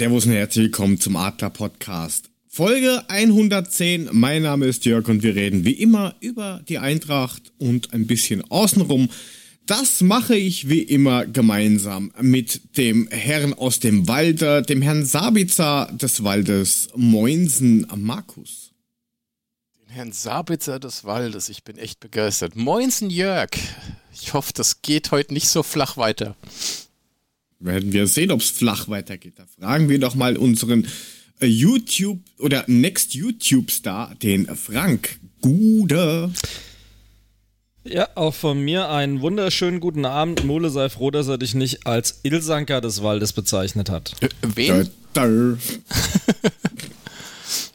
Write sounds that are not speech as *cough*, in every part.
Servus und herzlich willkommen zum Adler Podcast. Folge 110. Mein Name ist Jörg und wir reden wie immer über die Eintracht und ein bisschen außenrum. Das mache ich wie immer gemeinsam mit dem Herrn aus dem Walde, dem Herrn Sabitzer des Waldes, Moinsen Markus. Den Herrn Sabitzer des Waldes, ich bin echt begeistert. Moinsen Jörg. Ich hoffe, das geht heute nicht so flach weiter. Werden wir sehen, ob es flach weitergeht. Da fragen wir doch mal unseren äh, YouTube oder Next YouTube Star, den Frank Gude. Ja, auch von mir einen wunderschönen guten Abend. Mole sei froh, dass er dich nicht als Ilsanker des Waldes bezeichnet hat. Äh, wen? *laughs*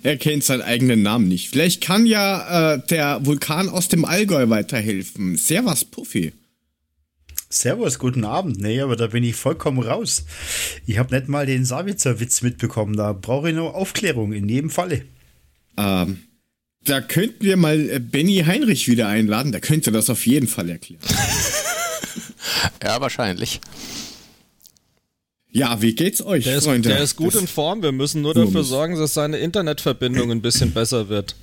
Er kennt seinen eigenen Namen nicht. Vielleicht kann ja äh, der Vulkan aus dem Allgäu weiterhelfen. Servus, Puffy. Servus, guten Abend. Nee, aber da bin ich vollkommen raus. Ich habe nicht mal den Savitzer-Witz mitbekommen. Da brauche ich nur Aufklärung in jedem Falle. Ähm, da könnten wir mal äh, Benny Heinrich wieder einladen. Der könnte das auf jeden Fall erklären. *laughs* ja, wahrscheinlich. Ja, wie geht's euch, der ist, Freunde? Der ist gut das in Form. Wir müssen nur dafür sorgen, dass seine Internetverbindung ein bisschen besser wird.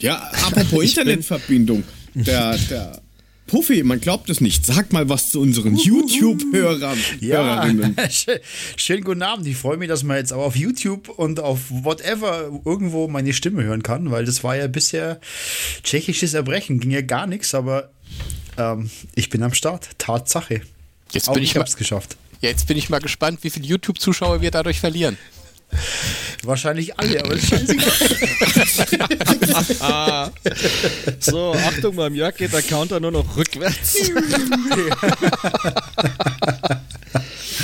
Ja, apropos *laughs* Internetverbindung. Der, der Puffy, man glaubt es nicht. Sag mal was zu unseren YouTube-Hörern. Ja, *laughs* schönen guten Abend. Ich freue mich, dass man jetzt auch auf YouTube und auf whatever irgendwo meine Stimme hören kann, weil das war ja bisher tschechisches Erbrechen. Ging ja gar nichts, aber ähm, ich bin am Start. Tatsache. Jetzt auch bin ich, ich hab's geschafft. Ja, jetzt bin ich mal gespannt, wie viele YouTube-Zuschauer wir dadurch verlieren. Wahrscheinlich alle, aber ist scheißegal. *laughs* so, Achtung, beim Jörg geht der Counter nur noch rückwärts. *laughs*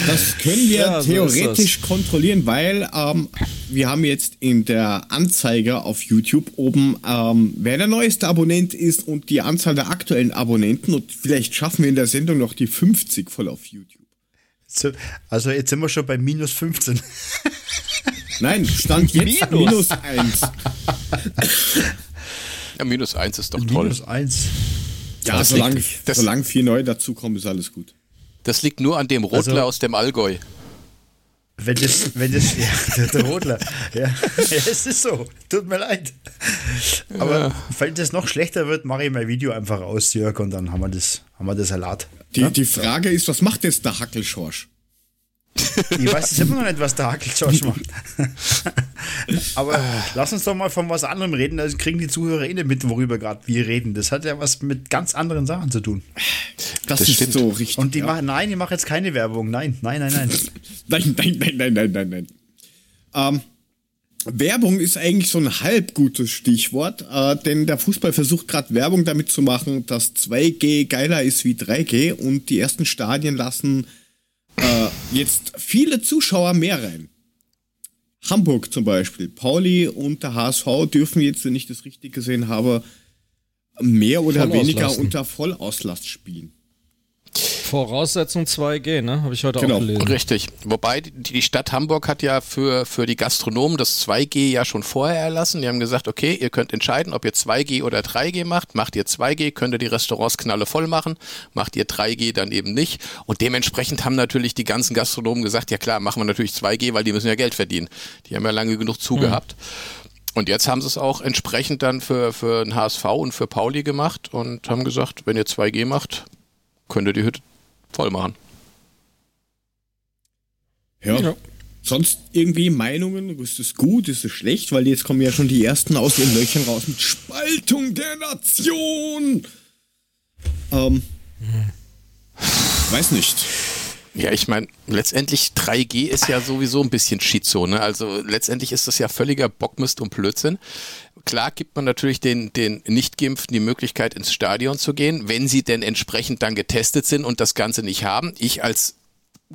Das können wir ja, theoretisch so kontrollieren, weil ähm, wir haben jetzt in der Anzeige auf YouTube oben, ähm, wer der neueste Abonnent ist und die Anzahl der aktuellen Abonnenten und vielleicht schaffen wir in der Sendung noch die 50 voll auf YouTube. Also jetzt sind wir schon bei minus 15. *laughs* Nein, stand *laughs* jetzt minus 1. *laughs* Ja, minus 1 ist doch toll. Minus 1. Ja, solange, das, solange vier neue dazukommen, ist alles gut. Das liegt nur an dem Rotler also, aus dem Allgäu. Wenn das, wenn das, *laughs* ja, der, der Rodler. Ja. ja, es ist so. Tut mir leid. Aber ja. falls das noch schlechter wird, mache ich mein Video einfach aus, Jörg, und dann haben wir das, haben wir das Salat. Die, ja? die Frage ist, was macht jetzt der Hackelschorsch? Ich weiß jetzt immer noch nicht, was der Hackelschorsch *laughs* macht. *laughs* Aber lass uns doch mal von was anderem reden, da kriegen die Zuhörer eh nicht mit, worüber gerade wir reden. Das hat ja was mit ganz anderen Sachen zu tun. Das, das ist stimmt. so richtig. Und die ja. machen, nein, die machen jetzt keine Werbung. Nein, nein, nein, nein. *laughs* nein, nein, nein, nein, nein, nein, nein. Ähm, Werbung ist eigentlich so ein halb gutes Stichwort, äh, denn der Fußball versucht gerade Werbung damit zu machen, dass 2G geiler ist wie 3G und die ersten Stadien lassen äh, jetzt viele Zuschauer mehr rein. Hamburg zum Beispiel. Pauli und der HSV dürfen jetzt, wenn ich das richtig gesehen habe, mehr oder weniger unter Vollauslast spielen. Voraussetzung 2G, ne? Habe ich heute genau. auch gelesen. Richtig. Wobei die Stadt Hamburg hat ja für, für die Gastronomen das 2G ja schon vorher erlassen. Die haben gesagt, okay, ihr könnt entscheiden, ob ihr 2G oder 3G macht. Macht ihr 2G, könnt ihr die Restaurants knalle voll machen. Macht ihr 3G dann eben nicht. Und dementsprechend haben natürlich die ganzen Gastronomen gesagt, ja klar, machen wir natürlich 2G, weil die müssen ja Geld verdienen. Die haben ja lange genug zugehabt. Hm. Und jetzt haben sie es auch entsprechend dann für, für den HSV und für Pauli gemacht und haben gesagt, wenn ihr 2G macht, könnt ihr die Hütte voll machen. Ja. ja. Sonst irgendwie Meinungen? Ist es gut? Ist es schlecht? Weil jetzt kommen ja schon die ersten aus den Löchern raus mit Spaltung der Nation. Ähm. Hm. Weiß nicht. Ja, ich meine, letztendlich 3G ist ja sowieso ein bisschen Schizo, ne? Also letztendlich ist das ja völliger Bockmist und Blödsinn. Klar gibt man natürlich den, den Nicht-Geimpften die Möglichkeit, ins Stadion zu gehen, wenn sie denn entsprechend dann getestet sind und das Ganze nicht haben. Ich als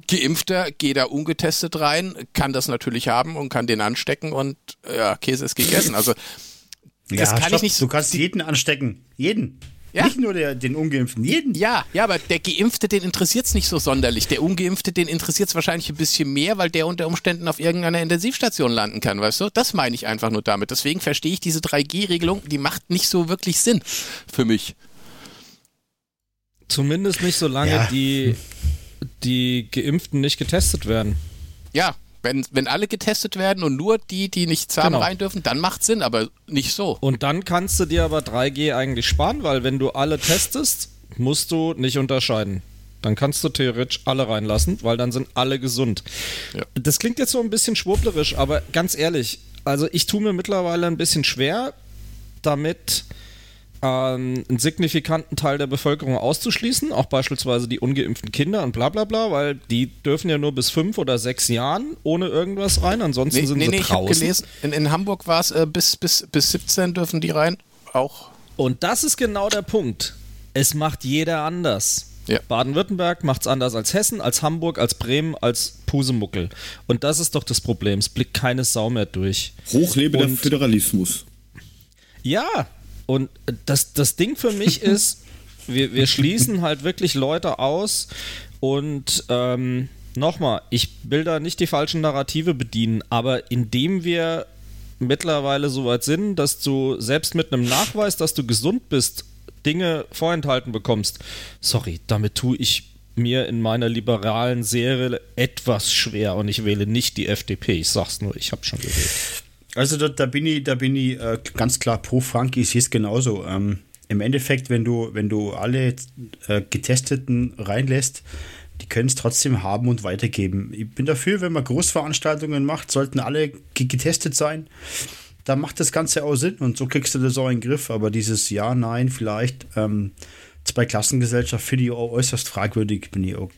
Geimpfter gehe da ungetestet rein, kann das natürlich haben und kann den anstecken und ja, Käse ist gegessen. Also *laughs* das ja, kann stopp, ich nicht. Du kannst jeden anstecken. Jeden. Ja? Nicht nur der, den Ungeimpften, jeden. Ja, ja, aber der Geimpfte, den interessiert es nicht so sonderlich. Der Ungeimpfte, den interessiert es wahrscheinlich ein bisschen mehr, weil der unter Umständen auf irgendeiner Intensivstation landen kann, weißt du? Das meine ich einfach nur damit. Deswegen verstehe ich diese 3G-Regelung, die macht nicht so wirklich Sinn für mich. Zumindest nicht, solange ja. die, die Geimpften nicht getestet werden. Ja, Wenn, wenn alle getestet werden und nur die, die nichts haben, Genau. rein dürfen, dann macht Sinn, aber nicht so. Und dann kannst du dir aber 3G eigentlich sparen, weil wenn du alle testest, musst du nicht unterscheiden. Dann kannst du theoretisch alle reinlassen, weil dann sind alle gesund. Ja. Das klingt jetzt so ein bisschen schwurblerisch, aber ganz ehrlich, also ich tue mir mittlerweile ein bisschen schwer, damit ähm, einen signifikanten Teil der Bevölkerung auszuschließen, auch beispielsweise die ungeimpften Kinder und bla bla bla, weil die dürfen ja nur bis fünf oder sechs Jahren ohne irgendwas rein, ansonsten Nee, sind nee, sie nee ich habe draußen. gelesen, in, in Hamburg war es äh, bis, bis, bis 17 dürfen die rein. Auch. Und das ist genau der Punkt. Es macht jeder anders. Ja. Baden-Württemberg macht es anders als Hessen, als Hamburg, als Bremen, als Pusemuckel. Und das ist doch das Problem. Es blickt keine Sau mehr durch. Hochlebe der Und- Föderalismus. Ja, und das, das Ding für mich *laughs* ist, wir, wir schließen halt wirklich Leute aus und ähm, nochmal, ich will da nicht die falschen Narrative bedienen, aber indem wir mittlerweile so weit sind, dass du selbst mit einem Nachweis, dass du gesund bist, Dinge vorenthalten bekommst, sorry, damit tue ich mir in meiner liberalen Serie etwas schwer und ich wähle nicht die FDP. Ich sag's nur, ich habe schon gewählt. Also da, da bin ich, da bin ich äh, ganz klar pro Frank, ich sehe es genauso. Ähm, Im Endeffekt, wenn du, wenn du alle äh, Getesteten reinlässt, die können es trotzdem haben und weitergeben. Ich bin dafür, wenn man Großveranstaltungen macht, sollten alle ge- getestet sein. Da macht das Ganze auch Sinn und so kriegst du das auch in den Griff. Aber dieses Ja, Nein, vielleicht ähm, zwei Klassengesellschaft finde ich auch äußerst fragwürdig. Bin ich auch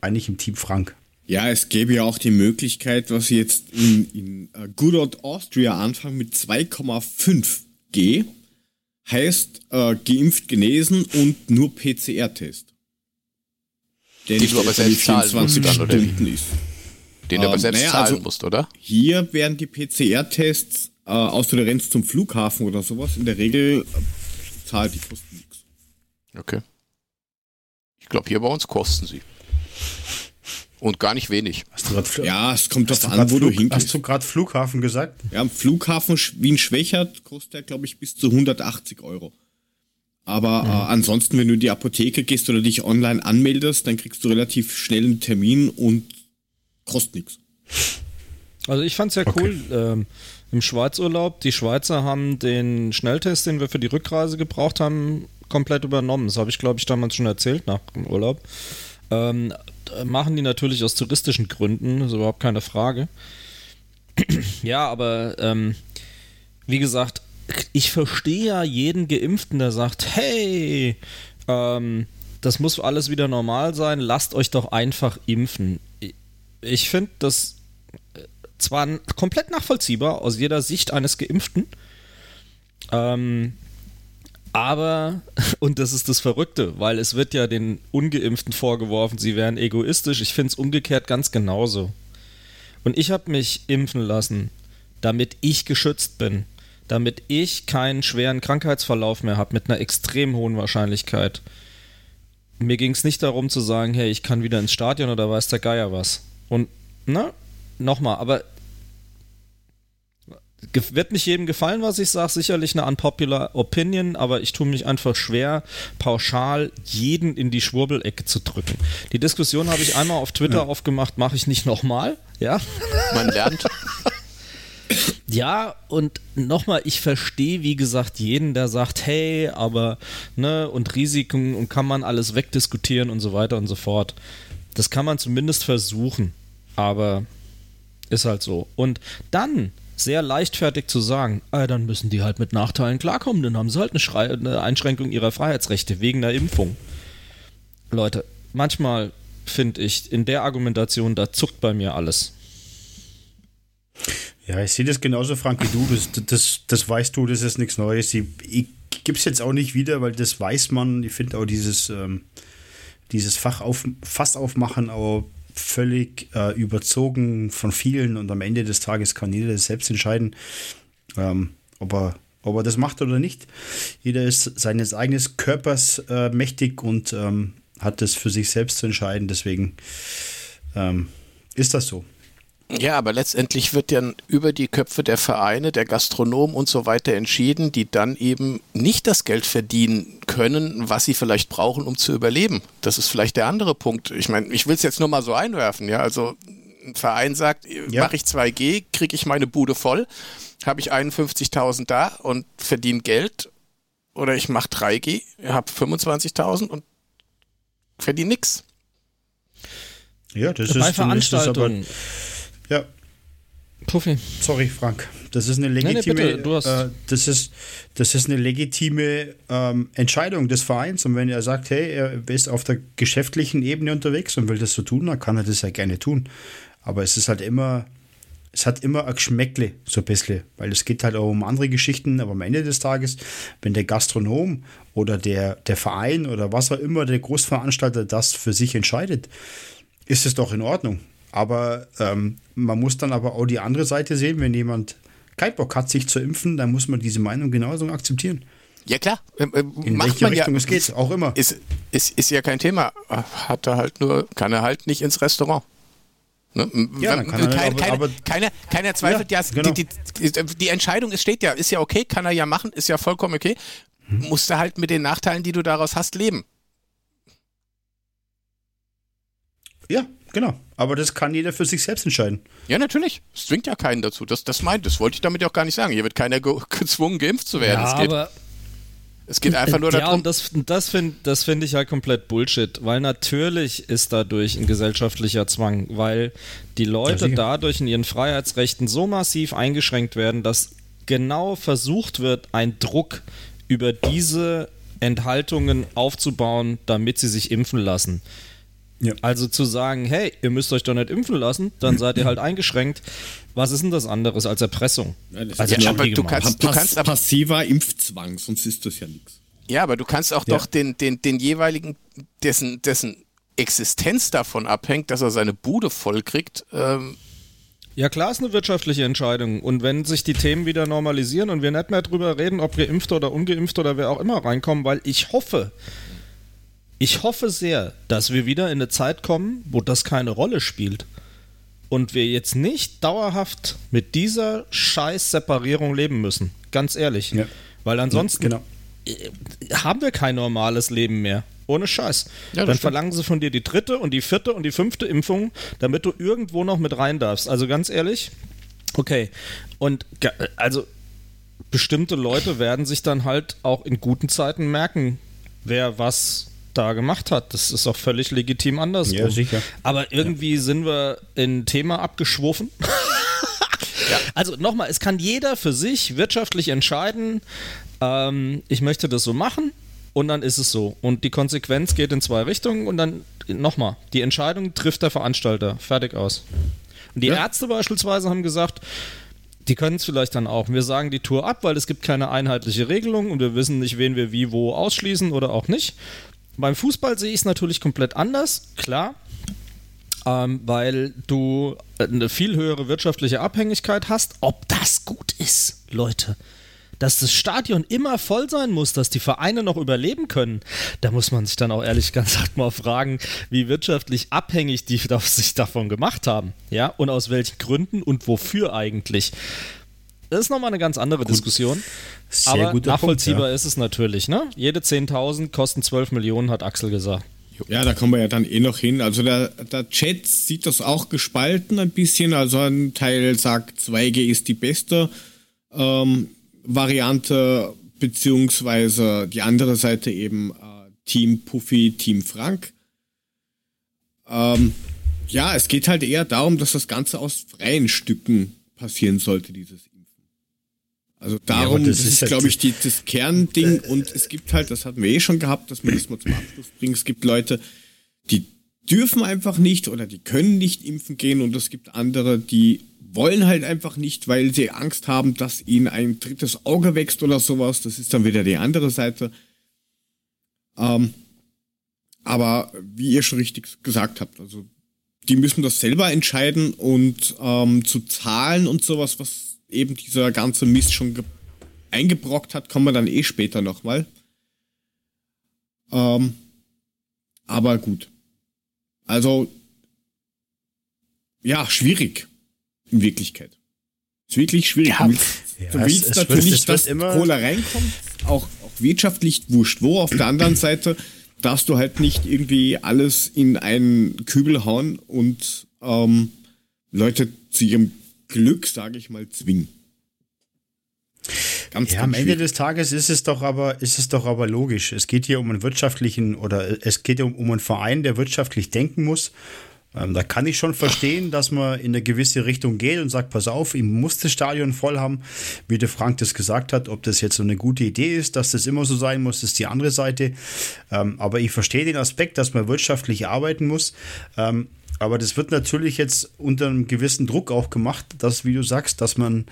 eigentlich im Team Frank. Ja, es gäbe ja auch die Möglichkeit, was sie jetzt in, in äh, Good Old Austria anfangen mit 2,5 G, heißt äh, geimpft, genesen und nur PCR-Test. Nicht du aber selbst zahlen musst 24 dann, oder wie? Stunden ist. Den du aber Ähm, selbst naja, zahlen also- musst, oder? Hier werden die PCR-Tests, äh, außer du rennst zum Flughafen oder sowas, in der Regel äh, zahlt die kosten nichts. Okay. Ich glaube, hier bei uns kosten sie. Und gar nicht wenig. Hast du grad, Ja, es kommt drauf du an, wo du Flug, hingehst. Hast du gerade Flughafen gesagt? Ja, am Flughafen Sch- Wien-Schwächert kostet er, glaube ich, bis zu 180 Euro. Aber äh, ansonsten, wenn du in die Apotheke gehst oder dich online anmeldest, dann kriegst du relativ schnell einen Termin und kostet nichts. Also ich fand's ja cool ähm, im Schweizurlaub. Die Schweizer haben den Schnelltest, den wir für die Rückreise gebraucht haben, komplett übernommen. Das habe ich, glaube ich, damals schon erzählt nach dem Urlaub. Ähm, äh, machen die natürlich aus touristischen Gründen, ist überhaupt keine Frage. *clears throat* ja, aber ähm, wie gesagt, ich verstehe ja jeden Geimpften, der sagt, hey, ähm, das muss alles wieder normal sein, lasst euch doch einfach impfen. Ich- finde das zwar n- komplett nachvollziehbar aus jeder Sicht eines Geimpften, ähm, aber, *laughs* und das ist das Verrückte, weil es wird ja den Ungeimpften vorgeworfen, sie wären egoistisch. Ich finde es umgekehrt ganz genauso. Und ich habe mich impfen lassen, damit ich geschützt bin, damit ich keinen schweren Krankheitsverlauf mehr habe mit einer extrem hohen Wahrscheinlichkeit. Mir ging es nicht darum zu sagen, hey, ich kann wieder ins Stadion oder weiß der Geier was. Und, na, nochmal, aber wird nicht jedem gefallen, was ich sage, sicherlich eine unpopular Opinion, aber ich tue mich einfach schwer, pauschal jeden in die Schwurbelecke zu drücken. Die Diskussion habe ich einmal auf Twitter aufgemacht, mache ich nicht nochmal, ja? Man lernt. *laughs* Ja, und nochmal, ich verstehe, wie gesagt, jeden, der sagt, hey, aber, ne, und Risiken und kann man alles wegdiskutieren und so weiter und so fort. Das kann man zumindest versuchen, aber ist halt so. Und dann sehr leichtfertig zu sagen, ah, dann müssen die halt mit Nachteilen klarkommen, dann haben sie halt eine, Schrei eine Einschränkung ihrer Freiheitsrechte wegen der Impfung. Leute, manchmal finde ich, in der Argumentation, da zuckt bei mir alles. Ja, ich sehe das genauso, Frank, wie du. Das, das, das weißt du, das ist nichts Neues. Ich, ich gebe es jetzt auch nicht wieder, weil das weiß man. Ich finde auch dieses, ähm, dieses Fach auf, Fass aufmachen auch völlig äh, überzogen von vielen und am Ende des Tages kann jeder selbst entscheiden, ähm, ob, er, ob er das macht oder nicht. Jeder ist seines eigenen Körpers äh, mächtig und ähm, hat das für sich selbst zu entscheiden. Deswegen ähm, ist das so. Ja, aber letztendlich wird ja über die Köpfe der Vereine, der Gastronomen und so weiter entschieden, die dann eben nicht das Geld verdienen können, was sie vielleicht brauchen, um zu überleben. Das ist vielleicht der andere Punkt. Ich meine, ich will es jetzt nur mal so einwerfen, ja. Also Ein Verein sagt, Ja. mache ich 2G, kriege ich meine Bude voll, habe ich 51.000 da und verdiene Geld. Oder ich mache 3G, habe 25.000 und verdiene nix. Ja, das Bei ist das ist Veranstaltungen. Aber, ja, Puffy. sorry, Frank. Das ist eine nee, legitime, bitte, du hast- äh, das ist, das ist eine legitime ähm, Entscheidung des Vereins. Und wenn er sagt, hey, er ist auf der geschäftlichen Ebene unterwegs und will das so tun, dann kann er das ja gerne tun. Aber es ist halt immer, es hat immer ein Geschmäckle, so ein bisschen, weil es geht halt auch um andere Geschichten, aber am Ende des Tages, wenn der Gastronom oder der, der Verein oder was auch immer der Großveranstalter das für sich entscheidet, ist es doch in Ordnung. Aber ähm, man muss dann aber auch die andere Seite sehen, wenn jemand keinen Bock hat, sich zu impfen, dann muss man diese Meinung genauso akzeptieren. Ja klar, ähm, ähm, In macht welche man Richtung ja, es geht, auch immer. Ist, ist, ist ja kein Thema. Hat er halt nur, kann er halt nicht ins Restaurant. Ne? Ja, Wenn- dann kann er- kein, keine, aber- keiner, keiner zweifelt ja, Ja, genau. die, die, die Entscheidung steht ja, ist ja okay, kann er ja machen, ist ja vollkommen okay. Hm. Musst du halt mit den Nachteilen, die du daraus hast, leben. Ja, genau. Aber das kann jeder für sich selbst entscheiden. Ja, natürlich. Es zwingt ja keinen dazu. Das, das meint, das wollte ich damit ja auch gar nicht sagen. Hier wird keiner ge *laughs* gezwungen, geimpft zu werden. Ja, es, geht, aber es geht einfach nur *laughs* ja, darum. und das, das finde das find ich ja komplett Bullshit, weil natürlich ist dadurch ein gesellschaftlicher Zwang, weil die Ja, Leute sicher. dadurch in ihren Freiheitsrechten so massiv eingeschränkt werden, dass genau versucht wird, ein Druck über diese Enthaltungen aufzubauen, damit sie sich impfen lassen. Ja. Also zu sagen, hey, ihr müsst euch doch nicht impfen lassen, dann seid ihr halt eingeschränkt. Was ist denn das anderes als Erpressung? Ja, also Ja, aber du kannst- Pass ab- passiver Impfzwang, sonst ist das ja nichts. Ja, aber du kannst auch Ja. doch den, den, den jeweiligen, dessen, dessen Existenz davon abhängt, dass er seine Bude voll kriegt. Ähm, Ja, klar ist eine wirtschaftliche Entscheidung. Und wenn sich die Themen wieder normalisieren und wir nicht mehr drüber reden, ob geimpft oder ungeimpft oder wer auch immer reinkommen, weil ich hoffe, ich hoffe sehr, dass wir wieder in eine Zeit kommen, wo das keine Rolle spielt. Und wir jetzt nicht dauerhaft mit dieser Scheiß-Separierung leben müssen. Ganz ehrlich. Ja. Weil ansonsten Genau. haben wir kein normales Leben mehr. Ohne Scheiß. Ja, Dann stimmt. verlangen sie von dir die dritte und die vierte und die fünfte Impfung, damit du irgendwo noch mit rein darfst. Also ganz ehrlich, okay. Und ge- also bestimmte Leute werden sich dann halt auch in guten Zeiten merken, wer was da gemacht hat. Das ist auch völlig legitim andersrum. Ja, sicher. Aber irgendwie sind wir in Thema abgeschwofen. *laughs* Also nochmal, es kann jeder für sich wirtschaftlich entscheiden, ähm, ich möchte das so machen und dann ist es so. Und die Konsequenz geht in zwei Richtungen und dann nochmal, die Entscheidung trifft der Veranstalter. Fertig aus. Und die Ja. Ärzte beispielsweise haben gesagt, die können es vielleicht dann auch. Wir sagen die Tour ab, weil es gibt keine einheitliche Regelung und wir wissen nicht, wen wir wie wo ausschließen oder auch nicht. Beim Fußball sehe ich es natürlich komplett anders, klar ähm, weil du eine viel höhere wirtschaftliche Abhängigkeit hast. Ob das gut ist, Leute. Dass das Stadion immer voll sein muss, dass die Vereine noch überleben können, da muss man sich dann auch ehrlich *laughs* gesagt mal fragen, wie wirtschaftlich abhängig die *laughs* sich davon gemacht haben. Ja, und aus welchen Gründen und wofür eigentlich. Das ist nochmal eine ganz andere Diskussion. Sehr aber nachvollziehbar Punkt, ist es natürlich, ne? Jede 10.000 kosten 12 Millionen, hat Axel gesagt. Ja, da kommen wir ja dann eh noch hin. Also der, der Chat sieht das auch gespalten ein bisschen. Also ein Teil sagt, 2G ist die beste ähm, Variante, beziehungsweise die andere Seite eben äh, Team Puffy, Team Frank. Ähm, ja, es geht halt eher darum, dass das Ganze aus freien Stücken passieren sollte, dieses. Also darum, aber das das, ist ist, halt- glaube ich, die, das Kernding. Und es gibt halt, das hatten wir eh schon gehabt, dass wir das mal zum Abschluss bringen. Es gibt Leute, die dürfen einfach nicht oder die können nicht impfen gehen und es gibt andere, die wollen halt einfach nicht, weil sie Angst haben, dass ihnen ein drittes Auge wächst oder sowas. Das ist dann wieder die andere Seite. Ähm, aber wie ihr schon richtig gesagt habt, also die müssen das selber entscheiden und ähm, zu Zahlen und sowas, was eben dieser ganze Mist schon ge- eingebrockt hat, kommen wir dann eh später nochmal. Ähm, aber gut. Also, ja, schwierig. In Wirklichkeit. Ist wirklich schwierig. Ja, du willst, ja, du es- willst es natürlich, es wird dass immer- Cola reinkommt, auch, auch wirtschaftlich wurscht wo. Auf der anderen Seite darfst du halt nicht irgendwie alles in einen Kübel hauen und ähm, Leute zu ihrem Glück, sage ich mal, zwingen. Ganz, ja, ganz am Ende des Tages ist es doch aber, ist es doch aber logisch. Es geht hier um einen wirtschaftlichen oder es geht um, um einen Verein, der wirtschaftlich denken muss. Ähm, da kann ich schon verstehen, dass man in eine gewisse Richtung geht und sagt, pass auf, ich muss das Stadion voll haben, wie der Frank das gesagt hat. Ob das jetzt so eine gute Idee ist, dass das immer so sein muss, ist die andere Seite. Ähm, aber ich verstehe den Aspekt, dass man wirtschaftlich arbeiten muss. Ähm, aber das wird natürlich jetzt unter einem gewissen Druck auch gemacht, dass, wie du sagst, dass man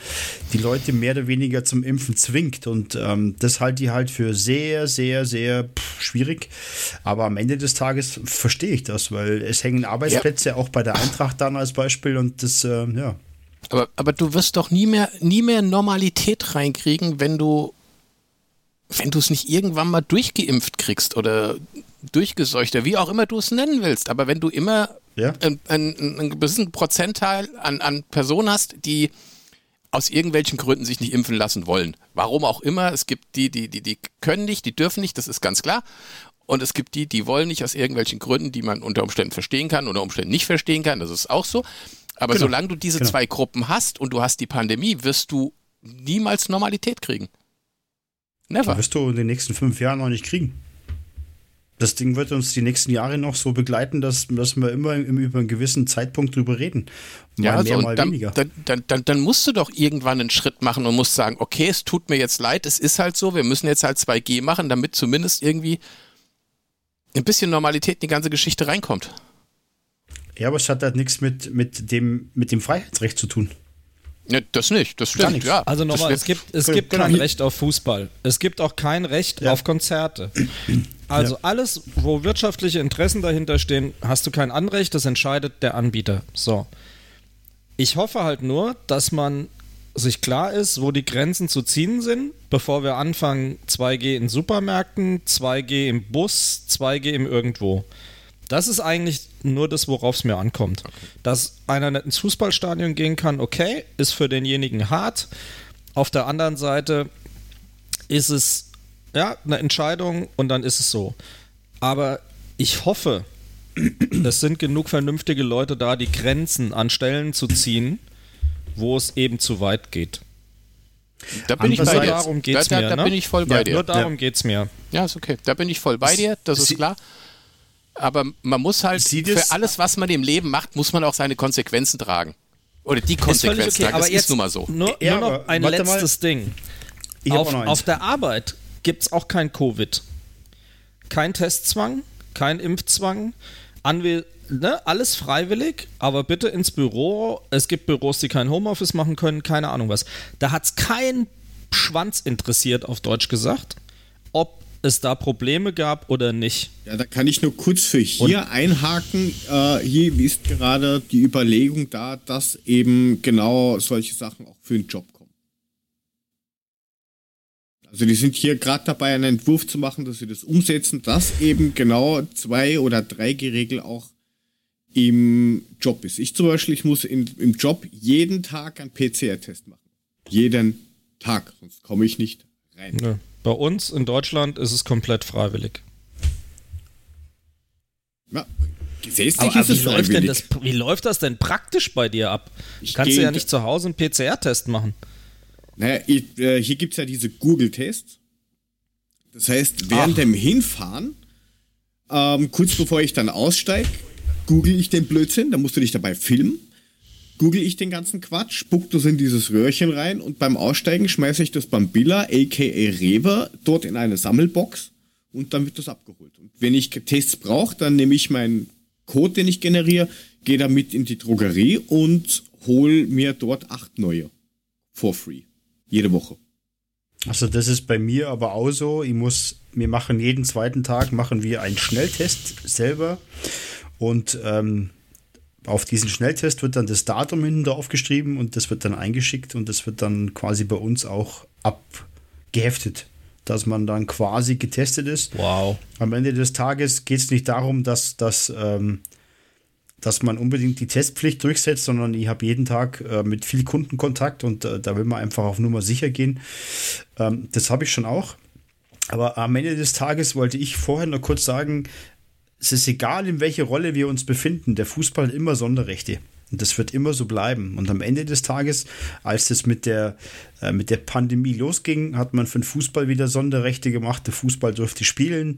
die Leute mehr oder weniger zum Impfen zwingt. Und ähm, das halte ich halt für sehr, sehr, sehr pff, schwierig. Aber am Ende des Tages verstehe ich das, weil es hängen Arbeitsplätze ja. auch bei der Eintracht dann als Beispiel und das, äh, ja. Aber, aber du wirst doch nie mehr, nie mehr Normalität reinkriegen, wenn du wenn du es nicht irgendwann mal durchgeimpft kriegst oder durchgeseucht, wie auch immer du es nennen willst, aber wenn du immer ja. einen, einen, einen gewissen Prozentteil an, an Personen hast, die aus irgendwelchen Gründen sich nicht impfen lassen wollen. Warum auch immer. Es gibt die, die, die, die können nicht, die dürfen nicht, das ist ganz klar. Und es gibt die, die wollen nicht aus irgendwelchen Gründen, die man unter Umständen verstehen kann, unter Umständen nicht verstehen kann. Das ist auch so. Aber genau. solange du diese genau. zwei Gruppen hast und du hast die Pandemie, wirst du niemals Normalität kriegen. Never. Das wirst du in den nächsten fünf Jahren noch nicht kriegen das Ding wird uns die nächsten Jahre noch so begleiten, dass, dass wir immer im, über einen gewissen Zeitpunkt drüber reden. Mal ja, also mehr, mal dann, weniger. Dann, dann, dann, dann musst du doch irgendwann einen Schritt machen und musst sagen, okay, es tut mir jetzt leid, es ist halt so, wir müssen jetzt halt 2G machen, damit zumindest irgendwie ein bisschen Normalität in die ganze Geschichte reinkommt. Ja, aber es hat halt nichts mit, mit, dem, mit dem Freiheitsrecht zu tun. Ja, das nicht, das stimmt, ja. Also nochmal, es gibt, es gibt kein Recht auf Fußball. Es gibt auch kein Recht ja. auf Konzerte. Also ja. alles, wo wirtschaftliche Interessen dahinter stehen, hast du kein Anrecht, das entscheidet der Anbieter. So. Ich hoffe halt nur, dass man sich klar ist, wo die Grenzen zu ziehen sind, bevor wir anfangen, 2G in Supermärkten, 2G im Bus, 2G im Irgendwo. Das ist eigentlich nur das, worauf es mir ankommt. Okay. Dass einer nicht ins Fußballstadion gehen kann, okay, ist für denjenigen hart. Auf der anderen Seite ist es ja eine Entscheidung und dann ist es so. Aber ich hoffe, *clears throat* es sind genug vernünftige Leute da, die Grenzen an Stellen zu ziehen, wo es eben zu weit geht. Da bin ich bei dir. Darum geht's da, da, da, mir, da bin ich voll bei ja, dir. Nur darum ja. geht es mir. Ja, ist okay. Da bin ich voll bei dir, das ist klar aber man muss halt für alles, was man im Leben macht, muss man auch seine Konsequenzen tragen. Oder die Konsequenzen okay, tragen. Das ist nun mal so. Nur, ja, nur noch ein letztes mal. Ding. Auf, auf der Arbeit gibt es auch kein Covid. Kein Testzwang, kein Impfzwang. Anwe ne, alles freiwillig, aber bitte ins Büro. Es gibt Büros, die kein Homeoffice machen können, keine Ahnung was. Da hat es kein Schwanz interessiert, auf Deutsch gesagt, ob es da Probleme gab oder nicht. Ja, da kann ich nur kurz für hier Und einhaken. Äh, hier ist gerade die Überlegung da, dass eben genau solche Sachen auch für den Job kommen. Also die sind hier gerade dabei, einen Entwurf zu machen, dass sie das umsetzen, dass eben genau zwei oder drei Geregel auch im Job ist. Ich zum Beispiel, ich muss in, im Job jeden Tag einen PCR-Test machen. Jeden Tag, sonst komme ich nicht rein. Ja. Bei uns in Deutschland ist es komplett freiwillig. Ja, gesetzlich ist es wie läuft, denn das, wie läuft das denn praktisch bei dir ab? Ich Kannst du ja nicht zu Hause einen PCR-Test machen. Naja, ich, äh, hier gibt es ja diese Google-Tests. Das heißt, während Ach. dem Hinfahren, ähm, kurz bevor ich dann aussteige, google ich den Blödsinn, da musst du dich dabei filmen google ich den ganzen Quatsch, spuck das in dieses Röhrchen rein und beim Aussteigen schmeiße ich das beim Billa, aka Rewe, dort in eine Sammelbox und dann wird das abgeholt. Und wenn ich Tests brauche, dann nehme ich meinen Code, den ich generiere, gehe damit in die Drogerie und hole mir dort acht neue. For free. Jede Woche. Also das ist bei mir aber auch so. Ich muss, wir machen jeden zweiten Tag machen wir einen Schnelltest selber und ähm, auf diesen Schnelltest wird dann das Datum hinten drauf geschrieben und das wird dann eingeschickt und das wird dann quasi bei uns auch abgeheftet, dass man dann quasi getestet ist. Wow. Am Ende des Tages geht es nicht darum, dass, dass, ähm, dass man unbedingt die Testpflicht durchsetzt, sondern ich habe jeden Tag äh, mit viel Kunden Kontakt und äh, da will man einfach auf Nummer sicher gehen. Ähm, das habe ich schon auch. Aber am Ende des Tages wollte ich vorher noch kurz sagen, es ist egal, in welcher Rolle wir uns befinden, der Fußball hat immer Sonderrechte. Und das wird immer so bleiben. Und am Ende des Tages, als das mit der, äh, mit der Pandemie losging, hat man für den Fußball wieder Sonderrechte gemacht. Der Fußball durfte spielen.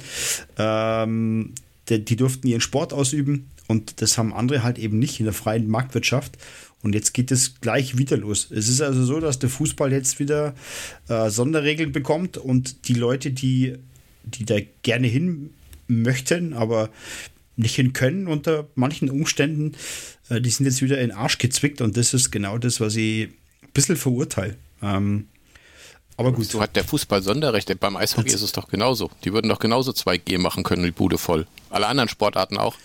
Ähm, die, die durften ihren Sport ausüben. Und das haben andere halt eben nicht in der freien Marktwirtschaft. Und jetzt geht es gleich wieder los. Es ist also so, dass der Fußball jetzt wieder äh, Sonderregeln bekommt und die Leute, die, die da gerne hin möchten, aber nicht hin können unter manchen Umständen, äh, die sind jetzt wieder in den Arsch gezwickt und das ist genau das, was ich ein bisschen verurteile. Ähm, aber gut. So hat der Fußball Sonderrechte. Beim Eishockey ist es doch genauso. Die würden doch genauso 2G machen können, die Bude voll. Alle anderen Sportarten auch.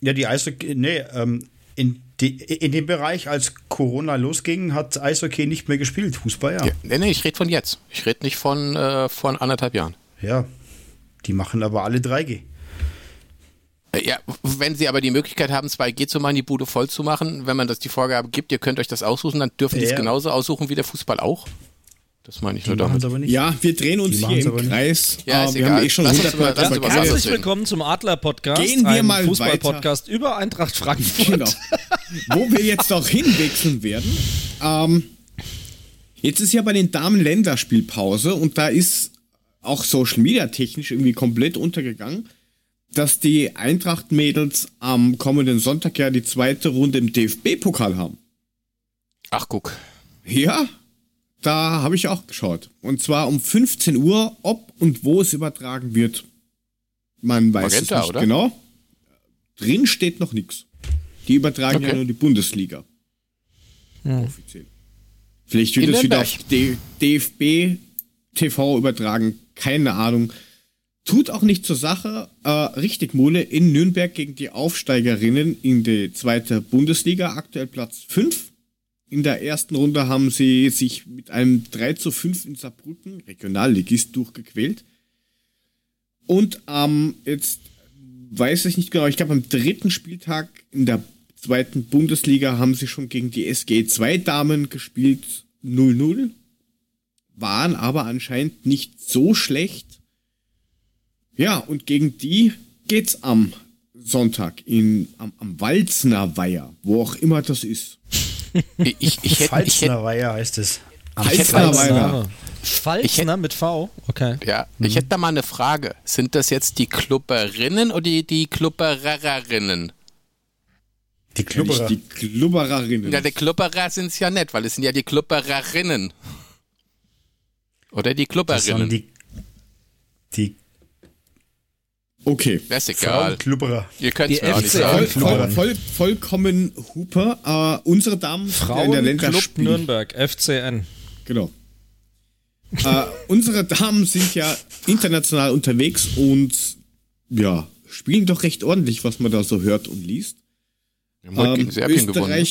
Ja, die Eishockey, nee, ähm, in, die, in dem Bereich, als Corona losging, hat Eishockey nicht mehr gespielt, Fußball, ja. ja nee, nee, ich rede von jetzt. Ich rede nicht von, äh, von anderthalb Jahren. Ja, die machen aber alle 3G. Äh, ja, wenn sie aber die Möglichkeit haben, 2G zu machen, die Bude voll zu machen, wenn man das die Vorgabe gibt, ihr könnt euch das aussuchen, dann dürfen die es genauso aussuchen wie der Fußball auch. Das meine ich die nur damit. Aber nicht. Ja, wir drehen uns die hier im Kreis. Ja, ist wir egal. haben eh schon lass ja, ja, Herzlich willkommen zum Adler-Podcast. Gehen wir mal Fußball-Podcast über Eintracht Frankfurt. Genau. Wo wir jetzt auch hinwechseln werden. Ähm, jetzt ist ja bei den Damen Länderspielpause und da ist auch Social Media technisch irgendwie komplett untergegangen, dass die Eintracht-Mädels am kommenden Sonntag ja die zweite Runde im DFB-Pokal haben. Ach, guck. Ja, da habe ich auch geschaut. Und zwar um 15 Uhr, ob und wo es übertragen wird. Man weiß Magenta, es nicht oder? genau. Drin steht noch nichts. Die übertragen okay. ja nur die Bundesliga. Ja. Offiziell. Vielleicht wird es wieder auf DFB TV übertragen. Keine Ahnung. Tut auch nicht zur Sache. Äh, richtig, Mule in Nürnberg gegen die Aufsteigerinnen in die zweite Bundesliga. Aktuell Platz 5. In der ersten Runde haben sie sich mit einem 3 zu 5 in Saarbrücken, Regionalligist, durchgequält. Und ähm, jetzt weiß ich nicht genau, ich glaube am dritten Spieltag in der zweiten Bundesliga haben sie schon gegen die SG 2 Damen gespielt 0-0. Waren aber anscheinend nicht so schlecht. Ja, und gegen die geht's am Sonntag in, am, am Walzner Weiher, wo auch immer das ist. *laughs* Ich, ich, ich hätte, hätte, Weiher heißt es. Pfalzner Weiher. Pfalzner mit V? Okay. Ja, mhm. ich hätte da mal eine Frage. Sind das jetzt die Klubberinnen oder die, die Klubbererinnen? Die Klubberer. die Klubbererinnen. Ja, die Klubberer sind es ja nicht, weil es sind ja die Klubbererinnen. Oder die Klubberinnen. Die, die Okay. Das ist egal. Klubberer. Ihr könnt es mir auch nicht sagen. Voll, voll, vollkommen Huper. Uh, unsere Damen Frauen in der Länderspiel. Nürnberg, FCN. Genau. uh, unsere Damen sind ja international unterwegs und ja, spielen doch recht ordentlich, was man da so hört und liest. Ähm, Österreich, gewonnen.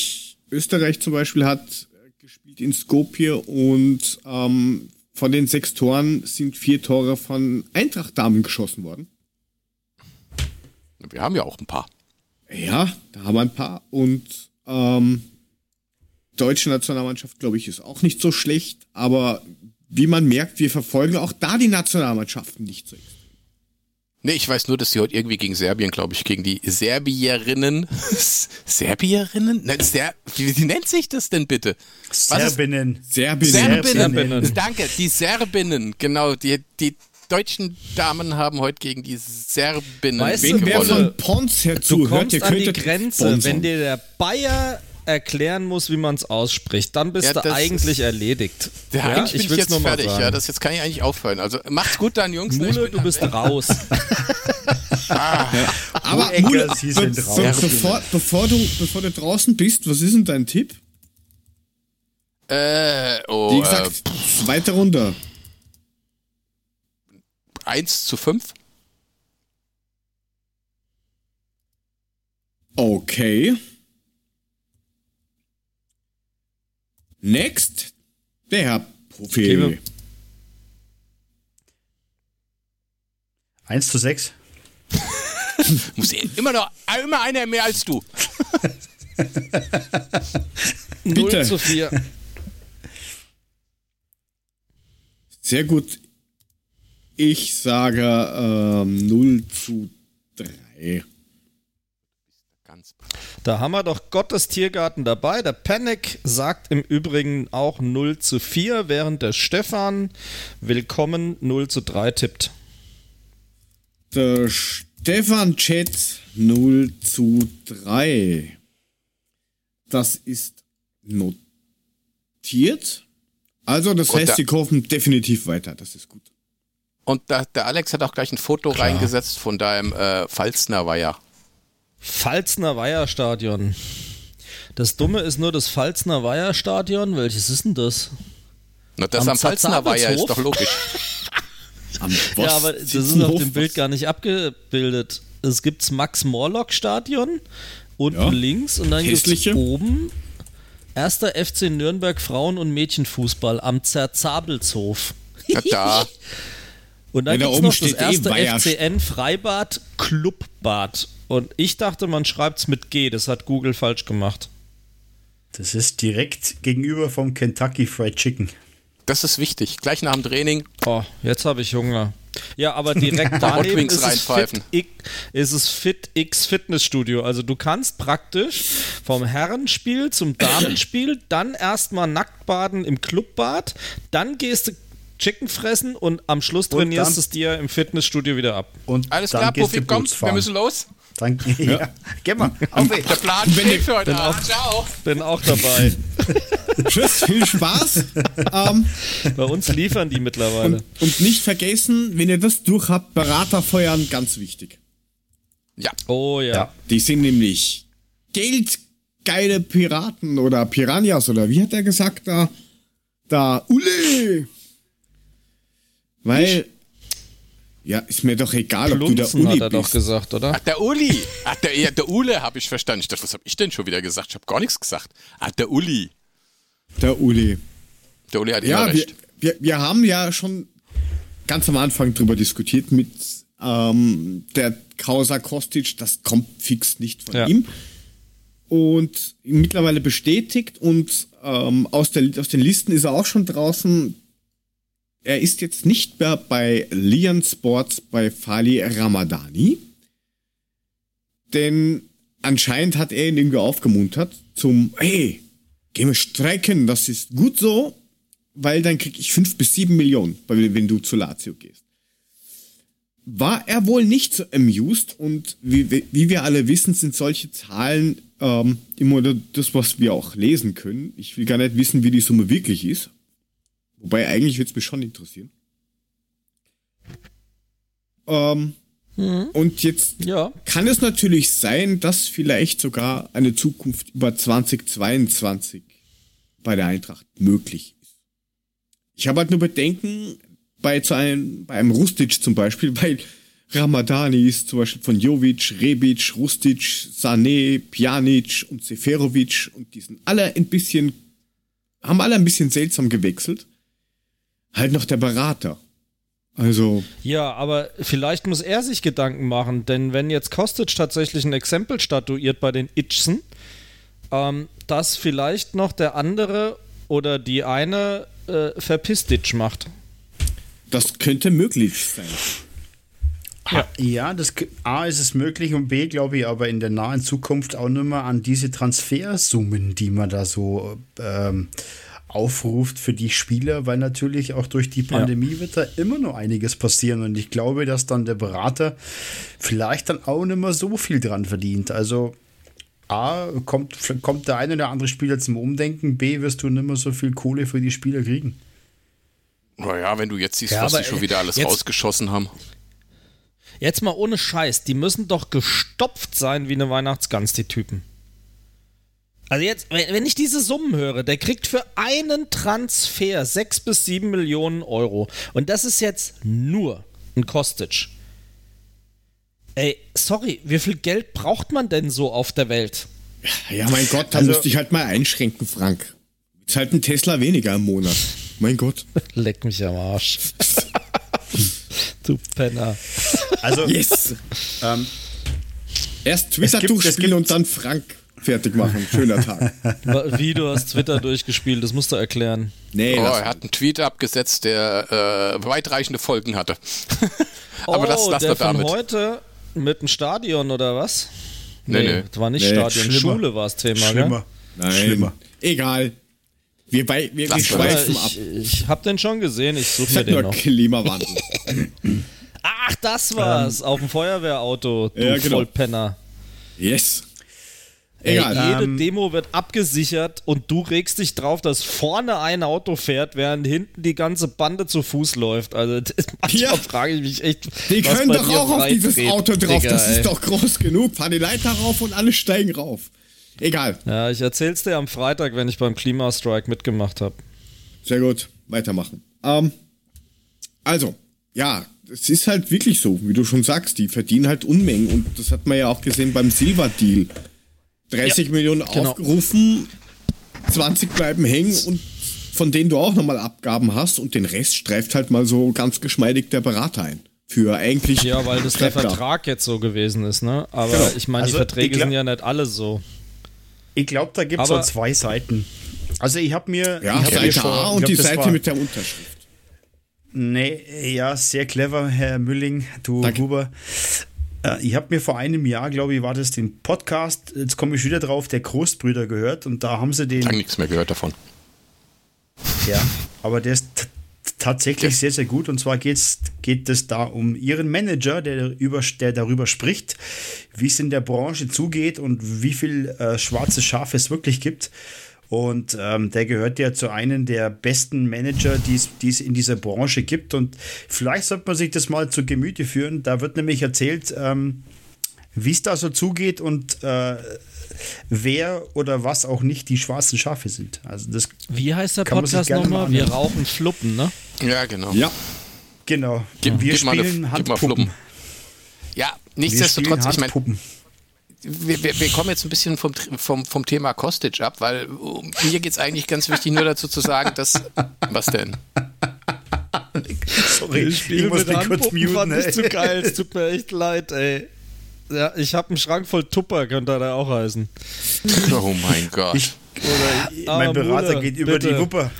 Österreich zum Beispiel hat gespielt in Skopje und ähm, von den sechs Toren sind vier Tore von Eintracht-Damen geschossen worden. Wir haben ja auch ein paar. Ja, da haben wir ein paar. Und ähm, deutsche Nationalmannschaft, glaube ich, ist auch nicht so schlecht. Aber wie man merkt, wir verfolgen auch da die Nationalmannschaften nicht so extrem. Nee, ich weiß nur, dass sie heute irgendwie gegen Serbien, glaube ich, gegen die Serbierinnen. *laughs* Serbierinnen? Nein, Ser wie, wie, nennt sich das denn bitte? Serbinnen. Serbinnen. Serbinnen. Serbinnen. Danke, die Serbinnen, genau, die, die deutschen Damen haben heute gegen die Serbinnen weißt Wenn wer von Pons her zuhört, du kommst an die Grenze, wenn dir der Bayer erklären muss, wie man es ausspricht, dann bist ja, du eigentlich ist, erledigt. Ja, ja, eigentlich ich bin ich jetzt fertig. Ja, das jetzt kann ich eigentlich aufhören. Also macht's gut dann, Jungs. Mule, du bist raus. *laughs* ah. Aber Mule, be be bevor, bevor, du, bevor du draußen bist, was ist denn dein Tipp? Äh, oh, Wie gesagt, äh, zweite Runde. 1 zu 5. Okay. Next, der Herr Profi. 1 zu 6. *laughs* Muss immer noch immer einer mehr als du. *laughs* 0 zu 4. Sehr gut. Ich sage ähm, 0 zu 3. Da haben wir doch Gottes Tiergarten dabei. Der Panic sagt im Übrigen auch 0 zu 4, während der Stefan Willkommen 0 zu 3 tippt. Der Stefan Chat 0 zu 3. Das ist notiert. Also, das Und heißt, da- sie kaufen definitiv weiter. Das ist gut. Und da, der Alex hat auch gleich ein Foto reingesetzt von deinem äh, Pfalzner Weiher. Pfalzner Weiherstadion. Das Dumme ist nur das Pfalzner Weiherstadion. Welches ist denn das? Na, das Am am Pfalzner Weiher ist doch logisch. *laughs* Ja, aber das ist auf dem Bild gar nicht abgebildet. Es gibt das Max-Morlock-Stadion unten Ja. links und dann gibt es oben erster FC Nürnberg Frauen- und Mädchenfußball am Zerzabelshof. Na da. *laughs* Und dann Ja, da gibt es noch das eh erste Weiher- FCN Freibad Clubbad. Und ich dachte, man schreibt es mit G. Das hat Google falsch gemacht. Das ist direkt gegenüber vom Kentucky Fried Chicken. Das ist wichtig. Gleich nach dem Training. Oh, jetzt habe ich Hunger. Ja, aber direkt *laughs* daneben ist es, reinpfeifen. Fit X, ist es Fit X Fitnessstudio. Also du kannst praktisch vom Herrenspiel zum Damenspiel dann erstmal nackt baden im Clubbad, dann gehst du Chicken fressen und am Schluss trainierst dann- es dir im Fitnessstudio wieder ab. Und Alles klar, Profi, du komm, wir müssen los. Dann, *laughs* ja. Geh mal, auf. *laughs* Der Plan steht für heute Abend. Ciao. Bin auch dabei. *laughs* Tschüss, viel Spaß. ähm, Bei uns liefern die mittlerweile. und, und nicht vergessen, wenn ihr das durch habt, Berater feuern, ganz wichtig. Ja. Oh ja. Ja. Die sind nämlich geldgeile Piraten oder Piranhas oder wie hat er gesagt da? Da, Ule! Weil, ja, ist mir doch egal, ob du der Plunzen Uli hat er doch bist. gesagt, oder? Ach, der Uli. Ach, der, ja, der Ule habe ich verstanden. Ich dachte, was habe ich denn schon wieder gesagt? Ich habe gar nichts gesagt. Ach, der Uli. Der Uli. Der Uli hat Ja, immer wir, recht. wir, wir haben ja schon ganz am Anfang drüber diskutiert mit ähm, der Causa Kostic, das kommt fix nicht von Ja. ihm. Und mittlerweile bestätigt und ähm, aus, der, aus den Listen ist er auch schon draußen. Er ist jetzt nicht mehr bei Lian Sports bei Fali Ramadani. Denn anscheinend hat er ihn irgendwie aufgemuntert zum, hey, gehen wir streiken, das ist gut so, weil dann krieg ich fünf bis sieben Millionen, wenn du zu Lazio gehst. War er wohl nicht so amused und wie, wie- wie wir alle wissen, sind solche Zahlen ähm, immer das, was wir auch lesen können. Ich will gar nicht wissen, wie die Summe wirklich ist. Wobei eigentlich würde es mich schon interessieren. Ähm, Und jetzt Ja. kann es natürlich sein, dass vielleicht sogar eine Zukunft über 2022 bei der Eintracht möglich ist. Ich habe halt nur Bedenken bei, zu einem, bei einem Rustic zum Beispiel, *laughs* weil Ramadani ist zum Beispiel von Jovic, Rebic, Rustic, Sané, Pjanic und Seferovic und die sind alle ein bisschen, haben alle ein bisschen seltsam gewechselt. Halt noch der Berater. Also, Ja, aber vielleicht muss er sich Gedanken machen, denn wenn jetzt Kostic tatsächlich ein Exempel statuiert bei den Itchsen, ähm, dass vielleicht noch der andere oder die eine äh, Verpistitch macht. das könnte möglich sein. Ja, ja das, A ist es möglich und B glaube ich aber in der nahen Zukunft auch nicht mehr an diese Transfersummen, die man da so ähm, aufruft für die Spieler, weil natürlich auch durch die Pandemie wird da immer noch einiges passieren und ich glaube, dass dann der Berater vielleicht dann auch nicht mehr so viel dran verdient. Also A, kommt, kommt der eine oder andere Spieler zum Umdenken, B, wirst du nicht mehr so viel Kohle für die Spieler kriegen. Naja, wenn du jetzt siehst, Ja, was sie schon wieder alles jetzt- rausgeschossen haben. Jetzt mal ohne Scheiß, die müssen doch gestopft sein wie eine Weihnachtsgans, die Typen. Also jetzt, wenn ich diese Summen höre, der kriegt für einen Transfer 6 bis 7 Millionen Euro. Und das ist jetzt nur ein Kostic. Ey, sorry, wie viel Geld braucht man denn so auf der Welt? Ja, mein Gott, da Also- musste ich halt mal einschränken, Frank. Jetzt halt ein Tesla weniger im Monat. Mein Gott. *laughs* Leck mich am Arsch. *laughs* du Penner. Also, Yes. ähm, Erst Twitter durchspielen und dann Frank fertig machen. Schöner Tag. *laughs* Wie du hast Twitter durchgespielt, das musst du erklären. Nee, Oh, er hat einen Tweet abgesetzt, der äh, weitreichende Folgen hatte. *laughs* Aber das oh, lassen der wir von damit. heute mit dem Stadion oder was? Nee, Nee, nee. das war nicht Nee, Stadion. schlimmer. Schule war das Thema, Schlimmer. Nein. Schlimmer. Egal. Wir, bei, wir, wir gell? schweifen ab. ich, ich hab den schon gesehen, ich suche Das mir den nur noch. Klimawandel. Ach, das war's. Auf dem Feuerwehrauto, du Ja, genau. Vollpenner. yes. Ey, Egal. jede Demo wird abgesichert und du regst dich drauf, dass vorne ein Auto fährt, während hinten die ganze Bande zu Fuß läuft. Also das, *laughs* manchmal Ja. frage ich mich echt. Die was können doch auch auf dieses freidreht, Auto drauf. Digga, das ey. ist doch groß genug. Fahr die Leiter rauf und alle steigen rauf. Egal. Ja, ich erzähl's dir am Freitag, wenn ich beim Klimastrike mitgemacht habe. Sehr gut. Weitermachen. Ähm, also, ja, es ist halt wirklich so, wie du schon sagst, die verdienen halt Unmengen und das hat man ja auch gesehen beim Silver-Deal. 30 Millionen genau. aufgerufen, 20 bleiben hängen und von denen du auch nochmal Abgaben hast und den Rest streift halt mal so ganz geschmeidig der Berater ein. Für eigentlich. Ja, weil das der Klepper. Vertrag jetzt so gewesen ist, ne? Aber Genau. ich meine, Also, die Verträge sind ja nicht alle so. Ich glaube, da gibt es so zwei Seiten. Also ich habe mir... Ja, ich hab mir Seite vor- A und glaub, die Seite war- mit der Unterschrift. Nee, ja, sehr clever, Herr Mülling, du Danke. Huber. Äh, Ich habe mir vor einem Jahr, glaube ich, war das den Podcast, jetzt komme ich wieder drauf, der Großbrüder gehört und da haben sie den, Lang nichts mehr gehört davon. ja, aber der ist tatsächlich sehr, sehr gut und zwar geht's, geht es da um ihren Manager, der, über, der darüber spricht, wie es in der Branche zugeht und wie viel äh, schwarze Schafe es wirklich gibt. Und ähm, der gehört ja zu einem der besten Manager, die es- in dieser Branche gibt. Und vielleicht sollte man sich das mal zu Gemüte führen. Da wird nämlich erzählt, ähm, wie es da so zugeht und äh, wer oder was auch nicht die schwarzen Schafe sind. Also das Wie heißt der Podcast nochmal? mal Wir rauchen Fluppen, ne? Ja, genau. Ja. genau. Gib, wir gib mal eine- spielen gib mal Handpuppen. Fluppen. Ja, spielen nichtsdestotrotz, ich meine, Handpuppen. Wir, wir, wir kommen jetzt ein bisschen vom, vom, vom Thema Kostic ab, weil mir geht es eigentlich ganz wichtig, nur dazu zu sagen, dass. Was denn? *laughs* Sorry, ich muss mich kurz muten. fand ich ey. zu geil. Es tut mir echt leid, ey. Ja, ich habe einen Schrank voll Tupper, könnte er auch heißen. *laughs* Oh mein Gott. Ich, oder Ah, mein Berater Mule, geht über bitte. die Wupper.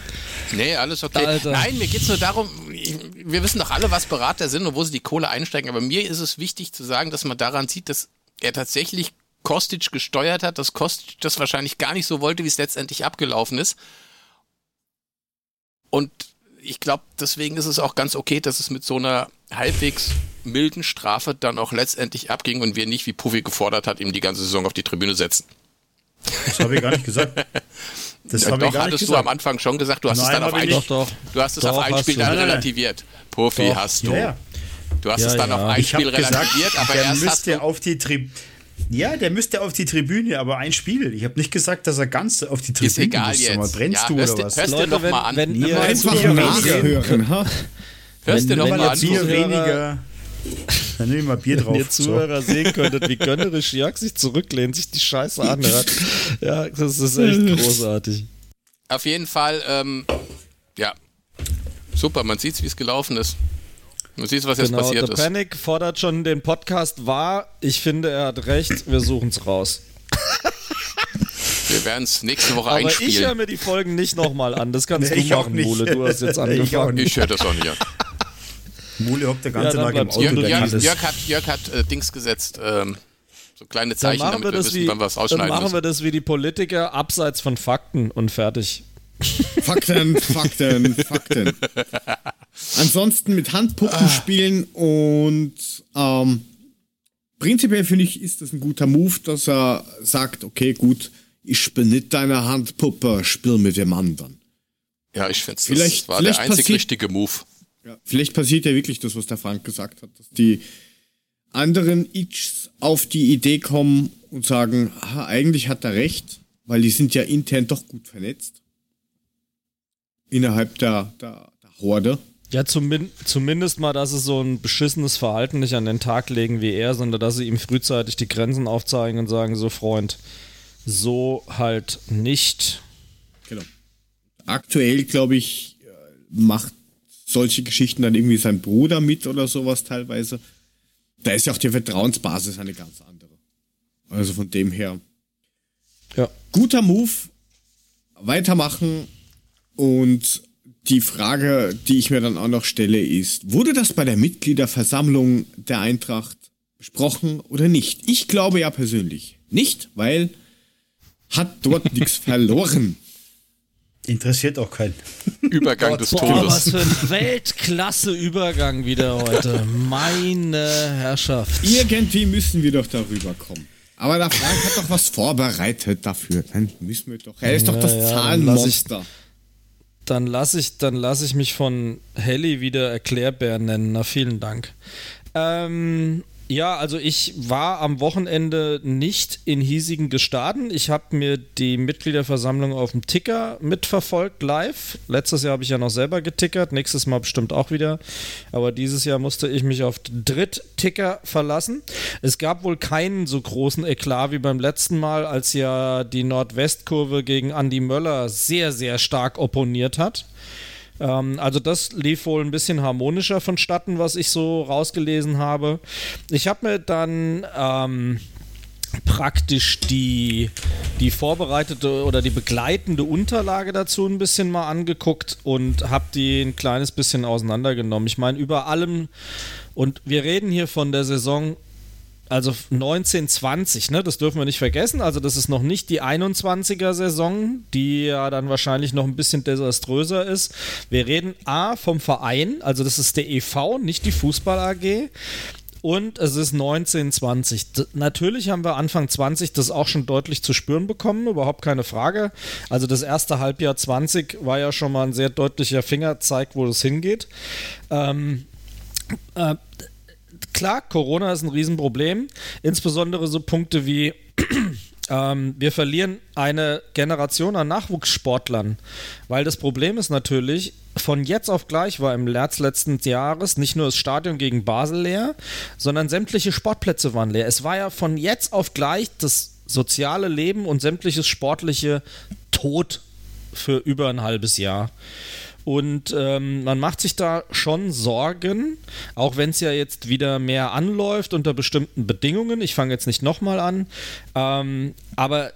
Nee, alles okay. Alter. Nein, mir geht's nur darum, ich- wir wissen doch alle, was Berater sind und wo sie die Kohle einsteigen, aber mir ist es wichtig zu sagen, dass man daran sieht, dass er tatsächlich Kostic gesteuert hat, dass Kostic das wahrscheinlich gar nicht so wollte, wie es letztendlich abgelaufen ist. Und ich glaube, deswegen ist es auch ganz okay, dass es mit so einer halbwegs milden Strafe dann auch letztendlich abging und wir nicht, wie Puffy gefordert hat, ihm die ganze Saison auf die Tribüne setzen. Das habe ich gar nicht gesagt. Das Ja, habe ich doch, hattest du gesagt. am Anfang schon gesagt, du hast Nein, es dann auf ein. Doch, doch. Du hast es Doch, auf ein hast Spiel du. dann relativiert. Puffy Doch. hast du. Ja, ja. Du hast Ja, es dann ja. auf ein Spiel relativiert, aber der erst hast müsste du, auf die Tribüne. Ja, der müsste auf die Tribüne, aber ein Spiel. Ich habe nicht gesagt, dass er ganz auf die Tribüne ist egal muss. Jetzt. Mal, brennst ja, du hörst oder was? Hörst Leute, noch wenn- mal an. wenn Nimm ihr mal Einfach nachhören. Ha? Hörst dir wenn- noch wenn mal ihr an. Zuhörer- Bier weniger. Dann nehmen wir Bier Wenn ihr drauf. So. Zuhörer sehen könntet, wie gönnerisch Jörg sich zurücklehnt, sich die Scheiße anhört. *laughs* Ja, das ist echt großartig. Auf jeden Fall, ähm, ja, super. Man sieht, wie es gelaufen ist. Man sieht, was jetzt Genau, passiert The ist. Panic fordert schon den Podcast wahr. Ich finde, er hat recht. Wir suchen es raus. Wir werden es nächste Woche Aber ich höre einspielen. mir die Folgen nicht nochmal an. Das kannst Nee, du ich auch machen, nicht. Mule. Du hast jetzt *laughs* Ich angefangen. nicht. Ich höre das auch nicht an. Mule hockt der ganze Ja, dann Tag im Auto. Jörg, Jörg. Jörg hat, Jörg hat äh, Dings gesetzt, ähm, so kleine Dann Zeichen, machen, damit wir wir wissen, wie, wann wir es dann rausschneiden machen müssen. wir das wie die Politiker, abseits von Fakten und fertig. Fakten, Fakten, Fakten. Ansonsten mit Handpuppen spielen und ähm, prinzipiell finde ich, ist das ein guter Move, dass er sagt, okay, gut, ich spiele nicht deine Handpuppe, spiel mit dem anderen. Ja, ich finde, das Vielleicht- war der einzig passiert- richtige Move. Ja. Vielleicht passiert ja wirklich das, was der Frank gesagt hat, dass die anderen Itchs auf die Idee kommen und sagen, ah, eigentlich hat er recht, weil die sind ja intern doch gut vernetzt. Innerhalb der, der, der Horde. Ja, zumin zumindest mal, dass sie so ein beschissenes Verhalten nicht an den Tag legen wie er, sondern dass sie ihm frühzeitig die Grenzen aufzeigen und sagen, so Freund, so halt nicht. Genau. Aktuell, glaube ich, äh, macht solche Geschichten dann irgendwie sein Bruder mit oder sowas teilweise. Da ist ja auch die Vertrauensbasis eine ganz andere. Also von dem her. Ja. Guter Move. Weitermachen. Und die Frage, die ich mir dann auch noch stelle, ist, wurde das bei der Mitgliederversammlung der Eintracht besprochen oder nicht? Ich glaube ja persönlich nicht, weil hat dort *laughs* nichts verloren. Interessiert auch keinen. Übergang *laughs* des Boah, was Todes. für ein Weltklasse-Übergang wieder heute. Meine Herrschaft. Irgendwie müssen wir doch darüber kommen. Aber der Frank hat doch was vorbereitet dafür. Dann müssen wir doch. Er ist doch das Ja, Zahlenmonster. Dann lasse ich, lass ich mich von Helly wieder Erklärbär nennen. Na, vielen Dank. Ähm, ja, also ich war am Wochenende nicht in hiesigen Gestaden. Ich habe mir die Mitgliederversammlung auf dem Ticker mitverfolgt, live. Letztes Jahr habe ich ja noch selber getickert, nächstes Mal bestimmt auch wieder. Aber dieses Jahr musste ich mich auf Dritt-Ticker verlassen. Es gab wohl keinen so großen Eklat wie beim letzten Mal, als ja die Nordwestkurve gegen Andy Möller sehr, sehr stark opponiert hat. Ähm, also das lief wohl ein bisschen harmonischer vonstatten, was ich so rausgelesen habe. Ich habe mir dann ähm, praktisch die, die vorbereitete oder die begleitende Unterlage dazu ein bisschen mal angeguckt und habe die ein kleines bisschen auseinandergenommen. Ich meine, über allem, und wir reden hier von der Saison also 1920, ne, das dürfen wir nicht vergessen. Also das ist noch nicht die 21er Saison, die ja dann wahrscheinlich noch ein bisschen desaströser ist. Wir reden A vom Verein, also das ist der EV, nicht die Fußball AG. Und es ist 1920. D natürlich haben wir Anfang 20 das auch schon deutlich zu spüren bekommen, überhaupt keine Frage. Also das erste Halbjahr 20 war ja schon mal ein sehr deutlicher Fingerzeig, wo es hingeht. Ähm, äh, klar, Corona ist ein Riesenproblem. Insbesondere so Punkte wie *clears throat* ähm, wir verlieren eine Generation an Nachwuchssportlern. Weil das Problem ist natürlich, von jetzt auf gleich war im März letzten Jahres nicht nur das Stadion gegen Basel leer, sondern sämtliche Sportplätze waren leer. Es war ja von jetzt auf gleich das soziale Leben und sämtliches sportliche tot für über ein halbes Jahr. Und ähm, man macht sich da schon Sorgen, auch wenn es ja jetzt wieder mehr anläuft unter bestimmten Bedingungen. Ich fange jetzt nicht nochmal an. Ähm, aber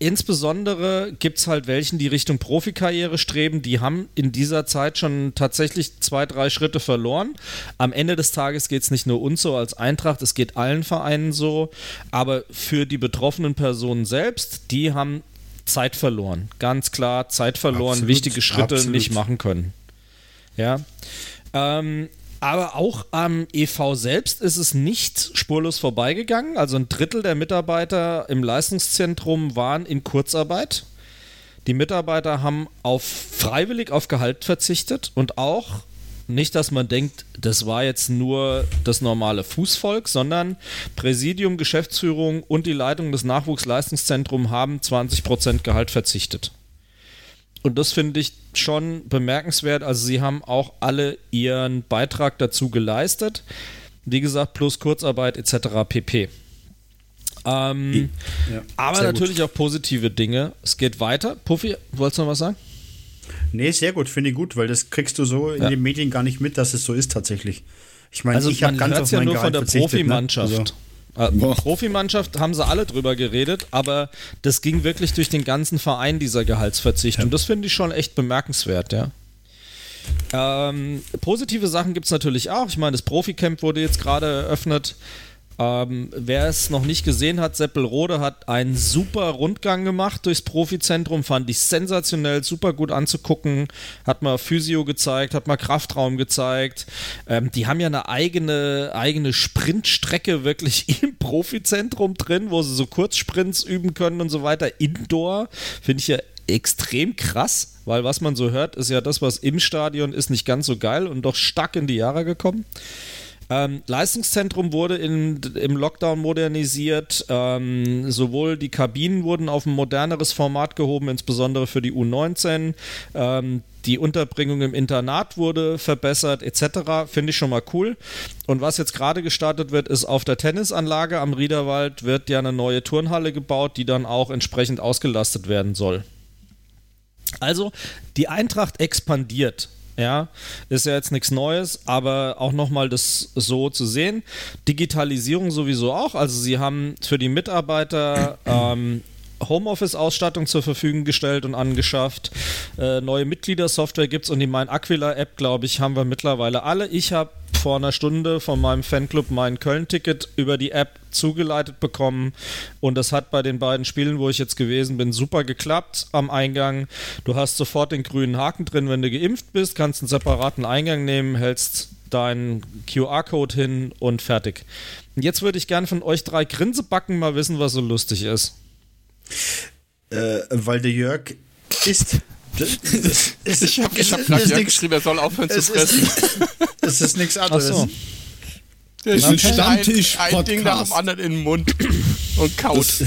insbesondere gibt es halt welchen, die Richtung Profikarriere streben, die haben in dieser Zeit schon tatsächlich zwei, drei Schritte verloren. Am Ende des Tages geht es nicht nur uns so als Eintracht, es geht allen Vereinen so. Aber für die betroffenen Personen selbst, die haben Zeit verloren. Ganz klar, Zeit verloren, Absolut, wichtige Schritte absolut. nicht machen können. Ja. Ähm, aber auch am EV selbst ist es nicht spurlos vorbeigegangen. Also ein Drittel der Mitarbeiter im Leistungszentrum waren in Kurzarbeit. Die Mitarbeiter haben auf freiwillig auf Gehalt verzichtet und auch nicht, dass man denkt, das war jetzt nur das normale Fußvolk, sondern Präsidium, Geschäftsführung und die Leitung des Nachwuchsleistungszentrums haben 20% Gehalt verzichtet. Und das finde ich schon bemerkenswert. Also sie haben auch alle ihren Beitrag dazu geleistet. Wie gesagt, plus Kurzarbeit etc. pp. Ähm, Ja, aber sehr gut. natürlich auch positive Dinge. Es geht weiter. Puffy, wolltest du noch was sagen? Nee, sehr gut, finde ich gut, weil das kriegst du so in Ja. den Medien gar nicht mit, dass es so ist tatsächlich. Ich meine, Also ich habe ganz auf ja mein nur von Gehalt der verzichtet, Profimannschaft. Ne? Also, Äh. Profimannschaft haben sie alle drüber geredet, aber das ging wirklich durch den ganzen Verein, dieser Gehaltsverzicht. Und das finde ich schon echt bemerkenswert, ja. Ähm, positive Sachen gibt es natürlich auch. Ich meine, das Proficamp wurde jetzt gerade eröffnet. Ähm, wer es noch nicht gesehen hat, Seppelrode hat einen super Rundgang gemacht durchs Profizentrum, fand ich sensationell, super gut anzugucken. Hat mal Physio gezeigt, hat mal Kraftraum gezeigt. Ähm, die haben ja eine eigene, eigene Sprintstrecke wirklich *laughs* im Profizentrum drin, wo sie so Kurzsprints üben können und so weiter. Indoor finde ich ja extrem krass, weil was man so hört, ist ja das, was im Stadion ist, nicht ganz so geil und doch stark in die Jahre gekommen. Ähm, Leistungszentrum wurde in, im Lockdown modernisiert. Ähm, sowohl die Kabinen wurden auf ein moderneres Format gehoben, insbesondere für die U19. Ähm, die Unterbringung im Internat wurde verbessert, etc. Finde ich schon mal cool. Und was jetzt gerade gestartet wird, ist auf der Tennisanlage am Riederwald wird ja eine neue Turnhalle gebaut, die dann auch entsprechend ausgelastet werden soll. Also, die Eintracht expandiert. Ja, ist ja jetzt nichts Neues, aber auch nochmal das so zu sehen. Digitalisierung sowieso auch. Also, sie haben für die Mitarbeiter *clears throat* ähm, Homeoffice-Ausstattung zur Verfügung gestellt und angeschafft. Äh, neue Mitgliedersoftware gibt es und die Mein Aquila-App, glaube ich, haben wir mittlerweile alle. Ich habe vor einer Stunde von meinem Fanclub mein Köln-Ticket über die App zugeleitet bekommen und das hat bei den beiden Spielen, wo ich jetzt gewesen bin, super geklappt am Eingang. Du hast sofort den grünen Haken drin, wenn du geimpft bist, kannst einen separaten Eingang nehmen, hältst deinen QR-Code hin und fertig. Jetzt würde ich gerne von euch drei Grinsebacken mal wissen, was so lustig ist. Äh, weil der Jörg ist. *laughs* ich habe hab gerade Jörg geschrieben, er soll aufhören zu fressen. *laughs* Es ist nichts anderes. so. Der ist ein Stammtisch- ein, ein Ding nach dem anderen in den Mund und kaut. *laughs*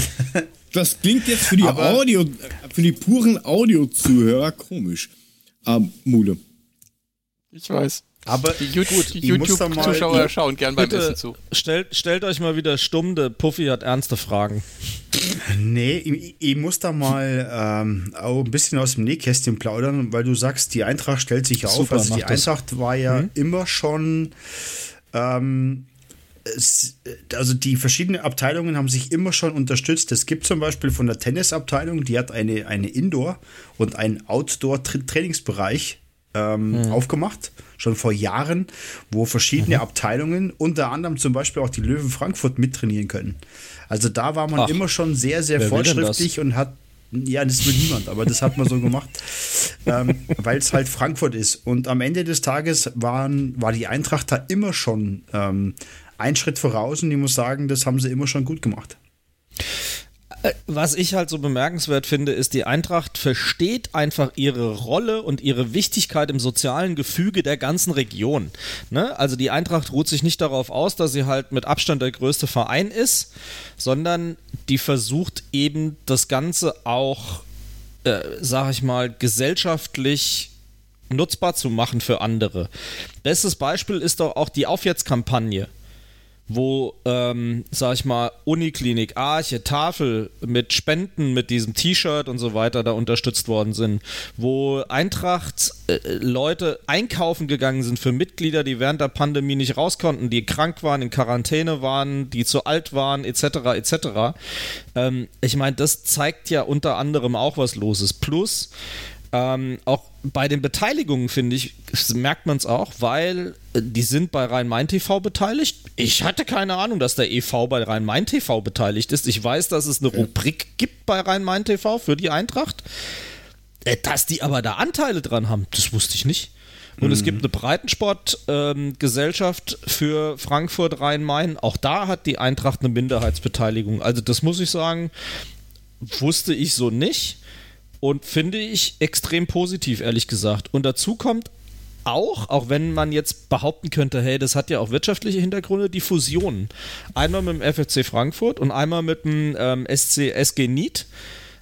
Das klingt jetzt für die Aber- Audio, für die puren Audio-Zuhörer komisch. Ähm, Mule. Ich weiß. Aber Die, YouTube-Zuschauer schauen gern beim Bitte Essen zu. stellt, stellt euch mal wieder stumm, der Puffy hat ernste Fragen. Nee, ich, ich muss da mal ähm, auch ein bisschen aus dem Nähkästchen plaudern, weil du sagst, die Eintracht stellt sich auf. Super, also die mach das. Eintracht war ja immer schon. Ähm, es, also die verschiedenen Abteilungen haben sich immer schon unterstützt. Es gibt zum Beispiel von der Tennisabteilung, die hat eine, eine Indoor- und einen Outdoor-Trainingsbereich ähm, aufgemacht, schon vor Jahren, wo verschiedene Abteilungen, unter anderem zum Beispiel auch die Löwen Frankfurt mittrainieren können. Also da war man Ach, immer schon sehr, sehr fortschrittlich und hat ja, das will niemand, aber das hat man so gemacht, *laughs* ähm, weil es halt Frankfurt ist. Und am Ende des Tages waren, war die Eintracht da immer schon ähm, ein Schritt voraus und ich muss sagen, das haben sie immer schon gut gemacht. Was ich halt so bemerkenswert finde, ist, die Eintracht versteht einfach ihre Rolle und ihre Wichtigkeit im sozialen Gefüge der ganzen Region. Ne? Also die Eintracht ruht sich nicht darauf aus, dass sie halt mit Abstand der größte Verein ist, sondern die versucht eben das Ganze auch, äh, sag ich mal, gesellschaftlich nutzbar zu machen für andere. Bestes Beispiel ist doch auch die Aufwärtskampagne wo, ähm, sag ich mal, Uniklinik, Arche, Tafel mit Spenden, mit diesem T-Shirt und so weiter da unterstützt worden sind, wo Eintracht äh, einkaufen gegangen sind für Mitglieder, die während der Pandemie nicht raus konnten, die krank waren, in Quarantäne waren, die zu alt waren, etc., etc. Ähm, ich meine, das zeigt ja unter anderem auch, was los ist. Plus, ähm, auch bei den Beteiligungen, finde ich, merkt man es auch, weil die sind bei Rhein-Main-TV beteiligt. Ich hatte keine Ahnung, dass der EV bei Rhein-Main-TV beteiligt ist. Ich weiß, dass es eine Rubrik gibt bei Rhein-Main-TV für die Eintracht. Äh, Dass die aber da Anteile dran haben, das wusste ich nicht. Und es gibt eine Breitensport-Gesellschaft für Frankfurt Rhein-Main. Auch da hat die Eintracht eine Minderheitsbeteiligung. Also das muss ich sagen, wusste ich so nicht und finde ich extrem positiv, ehrlich gesagt. Und dazu kommt auch, auch wenn man jetzt behaupten könnte, hey, das hat ja auch wirtschaftliche Hintergründe, die Fusionen. Einmal mit dem FFC Frankfurt und einmal mit dem ähm, SC, SG Niet.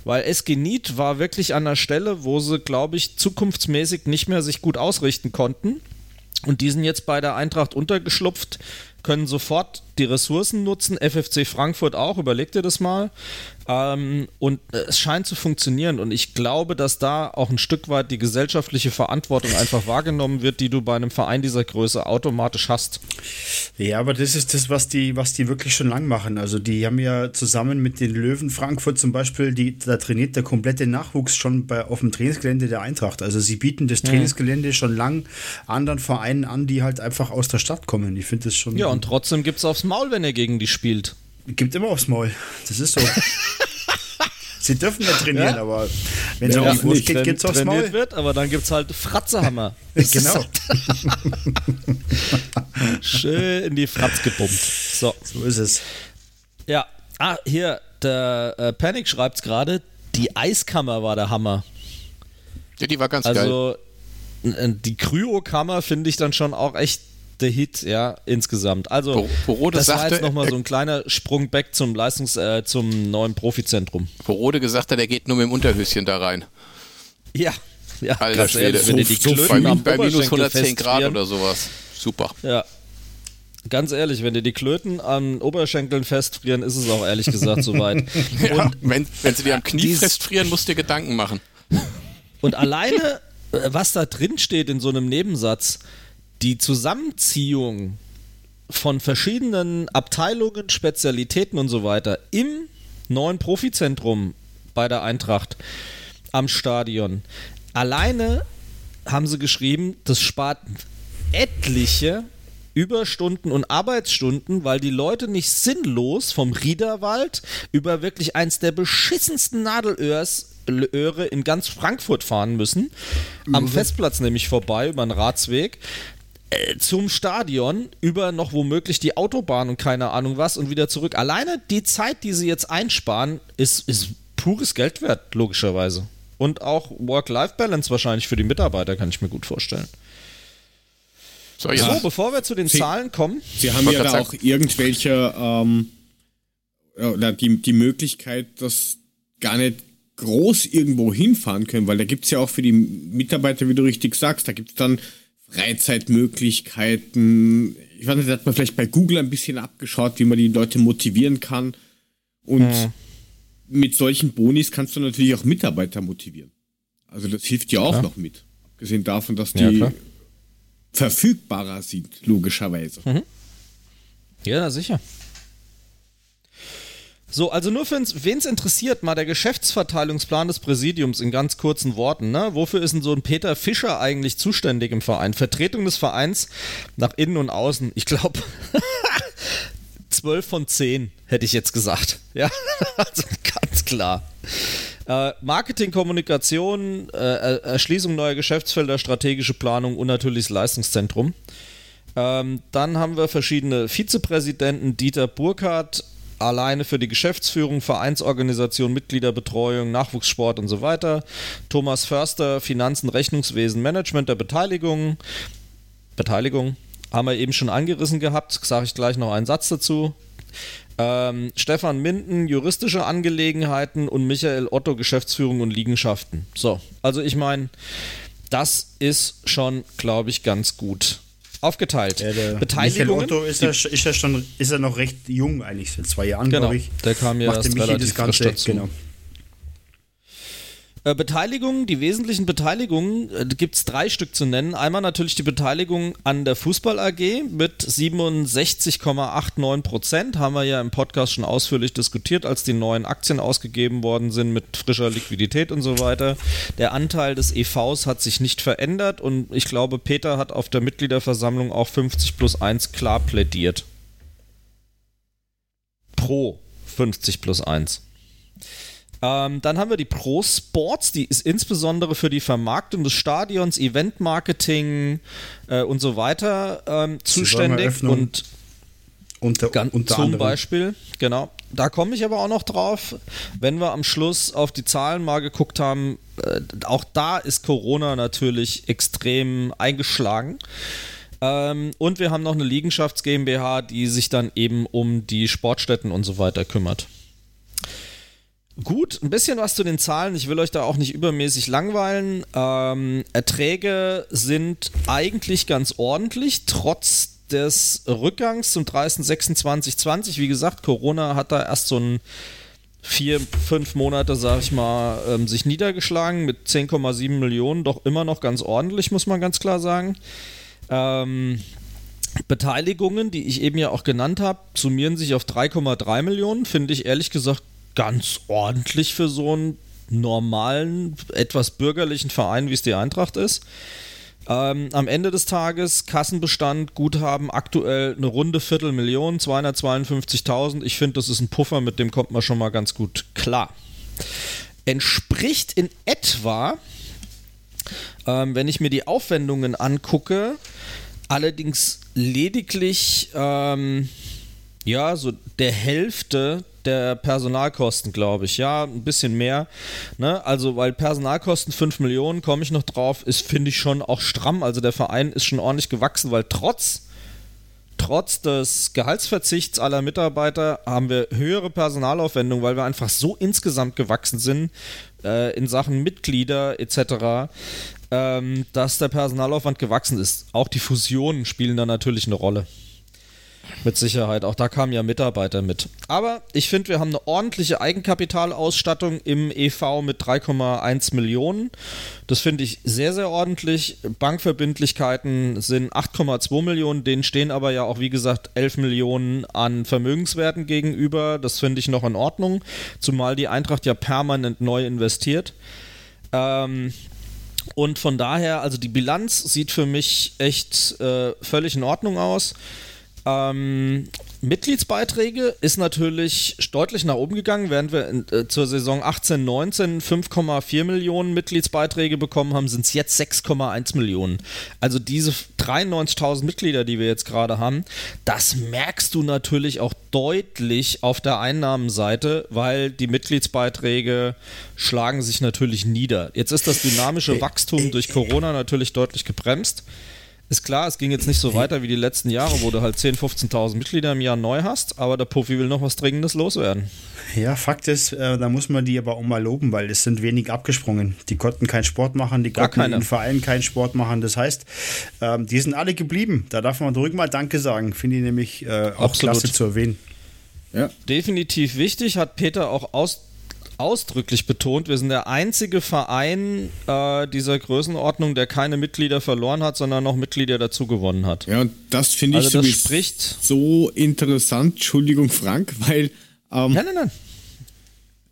Weil SG Niet war wirklich an der Stelle, wo sie, glaube ich, zukunftsmäßig nicht mehr sich gut ausrichten konnten. Und die sind jetzt bei der Eintracht untergeschlupft, können sofort die Ressourcen nutzen. FFC Frankfurt auch, überleg dir das mal. Ähm, und äh, es scheint zu funktionieren. Und ich glaube, dass da auch ein Stück weit die gesellschaftliche Verantwortung einfach wahrgenommen wird, die du bei einem Verein dieser Größe automatisch hast. Ja, aber das ist das, was die, was die wirklich schon lang machen. Also die haben ja zusammen mit den Löwen Frankfurt zum Beispiel, die, da trainiert der komplette Nachwuchs schon bei, auf dem Trainingsgelände der Eintracht. Also sie bieten das Trainingsgelände schon lang anderen Vereinen an, die halt einfach aus der Stadt kommen. Ich finde das schon. Ja, und trotzdem gibt es aufs Maul, wenn er gegen die spielt. Gibt immer aufs Maul. Das ist so. *laughs* Sie dürfen ja trainieren, Ja. aber wenn es Ja, um die Wurst geht, geht's aufs trainiert Maul. wird, aber dann gibt es halt Fratzehammer. *laughs* Genau. halt *laughs* Schön in die Fratz gebummt. So. So ist es. Ja. Ah, hier, der äh, Panic schreibt es gerade. Die Eiskammer war der Hammer. Ja, die war ganz geil. Also n- n- die Kryokammer finde ich dann schon auch echt der Hit, ja, insgesamt. Also Wo- wo Rode das war sagte, jetzt nochmal so ein kleiner Sprung back zum Leistungs-, äh, zum neuen Profizentrum. Wo Rode gesagt hat, er geht nur mit dem Unterhöschen da rein. Ja, ja, Alter ganz ehrlich, Schwede. wenn dir die So- so Klöten Bei, am bei minus Oberschenkel 110 Grad oder sowas. Super. Ja. Ganz ehrlich, wenn dir die Klöten an Oberschenkeln festfrieren, ist es auch ehrlich gesagt *laughs* soweit. Ja, wenn, wenn sie dir am Knie festfrieren, musst du dir Gedanken machen. Und alleine, äh, was da drin steht in so einem Nebensatz, die Zusammenziehung von verschiedenen Abteilungen, Spezialitäten und so weiter im neuen Profizentrum bei der Eintracht am Stadion. Alleine haben sie geschrieben, das spart etliche Überstunden und Arbeitsstunden, weil die Leute nicht sinnlos vom Riederwald über wirklich eins der beschissensten Nadelöhrs Öhre in ganz Frankfurt fahren müssen. Am Festplatz nämlich vorbei über den Ratsweg äh, zum Stadion über noch womöglich die Autobahn und keine Ahnung was und wieder zurück. Alleine die Zeit, die sie jetzt einsparen, ist, ist pures Geld wert, logischerweise. Und auch Work-Life-Balance wahrscheinlich für die Mitarbeiter, kann ich mir gut vorstellen. So, ja. So, bevor wir zu den Sie- Zahlen kommen, Sie haben ja da auch irgendwelche, ähm, oder die, die Möglichkeit, dass gar nicht groß irgendwo hinfahren können, weil da gibt's ja auch für die Mitarbeiter, wie du richtig sagst, da gibt's dann Freizeitmöglichkeiten. Ich weiß nicht, da hat man vielleicht bei Google ein bisschen abgeschaut, wie man die Leute motivieren kann. Und mit solchen Bonis kannst du natürlich auch Mitarbeiter motivieren. Also das hilft ja auch Klar. noch mit. Abgesehen davon, dass Ja, die klar. verfügbarer sind, logischerweise. Ja, na sicher. So, also nur für wen es interessiert, mal der Geschäftsverteilungsplan des Präsidiums in ganz kurzen Worten. Ne? Wofür ist denn so ein Peter Fischer eigentlich zuständig im Verein? Vertretung des Vereins nach innen und außen. Ich glaube, 12 *laughs* von 10 hätte ich jetzt gesagt. Ja, *laughs* also ganz klar. Äh, Marketing, Kommunikation, äh, Er- Erschließung neuer Geschäftsfelder, strategische Planung und natürlich das Leistungszentrum. Ähm, dann haben wir verschiedene Vizepräsidenten, Dieter Burkhardt, alleine für die Geschäftsführung, Vereinsorganisation, Mitgliederbetreuung, Nachwuchssport und so weiter. Thomas Förster, Finanzen, Rechnungswesen, Management der Beteiligung. Beteiligung haben wir eben schon angerissen gehabt, sage ich gleich noch einen Satz dazu. Ähm, Stefan Minden, juristische Angelegenheiten und Michael Otto, Geschäftsführung und Liegenschaften. So, also ich meine, das ist schon, glaube ich, ganz gut aufgeteilt. Ja, der Michael Beteiligungen. Otto ist, er, ist er schon ist er noch recht jung eigentlich, seit zwei Jahren, Genau, glaube ich. der kam ja Macht erst Michi relativ das Ganze, frisch dazu. genau. Äh, Beteiligungen, die wesentlichen Beteiligungen, äh, gibt es drei Stück zu nennen. Einmal natürlich die Beteiligung an der Fußball AG mit 67,89 Prozent. Haben wir ja im Podcast schon ausführlich diskutiert, als die neuen Aktien ausgegeben worden sind mit frischer Liquidität und so weiter. Der Anteil des EVs hat sich nicht verändert und ich glaube, Peter hat auf der Mitgliederversammlung auch 50 plus 1 klar plädiert. Pro 50 plus 1. Ähm, dann haben wir die Pro Sports, die ist insbesondere für die Vermarktung des Stadions, Eventmarketing äh, und so weiter ähm, zuständig. Und Unter, ganz, unter zum anderem. Beispiel, genau. Da komme ich aber auch noch drauf, wenn wir am Schluss auf die Zahlen mal geguckt haben. Äh, auch da ist Corona natürlich extrem eingeschlagen. Ähm, und wir haben noch eine Liegenschafts GmbH, die sich dann eben um die Sportstätten und so weiter kümmert. Gut, ein bisschen was zu den Zahlen. Ich will euch da auch nicht übermäßig langweilen. Ähm, Erträge sind eigentlich ganz ordentlich, trotz des Rückgangs zum 30.06.2020. Wie gesagt, Corona hat da erst so ein vier, fünf Monate, sag ich mal, ähm, sich niedergeschlagen mit 10,7 Millionen. Doch immer noch ganz ordentlich, muss man ganz klar sagen. Ähm, Beteiligungen, die ich eben ja auch genannt habe, summieren sich auf 3,3 Millionen. Finde ich ehrlich gesagt ganz ordentlich für so einen normalen, etwas bürgerlichen Verein, wie es die Eintracht ist. Ähm, am Ende des Tages Kassenbestand, Guthaben aktuell eine runde Viertelmillion, 252.000. Ich finde, das ist ein Puffer, mit dem kommt man schon mal ganz gut klar. Entspricht in etwa, ähm, wenn ich mir die Aufwendungen angucke, allerdings lediglich ähm, ja so der Hälfte der Personalkosten, glaube ich. Ja, ein bisschen mehr. Ne? Also, weil Personalkosten 5 Millionen, komme ich noch drauf, ist, finde ich schon auch stramm. Also, der Verein ist schon ordentlich gewachsen, weil trotz, trotz des Gehaltsverzichts aller Mitarbeiter haben wir höhere Personalaufwendungen, weil wir einfach so insgesamt gewachsen sind äh, in Sachen Mitglieder etc., ähm, dass der Personalaufwand gewachsen ist. Auch die Fusionen spielen da natürlich eine Rolle. Mit Sicherheit. Auch da kamen ja Mitarbeiter mit. Aber ich finde, wir haben eine ordentliche Eigenkapitalausstattung im EV mit 3,1 Millionen. Das finde ich sehr, sehr ordentlich. Bankverbindlichkeiten sind 8,2 Millionen. Denen stehen aber ja auch, wie gesagt, 11 Millionen an Vermögenswerten gegenüber. Das finde ich noch in Ordnung. Zumal die Eintracht ja permanent neu investiert. Ähm, Und von daher, also die Bilanz sieht für mich echt äh, völlig in Ordnung aus. Ähm, Mitgliedsbeiträge ist natürlich deutlich nach oben gegangen, während wir in, äh, zur Saison 18, 19 5,4 Millionen Mitgliedsbeiträge bekommen haben, sind es jetzt 6,1 Millionen. Also diese 93.000 Mitglieder, die wir jetzt gerade haben, das merkst du natürlich auch deutlich auf der Einnahmenseite, weil die Mitgliedsbeiträge schlagen sich natürlich nieder. Jetzt ist das dynamische Wachstum durch Corona natürlich deutlich gebremst. Ist klar, es ging jetzt nicht so weiter wie die letzten Jahre, wo du halt 10.000, 15.000 Mitglieder im Jahr neu hast, aber der Puffy will noch was Dringendes loswerden. Ja, Fakt ist, äh, da muss man die aber auch mal loben, weil es sind wenig abgesprungen. Die konnten keinen Sport machen, die Gar konnten keine. in Vereinen keinen Sport machen. Das heißt, ähm, die sind alle geblieben. Da darf man ruhig mal Danke sagen. Finde ich nämlich äh, auch Absolut. klasse zu erwähnen. Ja. Definitiv wichtig, hat Peter auch aus, ausdrücklich betont. Wir sind der einzige Verein äh, dieser Größenordnung, der keine Mitglieder verloren hat, sondern noch Mitglieder dazu gewonnen hat. Ja, und das finde ich Also das spricht- so interessant, Entschuldigung Frank, weil ähm, Nein, nein, nein.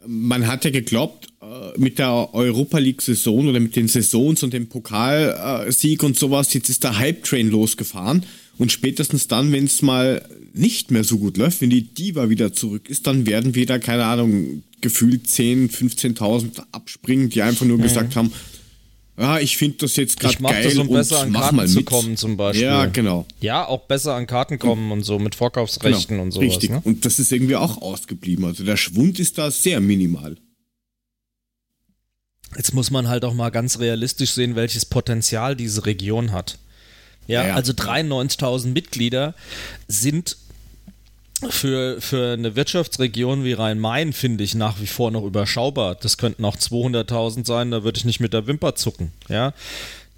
man hat ja geglaubt, äh, mit der Europa League-Saison oder mit den Saisons und dem Pokalsieg und sowas, jetzt ist der Hype-Train losgefahren. Und spätestens dann, wenn es mal nicht mehr so gut läuft, wenn die Diva wieder zurück ist, dann werden wieder, keine Ahnung, gefühlt 10.000, 15.000 abspringen, die einfach nur gesagt haben, ja, ich finde das jetzt gerade geil das, um und besser an mach Karten mal zu mit. kommen, zum Beispiel. Ja, genau. Ja, auch besser an Karten kommen und so mit Vorkaufsrechten genau. und sowas. Richtig. Ne? Und das ist irgendwie auch ausgeblieben. Also der Schwund ist da sehr minimal. Jetzt muss man halt auch mal ganz realistisch sehen, welches Potenzial diese Region hat. Ja, Ja, ja. also 93.000 Mitglieder sind für, für eine Wirtschaftsregion wie Rhein-Main, finde ich, nach wie vor noch überschaubar. Das könnten auch 200.000 sein, da würde ich nicht mit der Wimper zucken. Ja.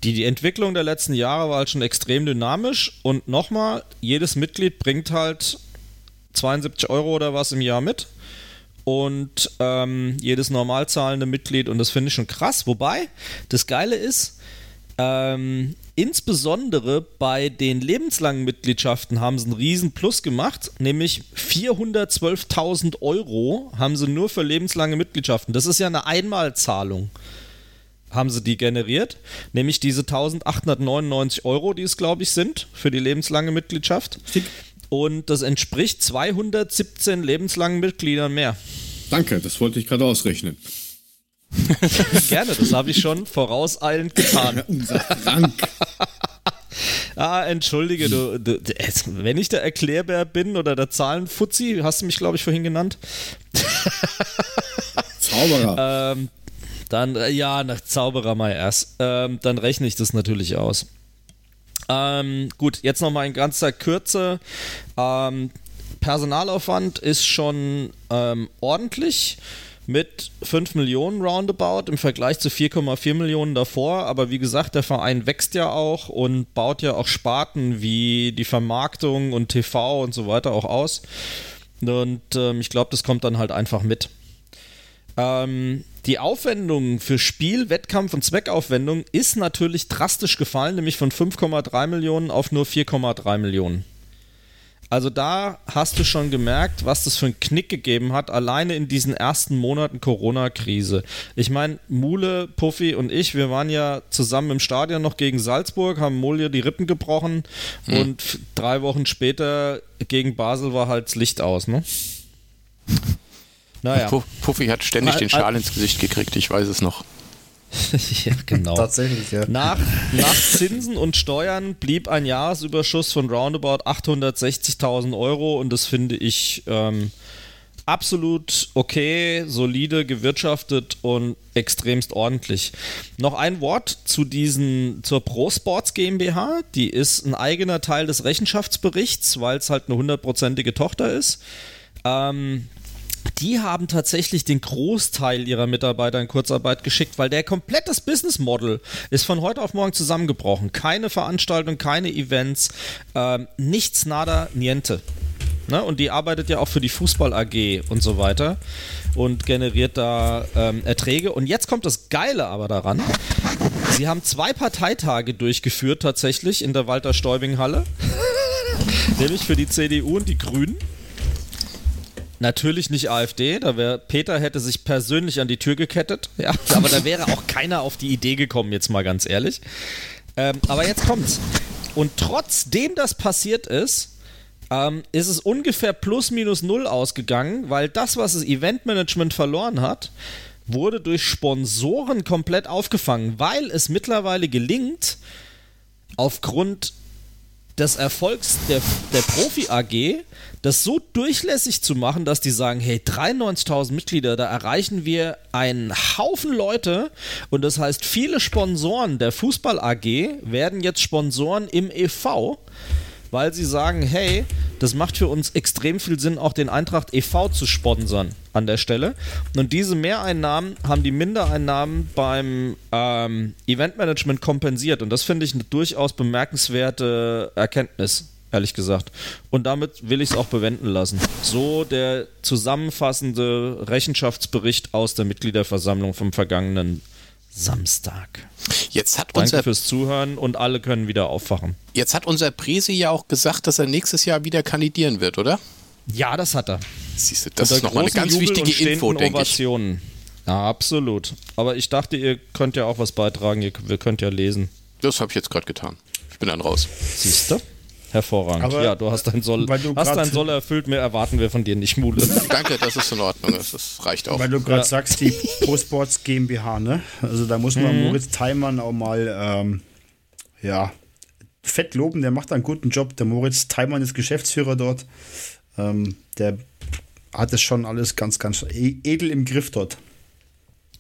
Die, die Entwicklung der letzten Jahre war halt schon extrem dynamisch und nochmal, jedes Mitglied bringt halt 72 Euro oder was im Jahr mit und ähm, jedes normal zahlende Mitglied und das finde ich schon krass. Wobei, das Geile ist, ähm, insbesondere bei den lebenslangen Mitgliedschaften haben sie einen riesen Plus gemacht, nämlich 412.000 Euro haben sie nur für lebenslange Mitgliedschaften. Das ist ja eine Einmalzahlung haben sie die generiert, nämlich diese 1899 Euro, die es glaube ich sind für die lebenslange Mitgliedschaft. Und das entspricht 217 lebenslangen Mitgliedern mehr. Danke, das wollte ich gerade ausrechnen. *laughs* Gerne, das habe ich schon vorauseilend getan. *laughs* Unser Frank. *laughs* Ah, entschuldige, du, du, wenn ich der Erklärbär bin oder der Zahlenfuzzi, hast du mich, glaube ich, vorhin genannt, Zauberer. ähm, dann, äh, ja, nach Zauberer mal erst, ähm, dann rechne ich das natürlich aus. Ähm, gut, jetzt nochmal in ganzer Kürze. Ähm, Personalaufwand ist schon ähm, ordentlich mit 5 Millionen roundabout im Vergleich zu 4,4 Millionen davor. Aber wie gesagt, der Verein wächst ja auch und baut ja auch Sparten wie die Vermarktung und TV und so weiter auch aus. Und ähm, ich glaube, das kommt dann halt einfach mit. Ähm, die Aufwendung für Spiel, Wettkampf und Zweckaufwendung ist natürlich drastisch gefallen, nämlich von 5,3 Millionen auf nur 4,3 Millionen. Also da hast du schon gemerkt, was das für einen Knick gegeben hat, alleine in diesen ersten Monaten Corona-Krise. Ich meine, Mule, Puffy und ich, wir waren ja zusammen im Stadion noch gegen Salzburg, haben Mulje die Rippen gebrochen und f- drei Wochen später gegen Basel war halt das Licht aus, ne? Naja. Pu- Puffy hat ständig den Schal ins Gesicht gekriegt, ich weiß es noch. Ja, genau. Tatsächlich, ja. Nach, nach Zinsen und Steuern blieb ein Jahresüberschuss von roundabout 860.000 Euro und das finde ich ähm, absolut okay, solide, gewirtschaftet und extremst ordentlich. Noch ein Wort zu diesen, zur Pro Sports GmbH. Die ist ein eigener Teil des Rechenschaftsberichts, weil es halt eine hundertprozentige Tochter ist. Ähm, die haben tatsächlich den Großteil ihrer Mitarbeiter in Kurzarbeit geschickt, weil der komplettes Business Model ist von heute auf morgen zusammengebrochen. Keine Veranstaltung, keine Events, ähm, nichts, nada, niente. Ne? Und die arbeitet ja auch für die Fußball AG und so weiter und generiert da ähm, Erträge. Und jetzt kommt das Geile aber daran. Sie haben zwei Parteitage durchgeführt tatsächlich in der Walter-Stäubing-Halle. *laughs* Nämlich für die CDU und die Grünen. Natürlich nicht AfD, da wäre Peter hätte sich persönlich an die Tür gekettet, ja, aber da wäre auch keiner auf die Idee gekommen, jetzt mal ganz ehrlich. Ähm, aber jetzt kommt's. Und trotzdem das passiert ist, ähm, ist es ungefähr plus minus null ausgegangen, weil das, was das Eventmanagement verloren hat, wurde durch Sponsoren komplett aufgefangen, weil es mittlerweile gelingt, aufgrund des Erfolgs der, der Profi AG das so durchlässig zu machen, dass die sagen, hey, 93.000 Mitglieder, da erreichen wir einen Haufen Leute. Und das heißt, viele Sponsoren der Fußball AG werden jetzt Sponsoren im EV weil sie sagen, hey, das macht für uns extrem viel Sinn, auch den Eintracht e.V. zu sponsern an der Stelle. Und diese Mehreinnahmen haben die Mindereinnahmen beim ähm, Eventmanagement kompensiert. Und das finde ich eine durchaus bemerkenswerte Erkenntnis ehrlich gesagt. Und damit will ich es auch bewenden lassen. So der zusammenfassende Rechenschaftsbericht aus der Mitgliederversammlung vom vergangenen Samstag. Jetzt hat Danke unser, fürs Zuhören und alle können wieder aufwachen. jetzt hat unser Presi ja auch gesagt, dass er nächstes Jahr wieder kandidieren wird, oder? Ja, das hat er. Siehst du, das Unter ist nochmal eine ganz Jubel wichtige Info, denke ich. Ja, absolut. Aber ich dachte, ihr könnt ja auch was beitragen, ihr ihr könnt ja lesen. Das habe ich jetzt gerade getan. Ich bin dann raus. Siehst du? Hervorragend. Aber ja, du hast dein Soll, weil du hast dein Soll erfüllt, mehr erwarten wir von dir nicht, Mule. *laughs* Danke, das ist in Ordnung. Das, das reicht auch. Weil du gerade Ja. sagst, die *laughs* ProSports GmbH, ne? Also da muss man Moritz Theimann auch mal, ähm, ja, fett loben. Der macht einen guten Job. Der Moritz Theimann ist Geschäftsführer dort. Ähm, der hat es schon alles ganz, ganz e- edel im Griff dort.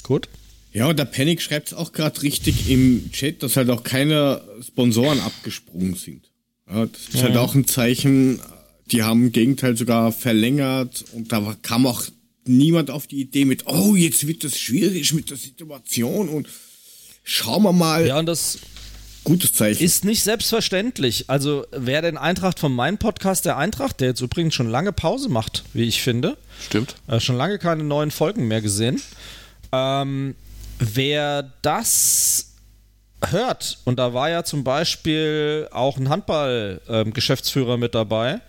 Gut. Ja, und der Panic schreibt es auch gerade richtig im Chat, dass halt auch keine Sponsoren abgesprungen sind. Ja, das ist halt auch ein Zeichen, die haben im Gegenteil sogar verlängert und da kam auch niemand auf die Idee mit, oh, jetzt wird das schwierig mit der Situation und schauen wir mal. Ja, und das Gutes Zeichen. ist nicht selbstverständlich. Also, wer den Eintracht von meinem Podcast, der Eintracht, der jetzt übrigens schon lange Pause macht, wie ich finde, Stimmt. Äh, schon lange keine neuen Folgen mehr gesehen. Ähm, wer das hört, und da war ja zum Beispiel auch ein Handball-Geschäftsführer mit dabei,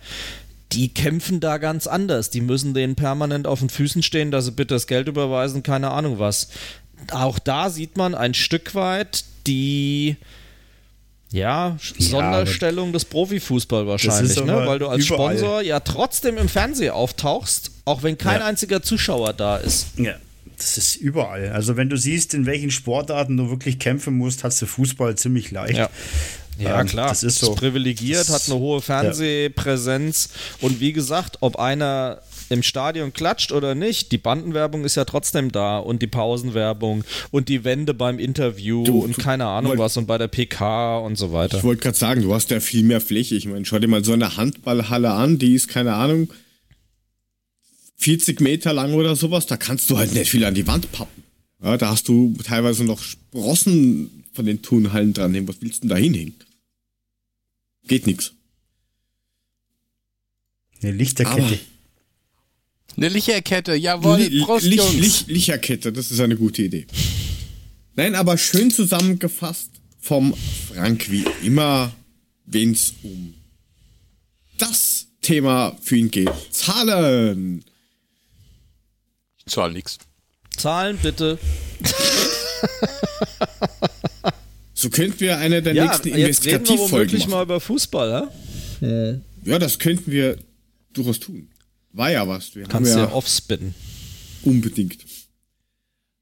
die kämpfen da ganz anders. Die müssen denen permanent auf den Füßen stehen, dass sie bitte das Geld überweisen, keine Ahnung was. Auch da sieht man ein Stück weit die ja, Sonderstellung des Profifußball wahrscheinlich, ne? weil du als überall. Sponsor ja trotzdem im Fernsehen auftauchst, auch wenn kein Ja. einziger Zuschauer da ist. Ja. Das ist überall. Also wenn du siehst, in welchen Sportarten du wirklich kämpfen musst, hast du Fußball ziemlich leicht. Ja. Ja, Ähm, klar. das ist so. privilegiert, hat eine hohe Fernsehpräsenz. Und wie gesagt, ob einer im Stadion klatscht oder nicht, die Bandenwerbung ist ja trotzdem da und die Pausenwerbung und die Wände beim Interview Du- und du- keine Ahnung wollt- was und bei der PK und so weiter. Ich wollte gerade sagen, du hast ja viel mehr Fläche. Ich meine, schau dir mal so eine Handballhalle an, die ist, keine Ahnung, 40 Meter lang oder sowas. Da kannst du halt nicht viel an die Wand pappen. Ja, da hast du teilweise noch Sprossen von den Turnhallen dran. Was willst du denn da hinhängen? Geht nix. Eine Lichterkette. Aber- Eine Licherkette, jawohl, Li- Prost, Lich- Jungs. Lich- Licherkette, das ist eine gute Idee. Nein, aber schön zusammengefasst vom Frank, wie immer, wen's um das Thema für ihn geht. Zahlen! Zahl nix. Zahlen bitte. So könnten wir eine der Ja, nächsten jetzt reden wir Investigativfolgen womöglich machen. mal über Fußball, ja? Ja, das könnten wir durchaus tun. War ja was. Wir Kannst haben ja ja offspinnen. unbedingt.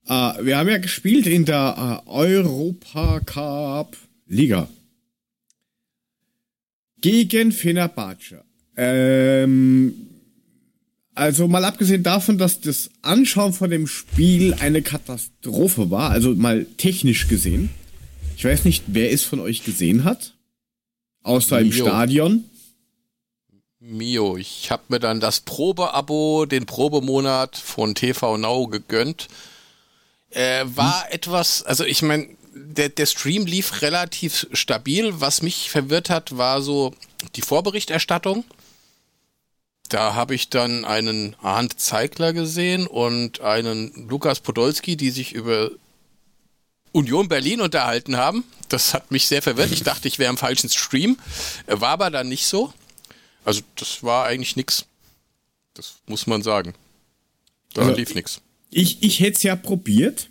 Äh, wir haben ja gespielt in der äh, Europa Cup Liga. Gegen Fenerbahce. Ähm, also mal abgesehen davon, dass das Anschauen von dem Spiel eine Katastrophe war, also mal technisch gesehen. Ich weiß nicht, wer es von euch gesehen hat. Außer im Jo. Stadion. Mio, ich habe mir dann das Probeabo, den Probemonat von TV Now gegönnt. Äh, war etwas, also ich meine, der, der Stream lief relativ stabil. Was mich verwirrt hat, war so die Vorberichterstattung. Da habe ich dann einen Arndt Zeigler gesehen und einen Lukas Podolski, die sich über Union Berlin unterhalten haben. Das hat mich sehr verwirrt. Ich dachte, ich wäre im falschen Stream. War aber dann nicht so. Also das war eigentlich nix. Das muss man sagen. Da Also, lief nichts. Ich, ich hätte es ja probiert.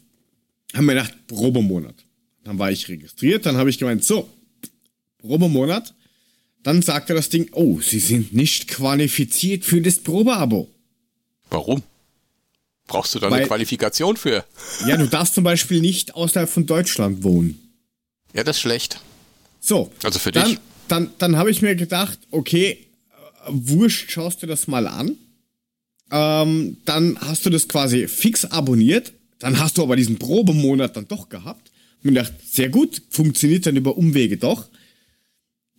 Haben mir gedacht, Probemonat. Dann war ich registriert, dann habe ich gemeint, so, Probemonat. Dann sagte das Ding, oh, Sie sind nicht qualifiziert für das Probeabo. Warum? Brauchst du da eine Weil- Qualifikation für? Ja, du darfst zum Beispiel nicht außerhalb von Deutschland wohnen. Ja, das ist schlecht. So. Also für dann, dich. Dann, dann habe ich mir gedacht, okay, äh, wurscht, schaust du das mal an. Ähm, dann hast du das quasi fix abonniert. Dann hast du aber diesen Probemonat dann doch gehabt. Und mir gedacht, sehr gut, funktioniert dann über Umwege doch.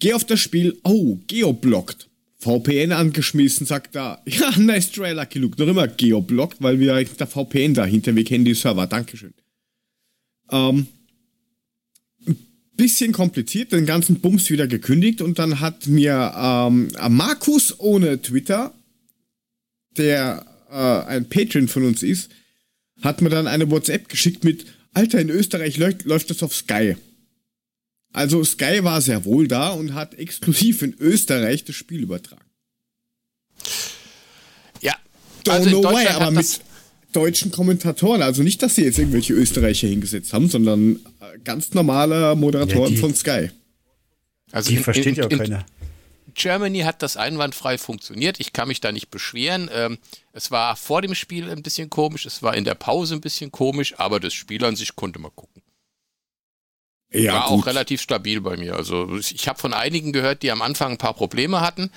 Geh auf das Spiel, oh, geoblockt. VPN angeschmissen, sagt da, *laughs* ja, nice try, Lucky Luke. Noch immer geoblockt, weil wir halt der VPN dahinter, wir kennen die Server, Dankeschön. Ähm, bisschen kompliziert, den ganzen Bums wieder gekündigt und dann hat mir ähm, Markus ohne Twitter, der äh, ein Patron von uns ist, hat mir dann eine WhatsApp geschickt mit, Alter, in Österreich läuft, läuft das auf Sky. Also Sky war sehr wohl da und hat exklusiv in Österreich das Spiel übertragen. Ja. Don't Also in know why, Deutschland aber mit deutschen Kommentatoren. Also nicht, dass sie jetzt irgendwelche Österreicher hingesetzt haben, sondern äh, ganz normale Moderatoren Ja, die- von Sky. also Die in- versteht in, ja auch in, keiner. Germany hat das einwandfrei funktioniert. Ich kann mich da nicht beschweren. Ähm, es war vor dem Spiel ein bisschen komisch, es war in der Pause ein bisschen komisch, aber das Spiel an sich konnte man gucken. Ja, war gut. auch relativ stabil bei mir. Also ich habe von einigen gehört, die am Anfang ein paar Probleme hatten.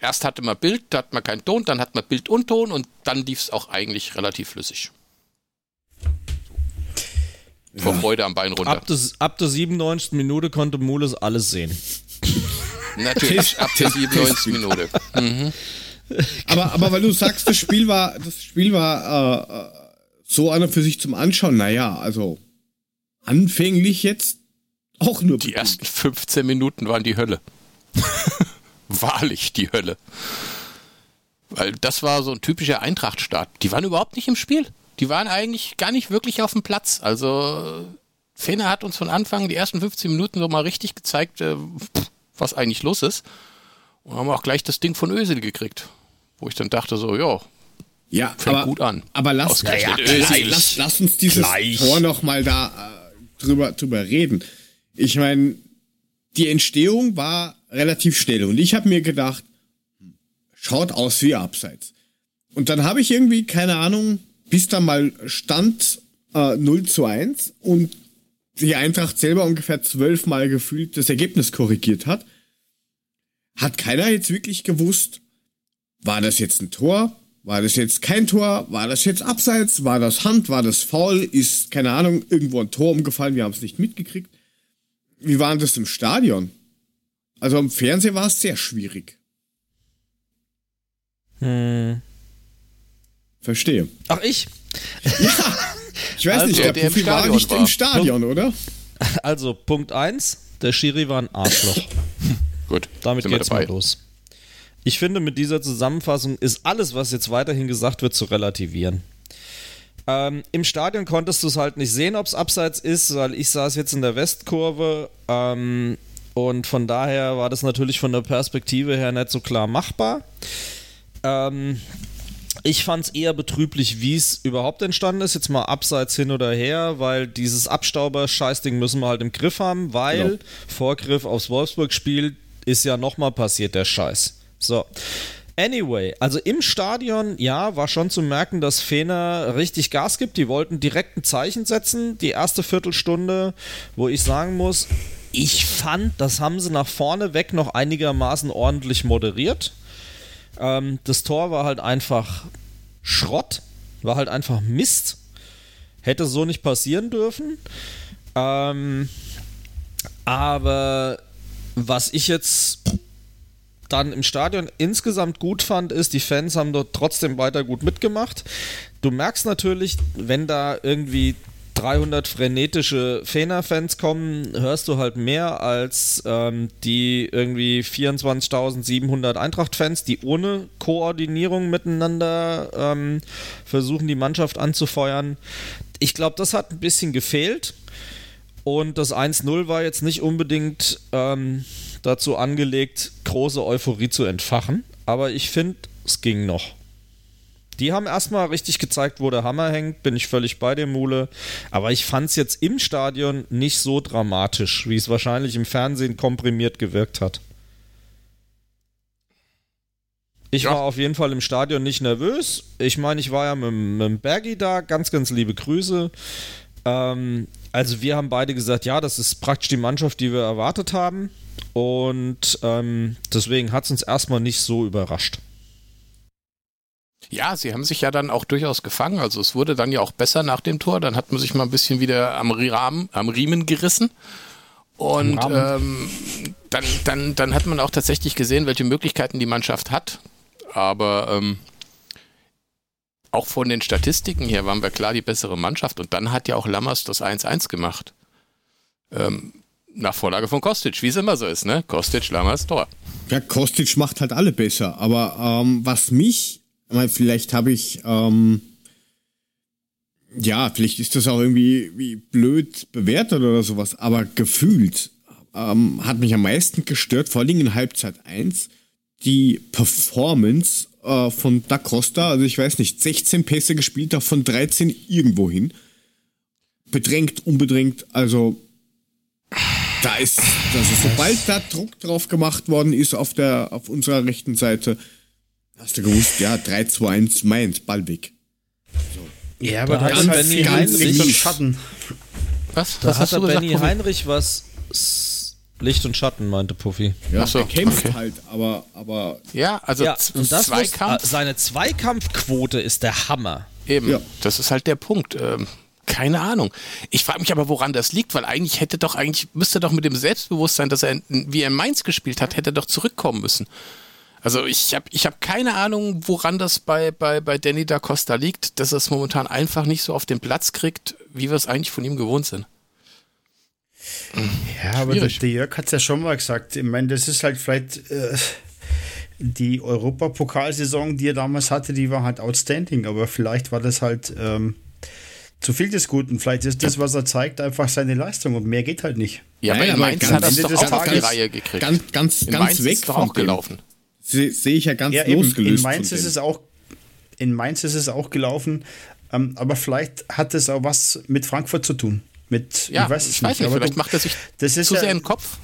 Erst hatte man Bild, da hat man keinen Ton, dann hat man Bild und Ton und dann lief es auch eigentlich relativ flüssig. Vor Freude am Bein runter. Ab der, ab der 97. Minute konnte Mules alles sehen. Natürlich, ab der 97. Minute. Aber, aber weil du sagst, das Spiel war, das Spiel war äh, äh, so und für sich zum Anschauen, naja, also anfänglich jetzt auch nur Die ersten 15 Minuten waren die Hölle. *laughs* Wahrlich die Hölle. Weil das war so ein typischer Eintracht-Start. Die waren überhaupt nicht im Spiel. Die waren eigentlich gar nicht wirklich auf dem Platz. Also Fener hat uns von Anfang die ersten 15 Minuten so mal richtig gezeigt, äh, was eigentlich los ist. Und haben auch gleich das Ding von Ösel gekriegt. Wo ich dann dachte so, ja, ja, fängt aber, gut an. Aber lass, Ausgerechnet ja, lass, lass, uns dieses. Tor noch mal da äh, drüber, drüber reden. Ich meine, die Entstehung war relativ schnell und ich habe mir gedacht, schaut aus wie Abseits. Und dann habe ich irgendwie, keine Ahnung, bis da mal stand äh, 0 zu 1 und die Eintracht selber ungefähr zwölfmal gefühlt das Ergebnis korrigiert hat, hat keiner jetzt wirklich gewusst, war das jetzt ein Tor? War das jetzt kein Tor? War das jetzt Abseits? War das Hand? War das Foul? Ist, keine Ahnung, irgendwo ein Tor umgefallen? Wir haben es nicht mitgekriegt. Wie war denn das im Stadion? Also im Fernsehen war es sehr schwierig. Verstehe. Ach, ich? Ich weiß Also, nicht, der, der im Profi war Stadion nicht war. im Stadion, oder? Also, Punkt 1, der Schiri war ein Arschloch. Gut, Damit geht's mal los. Ich finde, mit dieser Zusammenfassung ist alles, was jetzt weiterhin gesagt wird, zu relativieren. Ähm, Im Stadion konntest du es halt nicht sehen, ob es abseits ist, weil ich saß jetzt in der Westkurve ähm, und von daher war das natürlich von der Perspektive her nicht so klar machbar. Ähm, ich fand es eher betrüblich, wie es überhaupt entstanden ist. Jetzt mal abseits hin oder her, weil dieses Abstauber-Scheißding müssen wir halt im Griff haben, weil Genau. Vorgriff aufs Wolfsburg-Spiel ist ja nochmal passiert, der Scheiß. So. Anyway, also im Stadion, ja, war schon zu merken, dass Fener richtig Gas gibt. Die wollten direkt ein Zeichen setzen. Die erste Viertelstunde, wo ich sagen muss, ich fand, das haben sie nach vorne weg noch einigermaßen ordentlich moderiert. Ähm, das Tor war halt einfach Schrott, war halt einfach Mist. Hätte so nicht passieren dürfen. Ähm, aber was ich jetzt dann im Stadion insgesamt gut fand, ist, die Fans haben dort trotzdem weiter gut mitgemacht. Du merkst natürlich, wenn da irgendwie 300 frenetische Fener-Fans kommen, hörst du halt mehr als ähm, die irgendwie 24.700 Eintracht-Fans, die ohne Koordinierung miteinander ähm, versuchen, die Mannschaft anzufeuern. Ich glaube, das hat ein bisschen gefehlt. Und das 1-0 war jetzt nicht unbedingt ähm, dazu angelegt, große Euphorie zu entfachen. Aber ich finde, es ging noch. Die haben erstmal richtig gezeigt, wo der Hammer hängt, bin ich völlig bei dem Mule. Aber ich fand es jetzt im Stadion nicht so dramatisch, wie es wahrscheinlich im Fernsehen komprimiert gewirkt hat. Ich Ja. war auf jeden Fall im Stadion nicht nervös. Ich meine, ich war ja mit, mit dem Bergi da. Ganz, ganz liebe Grüße. Ähm, also wir haben beide gesagt, ja, das ist praktisch die Mannschaft, die wir erwartet haben. Und ähm, deswegen hat es uns erstmal nicht so überrascht. Ja, sie haben sich ja dann auch durchaus gefangen. Also es wurde dann ja auch besser nach dem Tor. Dann hat man sich mal ein bisschen wieder am, Rahmen, am Riemen gerissen. Und ähm, dann, dann, dann hat man auch tatsächlich gesehen, welche Möglichkeiten die Mannschaft hat. Aber ähm, auch von den Statistiken her waren wir klar die bessere Mannschaft. Und dann hat ja auch Lammers das 1-1 gemacht. Ähm, nach Vorlage von Kostic, wie es immer so ist, ne? Kostic, Lammers, Tor. Ja, Kostic macht halt alle besser. Aber ähm, was mich, ich vielleicht habe ich, ähm, ja, vielleicht ist das auch irgendwie wie blöd bewertet oder sowas, aber gefühlt ähm, hat mich am meisten gestört, vor allem in Halbzeit 1, die Performance äh, von Da Costa. Also ich weiß nicht, 16 Pässe gespielt, davon 13 irgendwo hin. Bedrängt, unbedrängt, also da ist, also sobald da Druck drauf gemacht worden ist auf der, auf unserer rechten Seite, hast du gewusst, ja, 3, 2, 1, Mainz, Ball weg. Ja, aber Da da hat ist halt Benny viel Heinrich- Licht und Schatten. Was? Da Was hat hast? Benny? Heinrich was Licht und Schatten, meinte Puffy. Ja, so, er kämpft okay. halt, aber, aber Ja, also Ja, und das muss, Zweikampf. äh, seine Zweikampfquote ist der Hammer. Eben, Ja. das ist halt der Punkt. Ähm, keine Ahnung. Ich frage mich aber, woran das liegt, weil eigentlich hätte doch, eigentlich müsste doch mit dem Selbstbewusstsein, dass er, wie er in Mainz gespielt hat, hätte er doch zurückkommen müssen. Also ich habe ich hab keine Ahnung, woran das bei, bei, bei Danny da Costa liegt, dass er es momentan einfach nicht so auf den Platz kriegt, wie wir es eigentlich von ihm gewohnt sind. Ja, aber der, der Jörg hat es ja schon mal gesagt. Ich meine, das ist halt vielleicht äh, die Europapokalsaison, die er damals hatte, die war halt outstanding, aber vielleicht war das halt ähm, zu viel des Guten. Vielleicht ist das, was er zeigt, einfach seine Leistung und mehr geht halt nicht. Ja, Nein, aber in Mainz ganz hat er Ende doch auch auf die Tages Reihe gekriegt. ganz, ganz, in ganz Mainz weg ist doch auch gelaufen. Sehe seh ich ja ganz Ja, losgelöst. In Mainz ist es auch, in Mainz ist es auch gelaufen, ähm, aber vielleicht hat es auch was mit Frankfurt zu tun. Mit, Ja, ich weiß es ich weiß nicht, nicht, aber vielleicht du, macht er sich das ist zu ja, sehr in den Kopf.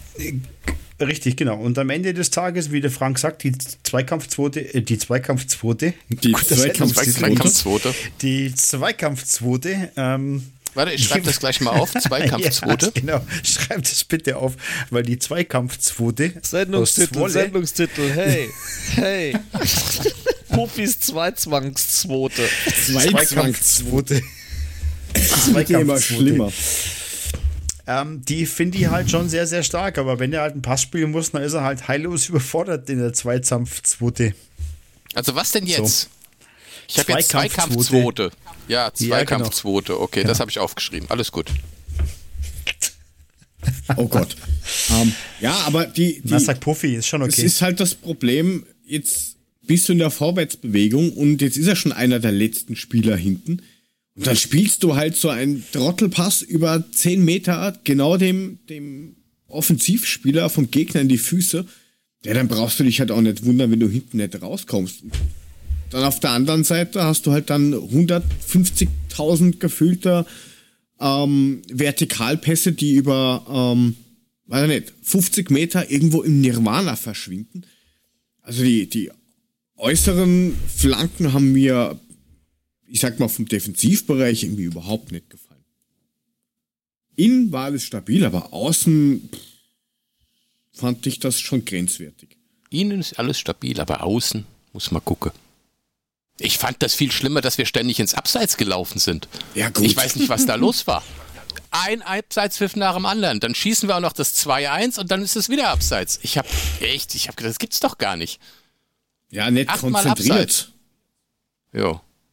Richtig, genau. Und am Ende des Tages, wie der Frank sagt, die Zweikampfquote, äh, die Zweikampfquote, Die. *laughs* Zweikampfquote. die Zweikampfquote, ähm, Warte, ich schreibe das gleich mal auf. *laughs* Zweikampfquote. Ja, genau, schreibt es bitte auf, weil die Zweikampfquote aus Sendungstitel, Zwolle- Sendungstitel, hey, hey. *laughs* Puffys Zweizwangsquote. Zweikampfquote. Das wird immer schlimmer. Ähm, die finde ich halt schon sehr, sehr stark, aber wenn er halt einen Pass spielen muss, dann ist er halt heillos *laughs* überfordert in der Zweikampfquote. Also was denn jetzt? Ich habe jetzt Zweikampfzwote. Zweikampfzwote. Ja, Ja, genau. Zweikampfzwote. Okay, das habe ich aufgeschrieben. Alles gut. Oh Gott. ähm, ja, aber die, die Was sagt Puffy? Ist schon Es okay. ist halt das Problem, jetzt bist du in der Vorwärtsbewegung und jetzt ist er schon einer der letzten Spieler hinten. Und dann spielst du halt so einen Trottelpass über 10 Meter genau dem, dem Offensivspieler vom Gegner in die Füße. Ja, dann brauchst du dich halt auch nicht wundern, wenn du hinten nicht rauskommst. Dann auf der anderen Seite hast du halt dann 150.000 gefühlter ähm, Vertikalpässe, die über, ähm, weiß ich nicht, 50 Meter irgendwo im Nirvana verschwinden. Also die, die äußeren Flanken haben mir, ich sag mal, vom Defensivbereich irgendwie überhaupt nicht gefallen. Innen war alles stabil, aber außen pff, fand ich das schon grenzwertig. Innen ist alles stabil, aber außen muss man gucken. Ich fand das viel schlimmer, dass wir ständig ins Abseits gelaufen sind. Ja, gut. Ich weiß nicht, was da los war. Ein Abseitspfiff nach dem anderen. Dann schießen wir auch noch das 2-1 und dann ist es wieder Abseits. Ich habe echt, ich habe gedacht, das gibt's doch gar nicht. Ja, nicht Achtmal konzentriert. Abseits.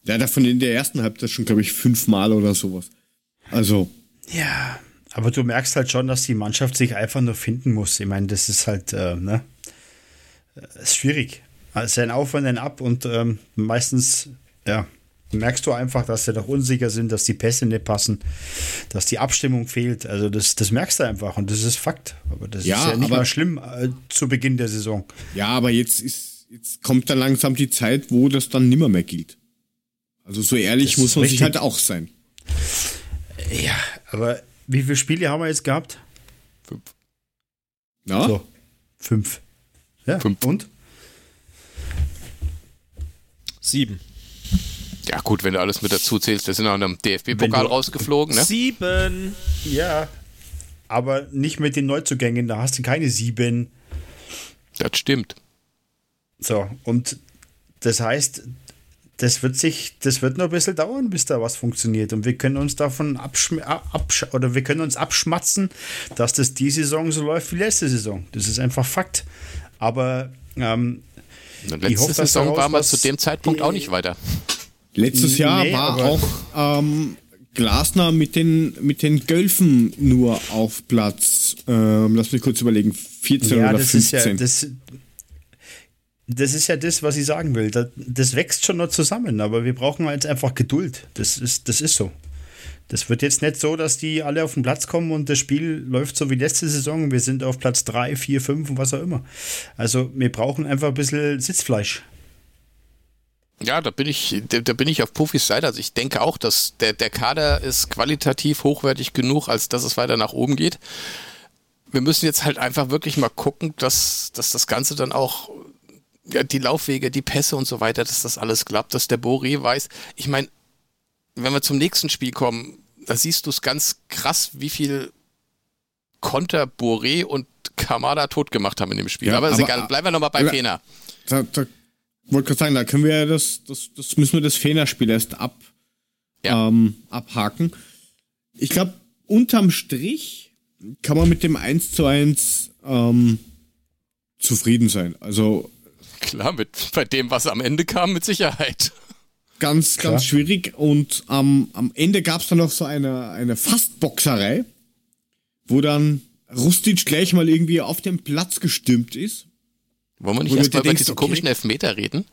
Ja, davon in der ersten Halbzeit schon, glaube ich, fünfmal oder sowas. Also, Ja, aber du merkst halt schon, dass die Mannschaft sich einfach nur finden muss. Ich meine, das ist halt, äh, ne? Äh, Ist schwierig. Also ein Auf und ein Ab und ähm, meistens, ja, merkst du einfach, dass sie doch unsicher sind, dass die Pässe nicht passen, dass die Abstimmung fehlt. Also das, das merkst du einfach und das ist Fakt. Aber das Ja, ist ja nicht aber- mal schlimm äh, zu Beginn der Saison. ja, aber jetzt ist, jetzt kommt dann langsam die Zeit, wo das dann nimmer mehr gilt. Also so ehrlich Das muss man sich richtig. halt auch sein. Ja, aber wie viele Spiele haben wir jetzt gehabt? Ja? So, fünf. Ja, Fünf. und? Sieben. Ja, gut, wenn du alles mit dazu zählst, wir sind auch in einem DFB-Pokal rausgeflogen, ne? Sieben. Ja. Aber nicht mit den Neuzugängen, da hast du keine sieben. Das stimmt. So, und das heißt, das wird sich, das wird noch ein bisschen dauern, bis da was funktioniert. Und wir können uns davon abschm absch oder wir können uns abschmatzen, dass das die Saison so läuft wie letzte Saison. Das ist einfach Fakt. Aber ähm, Und Ich letzte hoffe, dass Saison war man zu dem Zeitpunkt auch nicht weiter. Letztes Jahr Nee, war auch ähm, Glasner mit den, mit den Gölfen nur auf Platz, ähm, lass mich kurz überlegen, 14 ja, oder das 15. ist ja das, das ist ja das, was ich sagen will. Das, wächst schon noch zusammen, aber wir brauchen jetzt einfach Geduld. Das ist, das ist so. Das wird jetzt nicht so, dass die alle auf den Platz kommen und das Spiel läuft so wie letzte Saison. Wir sind auf Platz 3, 4, 5 und was auch immer. Also wir brauchen einfach ein bisschen Sitzfleisch. Ja, da bin ich, da, bin ich auf Profis Seite. Also ich denke auch, dass der, der Kader ist qualitativ hochwertig genug, als dass es weiter nach oben geht. Wir müssen jetzt halt einfach wirklich mal gucken, dass, dass das Ganze dann auch, die Laufwege, die Pässe und so weiter, dass das alles klappt, dass der Boré weiß. Ich meine, wenn wir zum nächsten Spiel kommen, da siehst du es ganz krass, wie viel Konter Boré und Kamada tot gemacht haben in dem Spiel. Ja, aber ist aber- egal, bleiben wir nochmal bei Fener. Da, da wollte gerade sagen, da können wir ja das, das, das müssen wir das Fehlerspiel erst ab, Ja. ähm, abhaken. Ich glaube, unterm Strich kann man mit dem 1 zu 1 ähm, zufrieden sein. Also Klar, mit, bei dem, was am Ende kam, mit Sicherheit. ganz, Klar. ganz schwierig. Und am am Ende gab es dann noch so eine, eine Fastboxerei, wo dann Rustic gleich mal irgendwie auf den Platz gestürmt ist. Wollen wir nicht erstmal über denkst, diesen okay. komischen Elfmeter reden?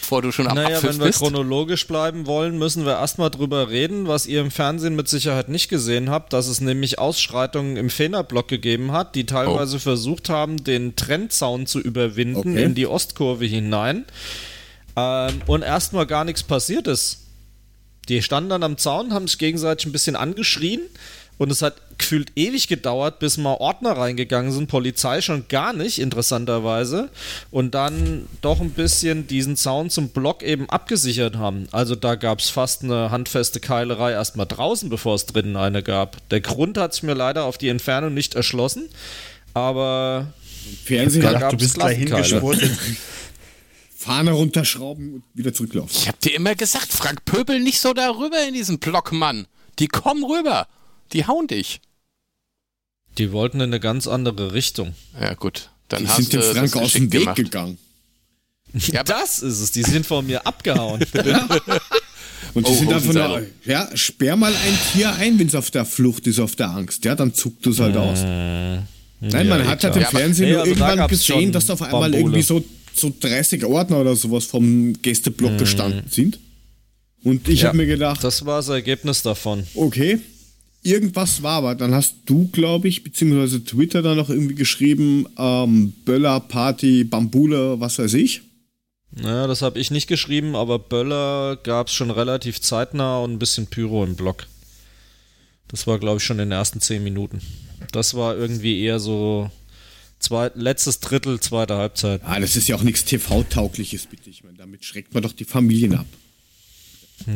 Bevor du schon am Naja, Abpfiff wenn wir bist? chronologisch bleiben wollen, müssen wir erstmal drüber reden, was ihr im Fernsehen mit Sicherheit nicht gesehen habt, dass es nämlich Ausschreitungen im Fehnerblock gegeben hat, die teilweise versucht haben, den Trennzaun zu überwinden Okay. in die Ostkurve hinein ähm, und erstmal gar nichts passiert ist. Die standen dann am Zaun, haben sich gegenseitig ein bisschen angeschrien und es hat gefühlt ewig gedauert, bis mal Ordner reingegangen sind, Polizei schon gar nicht, interessanterweise, und dann doch ein bisschen diesen Zaun zum Block eben abgesichert haben. Also da gab es fast eine handfeste Keilerei erstmal draußen, bevor es drinnen eine gab. Der Grund hat sich mir leider auf die Entfernung nicht erschlossen, aber Fernsehen, Da Gedacht, du bist Klassenkeile. hingeschwurbelt. Fahne runterschrauben und wieder zurücklaufen. Ich hab dir immer gesagt, Frank Pöbel nicht so darüber in diesen Block, Mann. Die kommen rüber. Die hauen dich. Die wollten in eine ganz andere Richtung. Ja, gut. Dann Die hast sind du dem Frank aus dem Weg gemacht. gegangen. Ja, *laughs* Das ist es, die sind von mir abgehauen. *laughs* Und die Oh, sind einfach nur, Hosenseilung. ja, sperr mal ein Tier ein, wenn es auf der Flucht ist, auf der Angst. Ja, dann zuckt es halt aus. Nein, man hat halt im Ja, aber- Fernsehen Nee, nur also da irgendwann gesehen, dass auf einmal Bambule. irgendwie so, so 30 Ordner oder sowas vom Gästeblock gestanden sind. Und ich Ja. habe mir gedacht, Das war das Ergebnis davon. okay, irgendwas war aber. Dann hast du, glaube ich, beziehungsweise Twitter dann noch irgendwie geschrieben, ähm, Böller, Party, Bambule, was weiß ich. Naja, das habe ich nicht geschrieben, aber Böller gab es schon relativ zeitnah und ein bisschen Pyro im Block. Das war, glaube ich, schon in den ersten zehn Minuten. Das war irgendwie eher so zwei, letztes Drittel, zweite Halbzeit. Ah, das ist ja auch nichts TV-taugliches, bitte. Ich meine, damit schreckt man doch die Familien ab.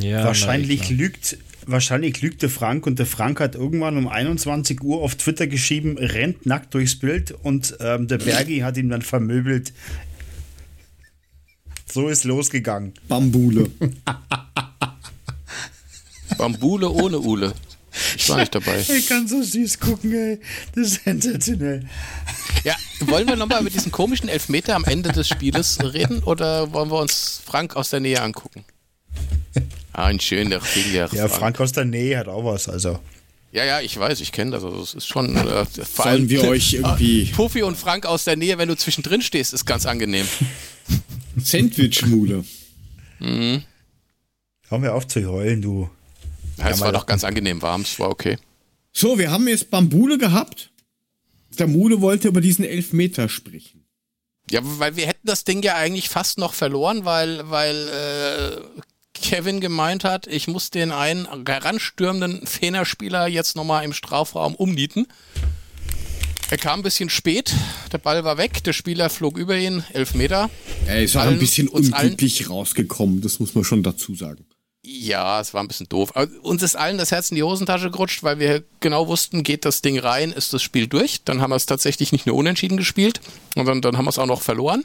Ja, wahrscheinlich na, lügt, wahrscheinlich lügt der Frank und der Frank hat irgendwann um 21 Uhr auf Twitter geschrieben, rennt nackt durchs Bild und ähm, der Bergi hat ihn dann vermöbelt. So ist losgegangen. Bambule. *laughs* Bambule ohne Ule. Ich war nicht dabei. Ich kann so süß gucken, ey. Das ist sensationell. Ja, wollen wir nochmal über diesen komischen Elfmeter am Ende des Spieles reden oder wollen wir uns Frank aus der Nähe angucken? Ah, ein schöner Finger. Ja, Frank aus der Nähe hat auch was, also. Ja, ja, ich weiß, ich kenne das. Also es ist schon. Äh, vor Sollen wir euch irgendwie Puffi und Frank aus der Nähe, wenn du zwischendrin stehst, ist ganz angenehm. *laughs* Sandwich-Mule. Hör mir auf zu heulen, du. Ja, es war doch ganz angenehm warm, es war okay. So, wir haben jetzt Bambule gehabt. Der Mule wollte über diesen Elfmeter sprechen. Ja, weil wir hätten das Ding ja eigentlich fast noch verloren, weil, weil äh, Kevin gemeint hat, ich muss den einen heranstürmenden Fener-Spieler jetzt nochmal im Strafraum umnieten. Er kam ein bisschen spät, der Ball war weg, der Spieler flog über ihn, elf Meter. Er ist auch ein bisschen unglücklich rausgekommen, das muss man schon dazu sagen. Ja, es war ein bisschen doof. Aber uns ist allen das Herz in die Hosentasche gerutscht, weil wir genau wussten, geht das Ding rein, ist das Spiel durch. Dann haben wir es tatsächlich nicht nur unentschieden gespielt, sondern dann haben wir es auch noch verloren.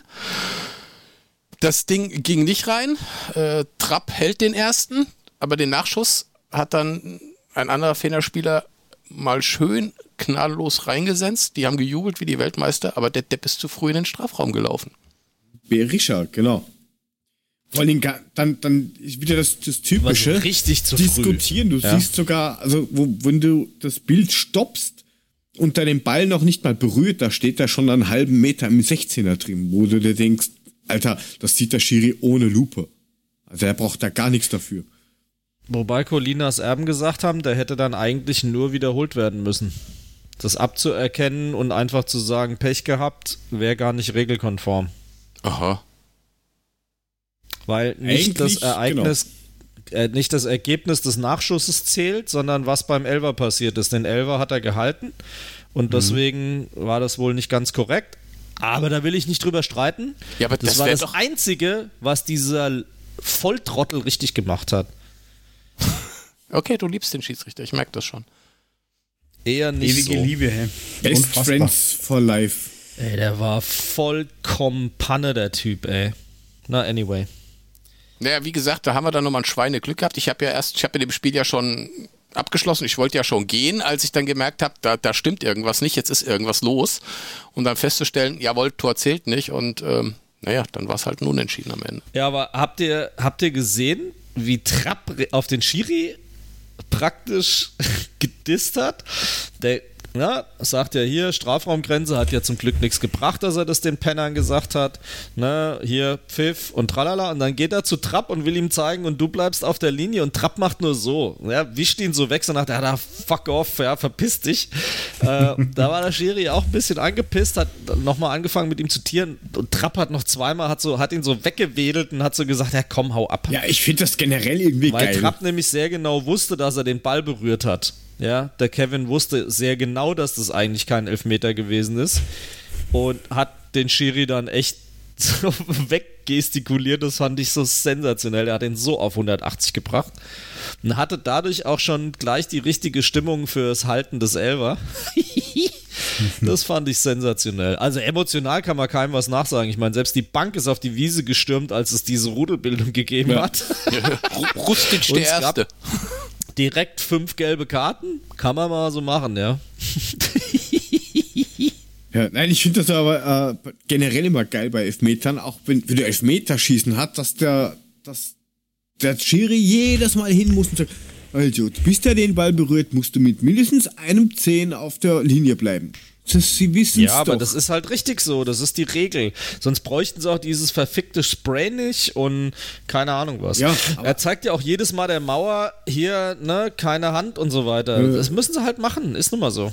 Das Ding ging nicht rein. Äh, Trapp hält den ersten, aber den Nachschuss hat dann ein anderer Fener-Spieler mal schön knalllos reingesenzt. Die haben gejubelt wie die Weltmeister, aber der Depp ist zu früh in den Strafraum gelaufen. Berisha, genau. Vor allem dann, dann ist wieder das, das Typische. richtig zu Diskutieren. Früh. Du ja. siehst sogar, also wo, wenn du das Bild stoppst und da den Ball noch nicht mal berührt, da steht da schon einen halben Meter im 16er drin, wo du dir denkst, Alter, das sieht der Schiri ohne Lupe. Also er braucht da gar nichts dafür. Wobei Colinas Erben gesagt haben, der hätte dann eigentlich nur wiederholt werden müssen. Das abzuerkennen und einfach zu sagen, Pech gehabt, wäre gar nicht regelkonform. Aha. Weil nicht Eigentlich, das Ereignis, genau. äh, nicht das Ergebnis des Nachschusses zählt, sondern was beim Elver passiert ist. Den Elver hat er gehalten und mhm. deswegen war das wohl nicht ganz korrekt. Aber da will ich nicht drüber streiten. Ja, aber das, das war das Einzige, was dieser Volltrottel richtig gemacht hat. Okay, du liebst den Schiedsrichter, ich merke das schon. Eher nicht Ewige so. Liebe, hey. Best Unfassbar. Friends for life. Ey, der war vollkommen Panne, der Typ, ey. Na, anyway. Naja, wie gesagt, da haben wir dann nochmal ein Schweineglück gehabt. Ich habe ja erst, ich habe in dem Spiel ja schon abgeschlossen. Ich wollte ja schon gehen, als ich dann gemerkt habe, da, da stimmt irgendwas nicht, jetzt ist irgendwas los. Und dann festzustellen, jawohl, Tor zählt nicht. Und ähm, naja, dann war es halt ein Unentschieden am Ende. Ja, aber habt ihr, habt ihr gesehen, wie Trapp auf den Schiri praktisch *laughs* gedisst hat? Der ja, sagt ja hier, Strafraumgrenze hat ja zum Glück nichts gebracht, dass er das den Pennern gesagt hat. Ne, hier Pfiff und tralala. Und dann geht er zu Trapp und will ihm zeigen und du bleibst auf der Linie und Trapp macht nur so. Ja, wischt ihn so weg, so nach der, ja, fuck off, ja, verpiss dich. äh, da war der Schiri auch ein bisschen angepisst, hat nochmal angefangen mit ihm zu tieren und Trapp hat noch zweimal, hat, so, hat ihn so weggewedelt und hat so gesagt, ja komm, hau ab. Ja, ich finde das generell irgendwie Weil geil. Weil Trapp nämlich sehr genau wusste, dass er den Ball berührt hat. Ja, der Kevin wusste sehr genau, dass das eigentlich kein Elfmeter gewesen ist und hat den Schiri dann echt *laughs* so weggestikuliert. Das fand ich so sensationell. Er hat ihn so auf 180 gebracht und hatte dadurch auch schon gleich die richtige Stimmung fürs Halten des Elver. *laughs* das fand ich sensationell. Also emotional kann man keinem was nachsagen. Ich meine, selbst die Bank ist auf die Wiese gestürmt, als es diese Rudelbildung gegeben ja. hat. *laughs* Rustic der Erste direkt fünf gelbe Karten. Kann man mal so machen, ja. *laughs* Ja, nein, ich finde das aber äh, generell immer geil bei Elfmetern, auch wenn, wenn du Elfmeterschießen hat, dass der, dass der Schiri jedes Mal hin muss und sagt, also, bis der den Ball berührt, musst du mit mindestens einem Zehn auf der Linie bleiben. Das, sie wissen Ja, aber doch. das ist halt richtig so. Das ist die Regel. Sonst bräuchten sie auch dieses verfickte Spray nicht und keine Ahnung was. Ja, er zeigt ja auch jedes Mal der Mauer hier, ne, keine Hand und so weiter. Äh. Das müssen sie halt machen. Ist nun mal so.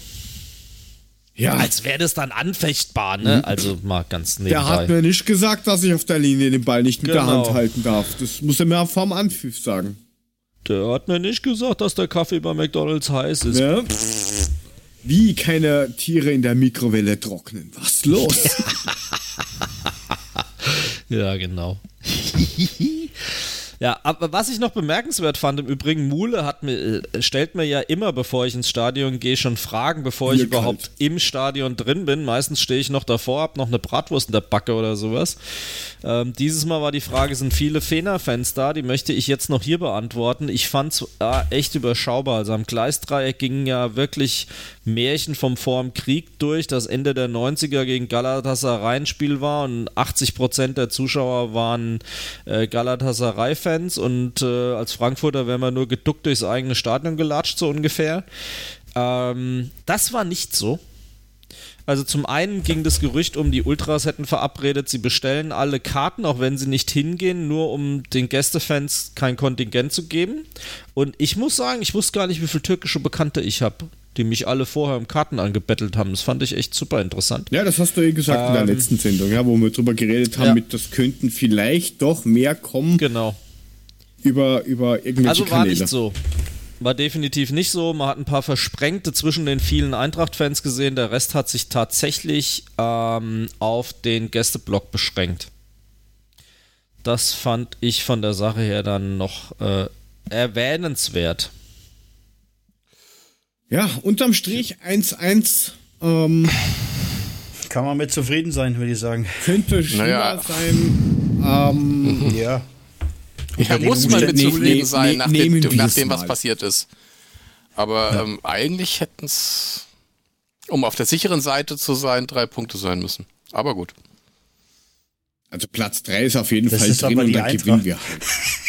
Ja. Als wäre das dann anfechtbar, ne? Mhm. Also mal ganz nebenbei. Der hat mir nicht gesagt, dass ich auf der Linie den Ball nicht mit genau. der Hand halten darf. Das muss er mir vorm Anpfiff sagen. Der hat mir nicht gesagt, dass der Kaffee bei McDonalds heiß ist. Ja. Wie keine Tiere in der Mikrowelle trocknen. Was los? *laughs* ja, genau. Ja, aber was ich noch bemerkenswert fand, im Übrigen, Mule hat mir, äh, stellt mir ja immer, bevor ich ins Stadion gehe, schon Fragen, bevor ich überhaupt kalt. im Stadion drin bin. Meistens stehe ich noch davor, hab noch eine Bratwurst in der Backe oder sowas. Ähm, dieses Mal war die Frage, sind viele Fener-Fans da? Die möchte ich jetzt noch hier beantworten. Ich fand es äh, echt überschaubar. Also am Gleisdreieck gingen ja wirklich Märchen vom Vor dem Krieg durch, das Ende der 90er gegen Galatasaray ein Spiel war und 80% der Zuschauer waren äh, Galatasaray-Fans und äh, als Frankfurter wären wir nur geduckt durchs eigene Stadion gelatscht, so ungefähr. Ähm, das war nicht so. Also zum einen ging das Gerücht um, die Ultras hätten verabredet, sie bestellen alle Karten, auch wenn sie nicht hingehen, nur um den Gästefans kein Kontingent zu geben. Und ich muss sagen, ich wusste gar nicht, wie viele türkische Bekannte ich habe die mich alle vorher im Karten angebettelt haben. Das fand ich echt super interessant. Ja, das hast du ja gesagt in der Ähm, letzten Sendung, ja, wo wir drüber geredet haben, Ja. mit das könnten vielleicht doch mehr kommen Genau. über, über irgendwelche Also war Kanäle. nicht so. War definitiv nicht so. Man hat ein paar Versprengte zwischen den vielen Eintracht-Fans gesehen. Der Rest hat sich tatsächlich ähm, auf den Gästeblock beschränkt. Das fand ich von der Sache her dann noch äh, erwähnenswert. Ja, unterm Strich 1-1 ähm, Kann man mit zufrieden sein, würde ich sagen. könnte schlimmer Naja. sein. Ähm, *laughs* Ja. Ja, muss man mit zufrieden ne- sein, ne- nach dem, nach dem was mal. passiert ist. Aber ähm, eigentlich hätten es, um auf der sicheren Seite zu sein, drei Punkte sein müssen. Aber gut. also Platz 3 ist auf jeden Das Fall ist drin und dann Eintracht. gewinnen wir halt. *laughs*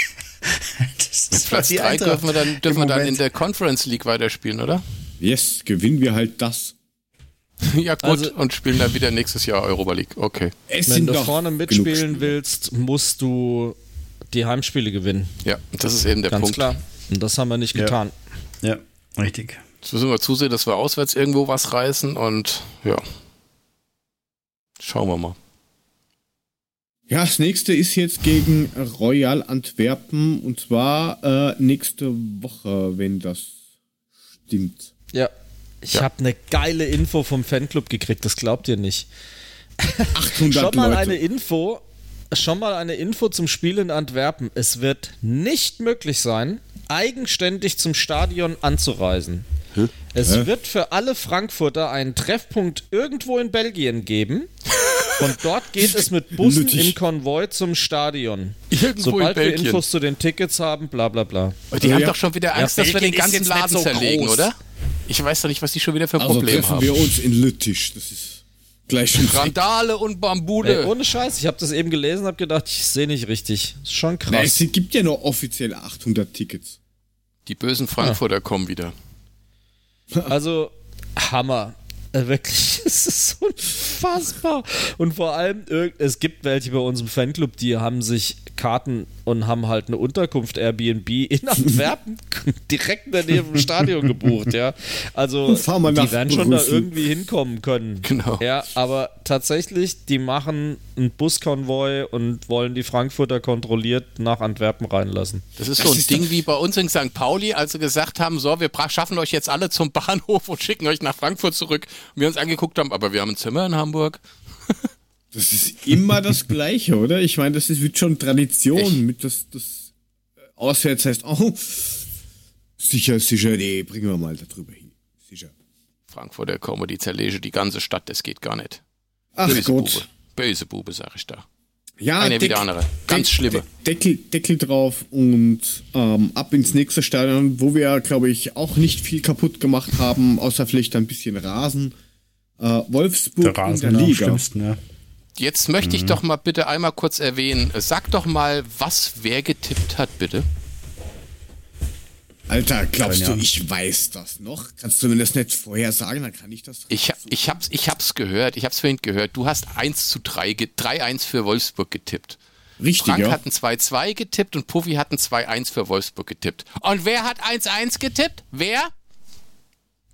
*laughs* Das ist Platz die drei Eintracht dürfen wir dann, dürfen wir dann in der Conference League weiterspielen, oder? Yes, gewinnen wir halt das. *laughs* ja gut, Also- und spielen dann wieder nächstes Jahr Europa League. Okay. Es Wenn du vorne mitspielen Spiele. willst, musst du die Heimspiele gewinnen. Ja, das ist eben der Ganz Punkt. klar. Und das haben wir nicht Ja. getan. Ja, richtig. Jetzt müssen wir zusehen, dass wir auswärts irgendwo was reißen und ja. Schauen wir mal. Ja, das nächste ist jetzt gegen Royal Antwerpen und zwar äh, nächste Woche, wenn das stimmt. Ja. Ich Ja. habe eine geile Info vom Fanclub gekriegt, das glaubt ihr nicht. *laughs* 800 Schon mal Leute. eine Info, schon mal eine Info zum Spiel in Antwerpen. Es wird nicht möglich sein, eigenständig zum Stadion anzureisen. Es Hä? wird für alle Frankfurter einen Treffpunkt irgendwo in Belgien geben. Von dort geht es mit Bussen Nötig. im Konvoi zum Stadion. Irgendwo Sobald in wir Belgien. Infos zu den Tickets haben, bla bla bla. Die Ja, haben ja. doch schon wieder Angst, dass wir den Belgien ganzen Laden so zerlegen, groß. oder? Ich weiß doch nicht, was die schon wieder für Also Probleme treffen haben. wir uns in Lüttich. Das ist gleich schon Randale und Ey, Bambule. ohne Scheiß, ich habe das eben gelesen, habe gedacht, ich sehe nicht richtig. Ist schon krass. Nein, es gibt ja nur offiziell 800 Tickets. Die bösen Frankfurter kommen wieder. Also, Hammer. Äh, Wirklich, *laughs* es ist unfassbar. Und vor allem, es gibt welche bei uns im Fanclub, die haben sich Karten und haben halt eine Unterkunft Airbnb in *laughs* Antwerpen *laughs* direkt in der Nähe vom Stadion gebucht, ja. Also, die werden schon da irgendwie hinkommen können. Genau. Ja, aber tatsächlich, die machen einen Buskonvoi und wollen die Frankfurter kontrolliert nach Antwerpen reinlassen. Das ist so ein Ding wie bei uns in St. Pauli, als sie gesagt haben, so, wir schaffen euch jetzt alle zum Bahnhof und schicken euch nach Frankfurt zurück. Und wir uns angeguckt haben, aber wir haben ein Zimmer in Hamburg. *laughs* Das ist immer das Gleiche, oder? Ich meine, das ist, wird schon Tradition. Echt? Mit das, das äh, auswärts heißt, oh, sicher, sicher, nee, bringen wir mal da drüber hin. Sicher. Frankfurter Comedy zerlege die ganze Stadt, das geht gar nicht. Ach Böse Gott. Bube. Böse Bube, sag ich da. Ja, Eine wie Deck- die andere. Ganz Deck- schlimme. Deckel, Deckel drauf und ähm, ab ins nächste Stadion, wo wir, glaube ich, auch nicht viel kaputt gemacht haben, außer vielleicht ein bisschen Rasen. Äh, Wolfsburg Der Rasen in der Liga. schlimmsten, ja. Jetzt möchte ich doch mal bitte einmal kurz erwähnen, sag doch mal, was wer getippt hat, bitte. Alter, glaubst du, ich weiß das noch? Kannst du mir das nicht vorher sagen? Dann kann ich das. Ich, ich, hab's, ich hab's gehört, ich hab's vorhin gehört. Du hast 1 zu 3, ge- 3-1 für Wolfsburg getippt. Richtig, Frank ja. hat ein 2-2 getippt und Puffy hat ein 2-1 für Wolfsburg getippt. Und wer hat 1-1 getippt? Wer?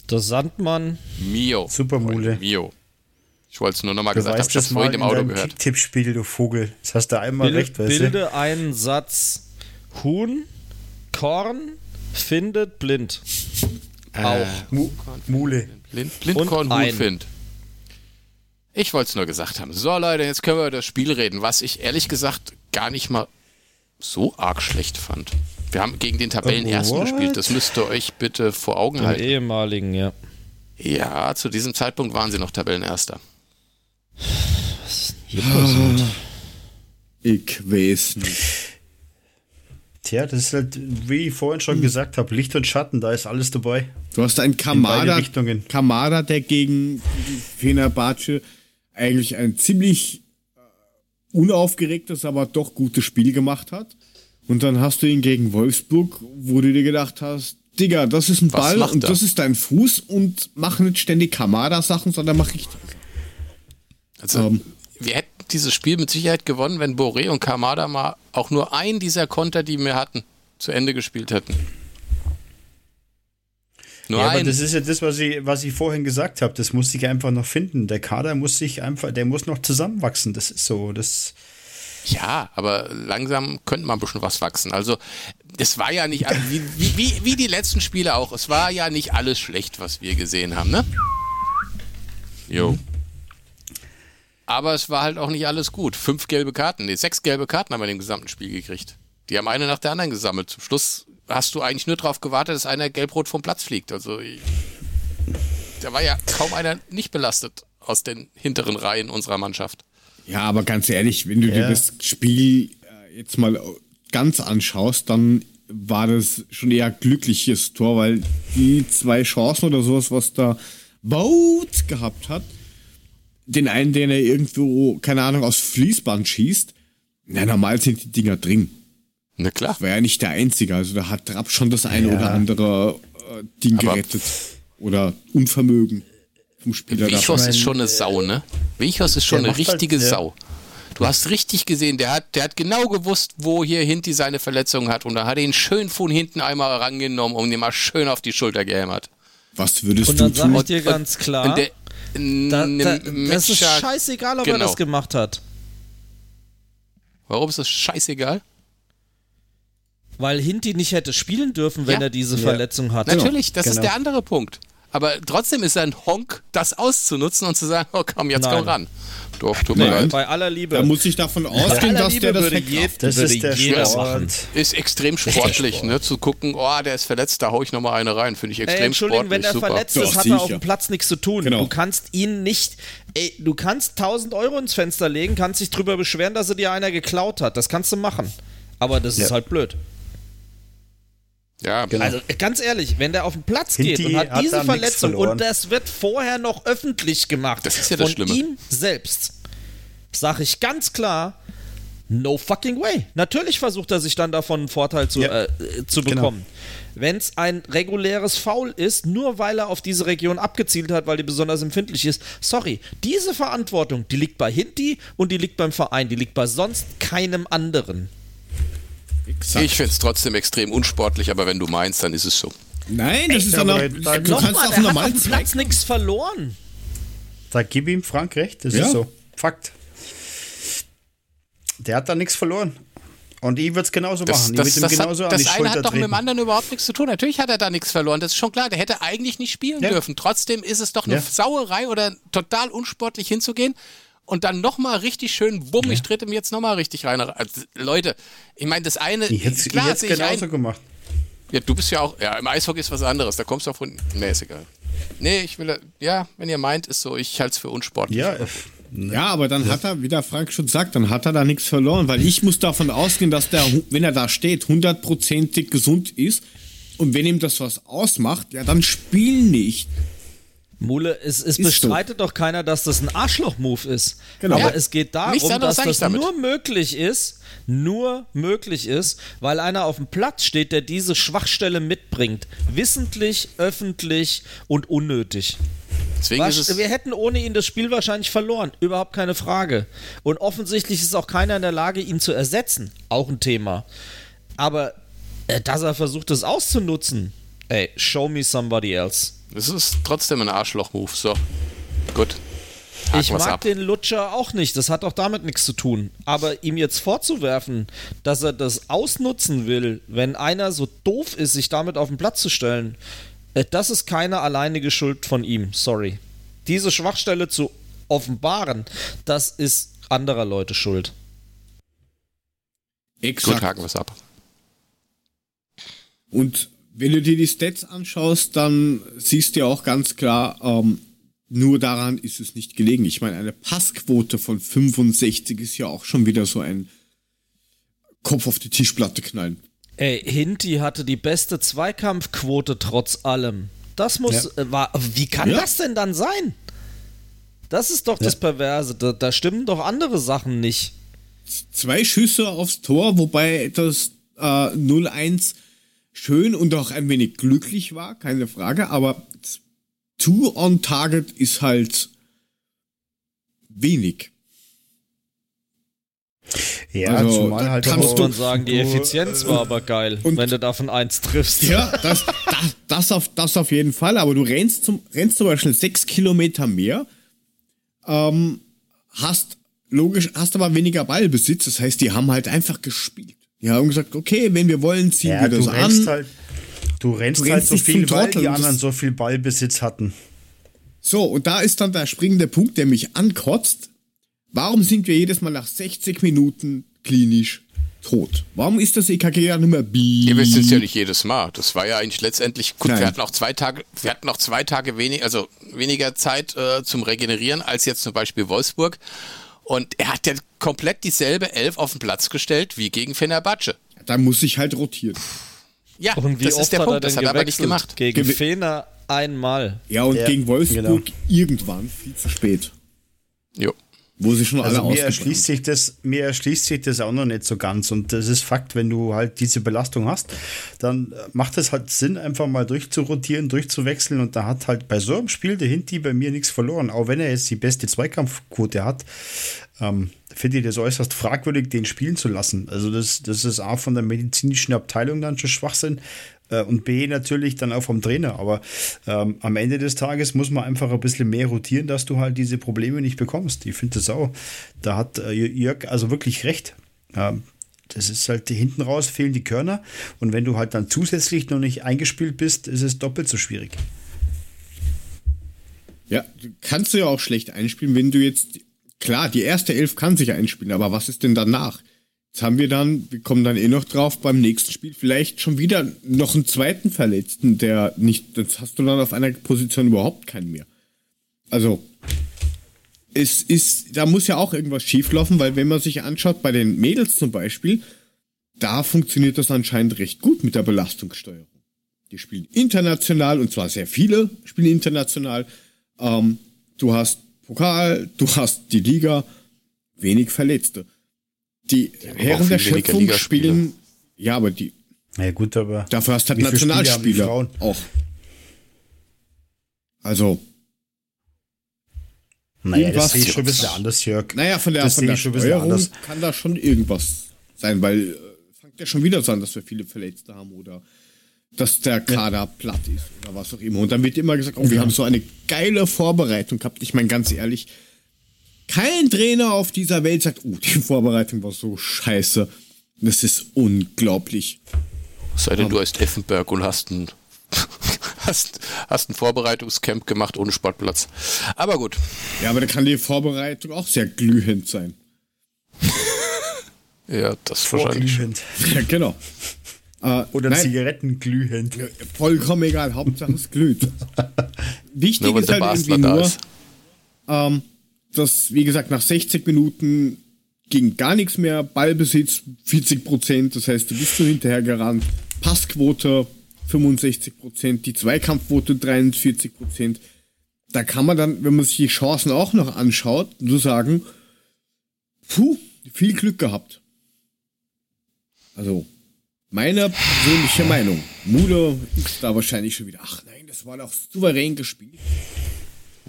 Der Sandmann, Mio. Supermule. Mio. Ich wollte es nur nochmal gesagt haben, ich hab's das vorhin im Auto gehört. Kicktippspiel, du Vogel. Das hast du einmal bilde, recht, weißt du? bilde einen Satz. Huhn, Korn, findet blind. Auch. Mu Mule. Blind, Blindkorn Und ein. Hutfind. Ich wollte es nur gesagt haben. So, Leute, jetzt können wir über das Spiel reden, was ich ehrlich gesagt gar nicht mal so arg schlecht fand. Wir haben gegen den Tabellenersten What? gespielt. Das müsst ihr euch bitte vor Augen Den halten. ehemaligen, ja. Ja, zu diesem Zeitpunkt waren sie noch Tabellenerster. Ich weiß nicht. Tja, das ist halt, wie ich vorhin schon gesagt habe, Licht und Schatten, da ist alles dabei. Du hast einen Kamada. Kamada, der gegen Fenerbahce eigentlich ein ziemlich äh, unaufgeregtes, aber doch gutes Spiel gemacht hat. Und dann hast du ihn gegen Wolfsburg, wo du dir gedacht hast, Digga, das ist ein Was Ball und das ist dein Fuß und mach nicht ständig Kamada-Sachen, sondern mach richtig. Also, Ähm. Dieses Spiel mit Sicherheit gewonnen, wenn Boré und Kamada mal auch nur einen dieser Konter, die wir hatten, zu Ende gespielt hätten. Nur ja, aber ein. das ist ja das, was ich, was ich vorhin gesagt habe. Das muss sich einfach noch finden. Der Kader muss sich einfach, der muss noch zusammenwachsen. Das ist so. Das Ja, aber langsam könnte mal ein bisschen was wachsen. Also, es war ja nicht, wie, wie, wie, wie die letzten Spiele auch, es war ja nicht alles schlecht, was wir gesehen haben, ne? Jo. Aber es war halt auch nicht alles gut. Fünf gelbe Karten, nee, sechs gelbe Karten haben wir in dem gesamten Spiel gekriegt. Die haben eine nach der anderen gesammelt. Zum Schluss hast du eigentlich nur darauf gewartet, dass einer gelb-rot vom Platz fliegt. Also, ich, da war ja kaum einer nicht belastet aus den hinteren Reihen unserer Mannschaft. Ja, aber ganz ehrlich, wenn du dir Ja. das Spiel äh, jetzt mal ganz anschaust, dann war das schon eher glückliches Tor, weil die zwei Chancen oder sowas, was da Wout gehabt hat, den einen, den er irgendwo, keine Ahnung, aus Fließband schießt, na, normal sind die Dinger drin. Na klar. War ja nicht der Einzige. Also da hat Trapp schon das eine Ja. oder andere äh, Ding Aber- gerettet. Oder Unvermögen vom Spieler Wichos ist schon eine Sau, ne? Wichos ist schon eine halt- richtige ja. Sau. Du hast richtig gesehen, der hat, der hat genau gewusst, wo hier Hinti seine Verletzung hat und da hat er ihn schön von hinten einmal rangenommen und ihn mal schön auf die Schulter gehämmert. Was würdest Und du dann sag tun? ich dir ganz klar, Und der, da, da, das ist scheißegal, ob er Genau. das gemacht hat. Warum ist das scheißegal? Weil Hinti nicht hätte spielen dürfen, wenn Ja. er diese Ja. Verletzung hat. Natürlich, das ist genau. der andere Punkt. Aber trotzdem ist er ein Honk, das auszunutzen und zu sagen, oh komm, jetzt Nein. komm ran. Doch, tut mir Nein. leid. Bei aller Liebe. Da muss ich davon ausgehen, dass Liebe der das je, Das würde ist der jeder Sport. machen. Ist extrem sportlich, ne? Zu gucken, oh, der ist verletzt, da hau ich nochmal eine rein. Finde ich Ey, extrem Entschuldigung, sportlich. wenn er super. verletzt Doch, ist, hat er auf dem Platz nichts zu tun. Genau. Du kannst ihn nicht, ey, du kannst 1000 Euro ins Fenster legen, kannst dich drüber beschweren, dass er dir einer geklaut hat. Das kannst du machen. Aber das ist Ja. halt blöd. Ja, Genau. Also ganz ehrlich, wenn der auf den Platz geht Hinti und hat hat diese Verletzung und das wird vorher noch öffentlich gemacht Das ist ja das von Schlimme. ihm selbst, sage ich ganz klar, no fucking way. Natürlich versucht er sich dann davon einen Vorteil zu, Ja. äh, zu Genau. bekommen. Wenn es ein reguläres Foul ist, nur weil er auf diese Region abgezielt hat, weil die besonders empfindlich ist, sorry, diese Verantwortung, die liegt bei Hinti und die liegt beim Verein, die liegt bei sonst keinem anderen. Exakt. ich finde es trotzdem extrem unsportlich, aber wenn du meinst, dann ist es so. Nein, das ist Ja, aber du kannst Nochmal, auch hat normal dem Platz nichts verloren. Da gib ihm Frank recht, das Ja. ist so. Fakt. Der hat da nichts verloren. Und ich würde es genauso Das, machen. Ich das, das, genauso hat, an die das eine Schulter hat doch mit dem treten. anderen überhaupt nichts zu tun. Natürlich hat er da nichts verloren, das ist schon klar. Der hätte eigentlich nicht spielen Ja. dürfen. Trotzdem ist es doch eine Ja. Sauerei oder total unsportlich hinzugehen und dann nochmal richtig schön, bumm, ich tritt ihm jetzt nochmal richtig rein. Also, Leute, ich meine, das eine, Ich hätte klar ich genauso ein. gemacht. Ja, du bist ja auch, ja, im Eishockey ist was anderes, da kommst du auch von, nee, ist egal. Nee, ich will, ja, wenn ihr meint, ist so, ich halte es für unsportlich. Ja, äh, Ja, aber dann hat er, wie der Frank schon sagt, dann hat er da nichts verloren, weil ich muss davon ausgehen, dass der, wenn er da steht, hundertprozentig gesund ist und wenn ihm das was ausmacht, ja, dann spiel nicht. Mule, es, es Ist bestreitet doch keiner, dass das ein Arschloch-Move ist. Genau. Aber Ja. es geht darum, dass das nur möglich ist, nur möglich ist, weil einer auf dem Platz steht, der diese Schwachstelle mitbringt. Wissentlich, öffentlich und unnötig. Was, wir hätten ohne ihn das Spiel wahrscheinlich verloren. Überhaupt keine Frage. Und offensichtlich ist auch keiner in der Lage, ihn zu ersetzen. Auch ein Thema. Aber äh, dass er versucht, das auszunutzen, ey, show me somebody else. es ist trotzdem ein Arschloch-Move, so. Gut. Haken Ich mag ab. den Lutscher auch nicht, das hat auch damit nichts zu tun. Aber ihm jetzt vorzuwerfen, dass er das ausnutzen will, wenn einer so doof ist, sich damit auf den Platz zu stellen, äh, das ist keine alleinige Schuld von ihm. Sorry. Diese Schwachstelle zu offenbaren, das ist anderer Leute Schuld. Gut, Exakt. haken wir es ab. Und wenn du dir die Stats anschaust, dann siehst du ja auch ganz klar, ähm, nur daran ist es nicht gelegen. Ich meine, eine Passquote von 65 ist ja auch schon wieder so ein Kopf auf die Tischplatte knallen. Ey, Hinti hatte die beste Zweikampfquote trotz allem. Das muss, äh, war, wie kann Ja. das denn dann sein? Das ist doch das Perverse. Da, da stimmen doch andere Sachen nicht. Zwei Schüsse aufs Tor, wobei das äh, 0-1 schön und auch ein wenig glücklich war, keine Frage, aber two on target ist halt wenig. Ja, Also, zumal da halt kannst Muss auch- man sagen, die du, Effizienz war aber geil, und- wenn du davon eins triffst. Ja, *laughs* das, das, das, auf, das auf jeden Fall, aber du rennst zum, rennst zum Beispiel sechs Kilometer mehr, ähm, hast logisch, hast aber weniger Ballbesitz, das heißt, die haben halt einfach gespielt. Die haben gesagt, okay, wenn wir wollen, ziehen Ja, wir du das rennst an. halt, du rennst Du halt rennst so nicht viel, weil die anderen so viel Ballbesitz hatten. So, und da ist dann der springende Punkt, der mich ankotzt. Warum sind wir jedes Mal nach 60 Minuten klinisch tot? Warum ist das EKG ja nicht mehr bi? Ihr wisst es ja nicht jedes Mal. Das war ja eigentlich letztendlich, gut, Nein. wir hatten auch zwei Tage, wir hatten auch zwei Tage wenig, also weniger Zeit äh, zum Regenerieren als jetzt zum Beispiel Wolfsburg. Und er hat ja komplett dieselbe Elf auf den Platz gestellt wie gegen Fenerbahce. Da muss ich halt rotieren. Ja, Und wie das oft ist der hat Punkt, er das hat er aber nicht gemacht. Gegen Gewi- Fener einmal. Ja, und Ja, gegen Wolfsburg genau. irgendwann viel zu spät. Jo. Wo sie schon alle Also mir erschließt, sich das, mir erschließt sich das auch noch nicht so ganz. Und das ist Fakt, wenn du halt diese Belastung hast, dann macht es halt Sinn, einfach mal durchzurotieren, durchzuwechseln. Und da hat halt bei so einem Spiel der Hinti bei mir nichts verloren. Auch wenn er jetzt die beste Zweikampfquote hat, ähm, finde ich das äußerst fragwürdig, den spielen zu lassen. Also das, das ist A von der medizinischen Abteilung dann schon Schwachsinn und B natürlich dann auch vom Trainer. Aber ähm, am Ende des Tages muss man einfach ein bisschen mehr rotieren, dass du halt diese Probleme nicht bekommst. Ich finde das auch. Da hat äh, Jörg also wirklich recht. Ähm, das ist halt hinten raus fehlen die Körner und wenn du halt dann zusätzlich noch nicht eingespielt bist, ist es doppelt so schwierig. Ja, kannst du ja auch schlecht einspielen, wenn du jetzt, klar, die erste Elf kann sich einspielen, aber was ist denn danach? Jetzt haben wir dann, wir kommen dann eh noch drauf, beim nächsten Spiel vielleicht schon wieder noch einen zweiten Verletzten, der nicht, das hast du dann auf einer Position überhaupt keinen mehr. Also, es ist, da muss ja auch irgendwas schieflaufen, weil wenn man sich anschaut, bei den Mädels zum Beispiel, da funktioniert das anscheinend recht gut mit der Belastungssteuerung. Die spielen international und zwar sehr viele spielen international. Ähm, du hast Pokal, du hast die Liga, wenig Verletzte. Die Herren der Schöpfung spielen, ja, aber die, Na ja, gut, aber dafür hast du halt Nationalspieler Frauen? auch. Also, naja, das sehe ich schon ein bisschen anders, Jörg. naja, von der, das von der schon ein bisschen Steuerung anders. kann da schon irgendwas sein, weil äh, fängt ja schon wieder so an, dass wir viele Verletzte haben oder dass der Kader platt ist oder was auch immer. Und dann wird immer gesagt, oh, wir haben so eine geile Vorbereitung gehabt. Ich meine, ganz ehrlich, kein Trainer auf dieser Welt sagt, oh, die Vorbereitung war so scheiße. Das ist unglaublich. Sei denn, du heißt Effenberg und hast ein, *laughs* hast, hast ein Vorbereitungscamp gemacht ohne Sportplatz. Aber gut. Ja, aber da kann die Vorbereitung auch sehr glühend sein. *laughs* Ja, das wahrscheinlich. Ja, genau. *laughs* Äh, Oder nein, Zigarettenglühend. vollkommen egal, Hauptsache es glüht. Wichtig Nur ist halt irgendwie nur, ist. ähm, dass, wie gesagt, nach 60 Minuten ging gar nichts mehr, Ballbesitz 40 Prozent, das heißt, du bist so hinterher gerannt, Passquote 65 Prozent, die Zweikampfquote 43 Prozent. Da kann man dann, wenn man sich die Chancen auch noch anschaut, nur sagen, puh, viel Glück gehabt. Also, meine persönliche Meinung. Mude ist da wahrscheinlich schon wieder, ach nein, das war doch souverän gespielt.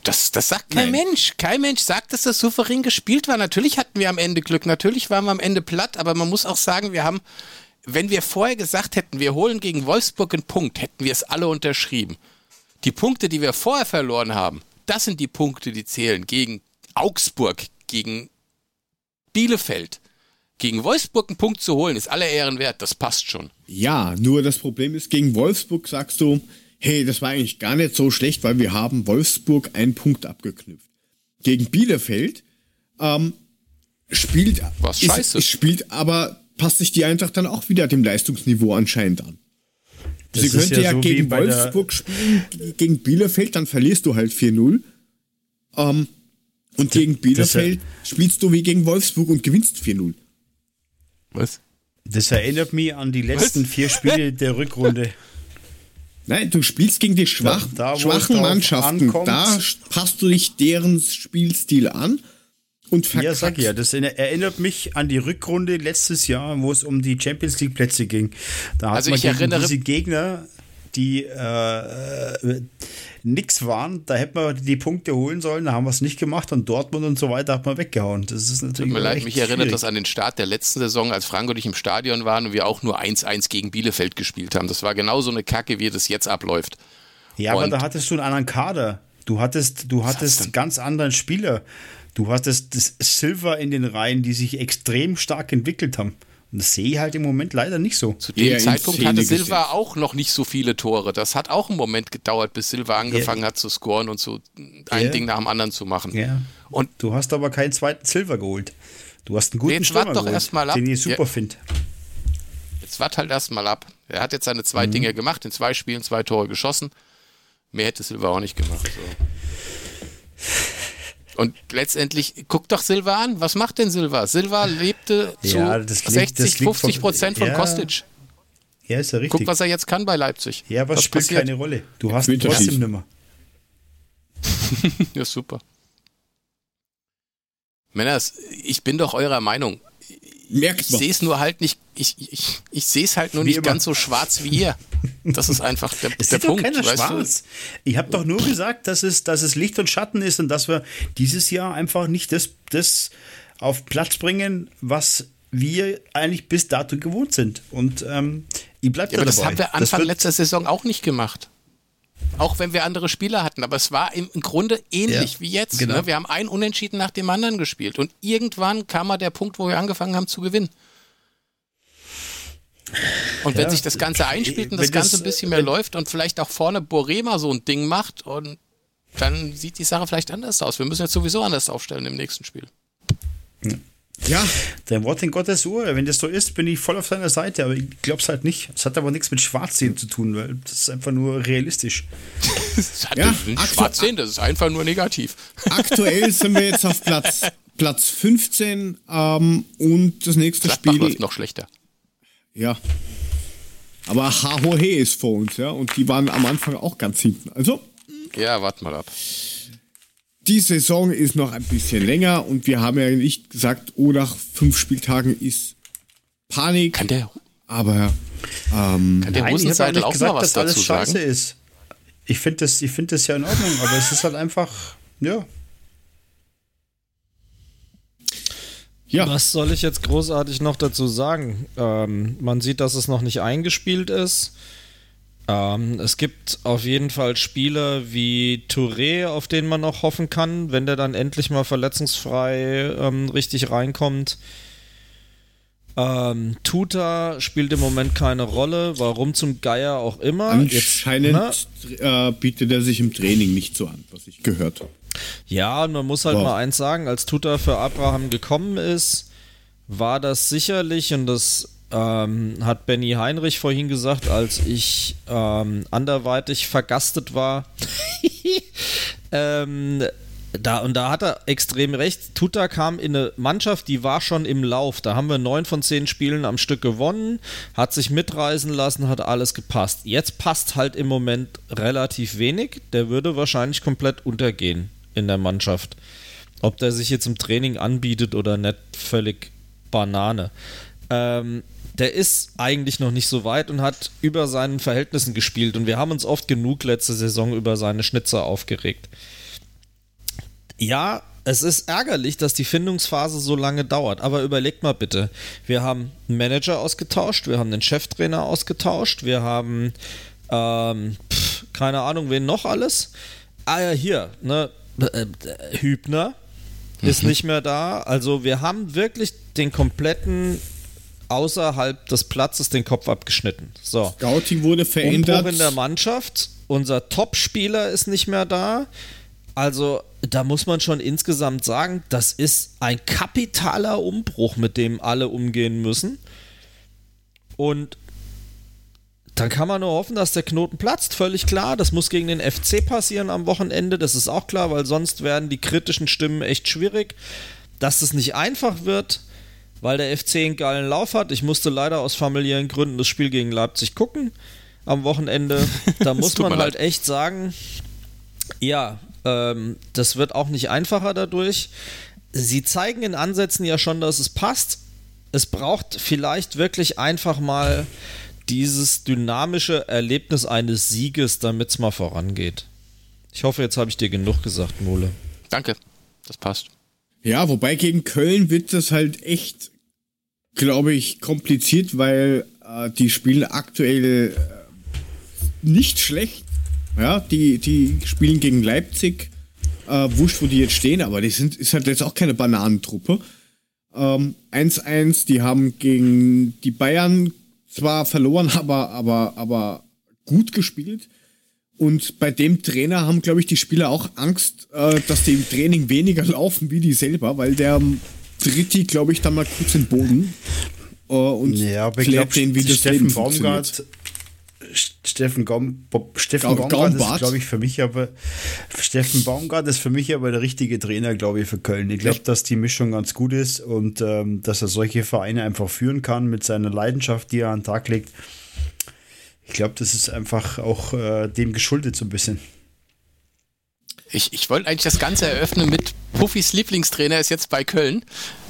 Das, das sagt kein Nein. Mensch. Kein Mensch sagt, dass das souverän gespielt war. Natürlich hatten wir am Ende Glück. Natürlich waren wir am Ende platt. Aber man muss auch sagen, wir haben, wenn wir vorher gesagt hätten, wir holen gegen Wolfsburg einen Punkt, hätten wir es alle unterschrieben. Die Punkte, die wir vorher verloren haben, das sind die Punkte, die zählen. Gegen Augsburg, gegen Bielefeld. Gegen Wolfsburg einen Punkt zu holen, ist aller Ehren wert. Das passt schon. Ja, nur das Problem ist, gegen Wolfsburg sagst du, hey, das war eigentlich gar nicht so schlecht, weil wir haben Wolfsburg einen Punkt abgeknüpft. Gegen Bielefeld ähm, spielt, Was ist- scheiße. spielt, aber passt sich die Eintracht dann auch wieder dem Leistungsniveau anscheinend an. Das Sie ist könnte ja, so wie gegen Wolfsburg spielen, gegen Bielefeld, dann verlierst du halt 4-0. Ähm, und gegen Bielefeld spielst du wie gegen Wolfsburg und gewinnst 4-0. Was? Das erinnert mich an die letzten vier Spiele der Rückrunde. *laughs* Nein, du spielst gegen die schwach, Da- da, schwachen Mannschaften. ankommt- Da passt du dich deren Spielstil an und verkackst. Ja, sag ich ja, das erinner- erinnert mich an die Rückrunde letztes Jahr, wo es um die Champions League Plätze ging. Da hat Also man ich gegen erinnere- diese Gegner die äh, äh, nix waren. Da hätten wir die Punkte holen sollen, da haben wir es nicht gemacht und Dortmund und so weiter hat man weggehauen. Das ist natürlich. Tut mir leid, mich erinnert schwierig. das an den Start der letzten Saison, als Frank und ich im Stadion waren und wir auch nur 1-1 gegen Bielefeld gespielt haben. Das war genauso eine Kacke, wie das jetzt abläuft. Ja, aber Und- da hattest du einen anderen Kader. Du hattest, du hattest ganz anderen Spieler. Du hattest das Silver in den Reihen, die sich extrem stark entwickelt haben. Das sehe ich halt im Moment leider nicht so. Zu dem Eher Zeitpunkt hatte Silva gesetzt. auch noch nicht so viele Tore. Das hat auch einen Moment gedauert, bis Silva angefangen hat zu scoren und so ein Ja. Ding nach dem anderen zu machen. Ja. Und Du hast aber keinen zweiten Silver geholt. Du hast einen guten Jetzt Stürmer wart doch geholt, erst mal ab. den ich super Ja. finde. jetzt wart halt erstmal ab. Er hat jetzt seine Mhm. zwei Dinge gemacht, in zwei Spielen zwei Tore geschossen. Mehr hätte Silva auch nicht gemacht. So. Und letztendlich, guck doch Silva an. Was macht denn Silva? Silva lebte zu Ja, das liegt- 60, das liegt 50 von- Prozent von ja, Kostic. Ja, ist ja richtig. Guck, was er jetzt kann bei Leipzig. ja, was es spielt passiert? keine Rolle. Du hast ihn trotzdem nimmer. *laughs* Ja, super. Männers, ich bin doch eurer Meinung. Merkt Ich sehe es nur halt nicht, ich, ich, ich sehe es halt nur Wie nicht immer. ganz so schwarz wie ihr. Das ist einfach der, Es der sieht Punkt. doch keiner schwarz. Ich habe doch nur gesagt, dass es, dass es Licht und Schatten ist und dass wir dieses Jahr einfach nicht das, das auf Platz bringen, was wir eigentlich bis dato gewohnt sind. Und ähm, ich bleibe Du? Ja, aber das dabei. haben wir Das Anfang letzter Saison auch nicht gemacht. Auch wenn wir andere Spieler hatten, aber es war im, Grunde ähnlich Ja, wie jetzt. genau. Ne? Wir haben einen Unentschieden nach dem anderen gespielt und irgendwann kam mal der Punkt, wo wir angefangen haben zu gewinnen. Und wenn Ja, sich das Ganze einspielt und das Ganze ein bisschen mehr läuft und vielleicht auch vorne Borema so ein Ding macht und dann sieht die Sache vielleicht anders aus. Wir müssen jetzt sowieso anders aufstellen im nächsten Spiel. Ja, Dein Wort in Gottes Ohr. Wenn das so ist, bin ich voll auf deiner Seite, aber ich glaub's halt nicht. Es hat aber nichts mit Schwarzsehen zu tun, weil das ist einfach nur realistisch. *laughs* Das hat Ja, aktu- Schwarzsehen, das ist einfach nur negativ. *laughs* aktuell sind wir jetzt auf Platz, Platz 15 ähm, und das nächste Gladbach Spiel. läuft noch schlechter. Ja. Aber HOHE ist vor uns, ja. Und die waren am Anfang auch ganz hinten. Also, Ja, warte mal ab. Die Saison ist noch ein bisschen länger und wir haben ja nicht gesagt, oh, nach fünf Spieltagen ist Panik. Kann der, Aber ähm, kann der Nein, ich habe Hosenseidel nicht auch gesagt, mal was dass alles dazu scheiße sagen? ist. Ich finde das, ich find das ja in Ordnung, aber es ist halt einfach, ja. ja, Was soll ich jetzt großartig noch dazu sagen? Ähm, man sieht, dass es noch nicht eingespielt ist. Ähm, es gibt auf jeden Fall Spieler wie Touré, auf den man noch hoffen kann, wenn der dann endlich mal verletzungsfrei ähm, richtig reinkommt. Ähm, Tuta spielt im Moment keine Rolle, warum zum Geier auch immer. anscheinend Jetzt, ne? äh, bietet er sich im Training nicht so an, was ich gehört habe. Ja, und man muss halt Wow. mal eins sagen, als Tuta für Abraham gekommen ist, war das sicherlich, und das ähm, hat Benny Heinrich vorhin gesagt, als ich ähm, anderweitig vergastet war, *laughs* ähm, da, und da hat er extrem recht. Tuta kam in eine Mannschaft, die war schon im Lauf. Da haben wir neun von zehn Spielen am Stück gewonnen, hat sich mitreißen lassen, hat alles gepasst. Jetzt passt halt im Moment relativ wenig. Der würde wahrscheinlich komplett untergehen in der Mannschaft. Ob der sich jetzt im Training anbietet oder nicht, völlig Banane. Ähm, der ist eigentlich noch nicht so weit und hat über seinen Verhältnissen gespielt. Und wir haben uns oft genug letzte Saison über seine Schnitzer aufgeregt. Ja, es ist ärgerlich, dass die Findungsphase so lange dauert, aber überlegt mal bitte. Wir haben einen Manager ausgetauscht, wir haben den Cheftrainer ausgetauscht, wir haben ähm, pf, keine Ahnung, wen noch alles. Ah ja, hier, ne, äh, Hübner ist nicht mehr da. Also wir haben wirklich den kompletten außerhalb des Platzes den Kopf abgeschnitten. So. Scouting wurde verändert. Umbruch in der Mannschaft. Unser Top-Spieler ist nicht mehr da. Also, da muss man schon insgesamt sagen, das ist ein kapitaler Umbruch, mit dem alle umgehen müssen. Und dann kann man nur hoffen, dass der Knoten platzt. Völlig klar. Das muss gegen den FC passieren am Wochenende. Das ist auch klar, weil sonst werden die kritischen Stimmen echt schwierig. Dass es nicht einfach wird, weil der FC einen geilen Lauf hat. Ich musste leider aus familiären Gründen das Spiel gegen Leipzig gucken am Wochenende. *laughs* Da muss man halt leid. echt sagen, ja, ähm, das wird auch nicht einfacher dadurch. Sie zeigen in Ansätzen ja schon, dass es passt. Es braucht vielleicht wirklich einfach mal dieses dynamische Erlebnis eines Sieges, damit es mal vorangeht. Ich hoffe, jetzt habe ich dir genug gesagt, Mole. Danke, das passt. Ja, wobei gegen Köln wird das halt echt, glaube ich, kompliziert, weil äh, die spielen aktuell äh, nicht schlecht. Ja, die, die spielen gegen Leipzig. Äh, wurscht, wo die jetzt stehen, aber die sind, ist halt jetzt auch keine Bananentruppe. 1-1, ähm, die haben gegen die Bayern zwar verloren, *laughs* aber, aber, aber gut gespielt. Und bei dem Trainer haben, glaube ich, die Spieler auch Angst, äh, dass die im Training weniger *laughs* laufen wie die selber, weil der tritt die, glaube ich, dann mal kurz den Boden äh, und ja, aber ich glaub, den, wie das Steffen Baumgart, Steffen, Gaum, Steffen Ga Baumgart ist, glaube ich, für mich aber Steffen Baumgart ist für mich aber der richtige Trainer, glaube ich, für Köln. Ich glaube, dass die Mischung ganz gut ist und ähm, dass er solche Vereine einfach führen kann mit seiner Leidenschaft, die er an den Tag legt. Ich glaube, das ist einfach auch äh, dem geschuldet so ein bisschen. Ich, ich wollte eigentlich das Ganze eröffnen mit Puffys Lieblingstrainer ist jetzt bei Köln.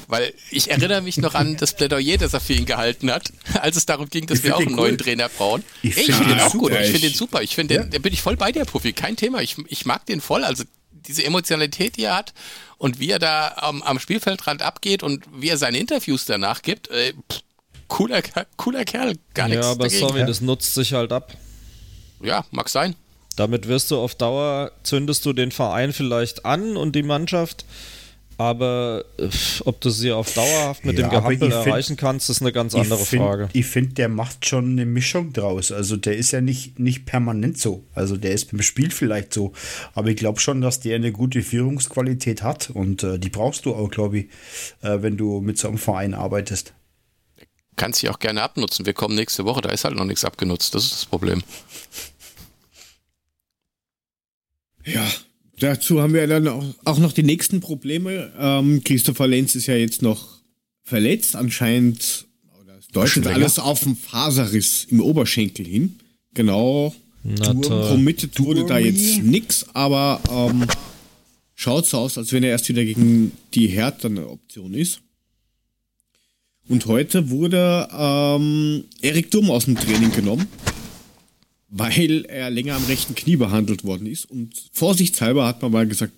Weil ich erinnere mich noch an das Plädoyer, das er für ihn gehalten hat, *laughs* als es darum ging, dass wir auch einen cool. neuen Trainer brauchen. Ich finde find den auch gut. Ich finde den super. Ich finde, ja. da bin ich voll bei dir, Puffy. Kein Thema. Ich, ich mag den voll. Also diese Emotionalität, die er hat und wie er da am, am Spielfeldrand abgeht und wie er seine Interviews danach gibt. Äh, pff, cooler, cooler Kerl, gar nichts. Ja, aber dagegen. sorry, das nutzt sich halt ab. Ja, mag sein. Damit wirst du auf Dauer, zündest du den Verein vielleicht an und die Mannschaft, aber äh, ob du sie auf dauerhaft mit ja, dem Gehampel erreichen find, kannst, ist eine ganz andere find, Frage. Ich finde, der macht schon eine Mischung draus. Also der ist ja nicht, nicht permanent so. Also der ist beim Spiel vielleicht so. Aber ich glaube schon, dass der eine gute Führungsqualität hat und äh, die brauchst du auch, glaube ich, äh, wenn du mit so einem Verein arbeitest kannst sie auch gerne abnutzen. Wir kommen nächste Woche, da ist halt noch nichts abgenutzt. Das ist das Problem. Ja, dazu haben wir dann auch, noch die nächsten Probleme. Ähm, Christopher Lenz ist ja jetzt noch verletzt. Anscheinend oder es deutet alles auf einen Faserriss im Oberschenkel hin. Genau. Committed wurde da jetzt nix, aber ähm, schaut so aus, als wenn er erst wieder gegen die Hertha eine Option ist. Und heute wurde ähm, Erik Dumm aus dem Training genommen, weil er länger am rechten Knie behandelt worden ist. Und vorsichtshalber hat man mal gesagt,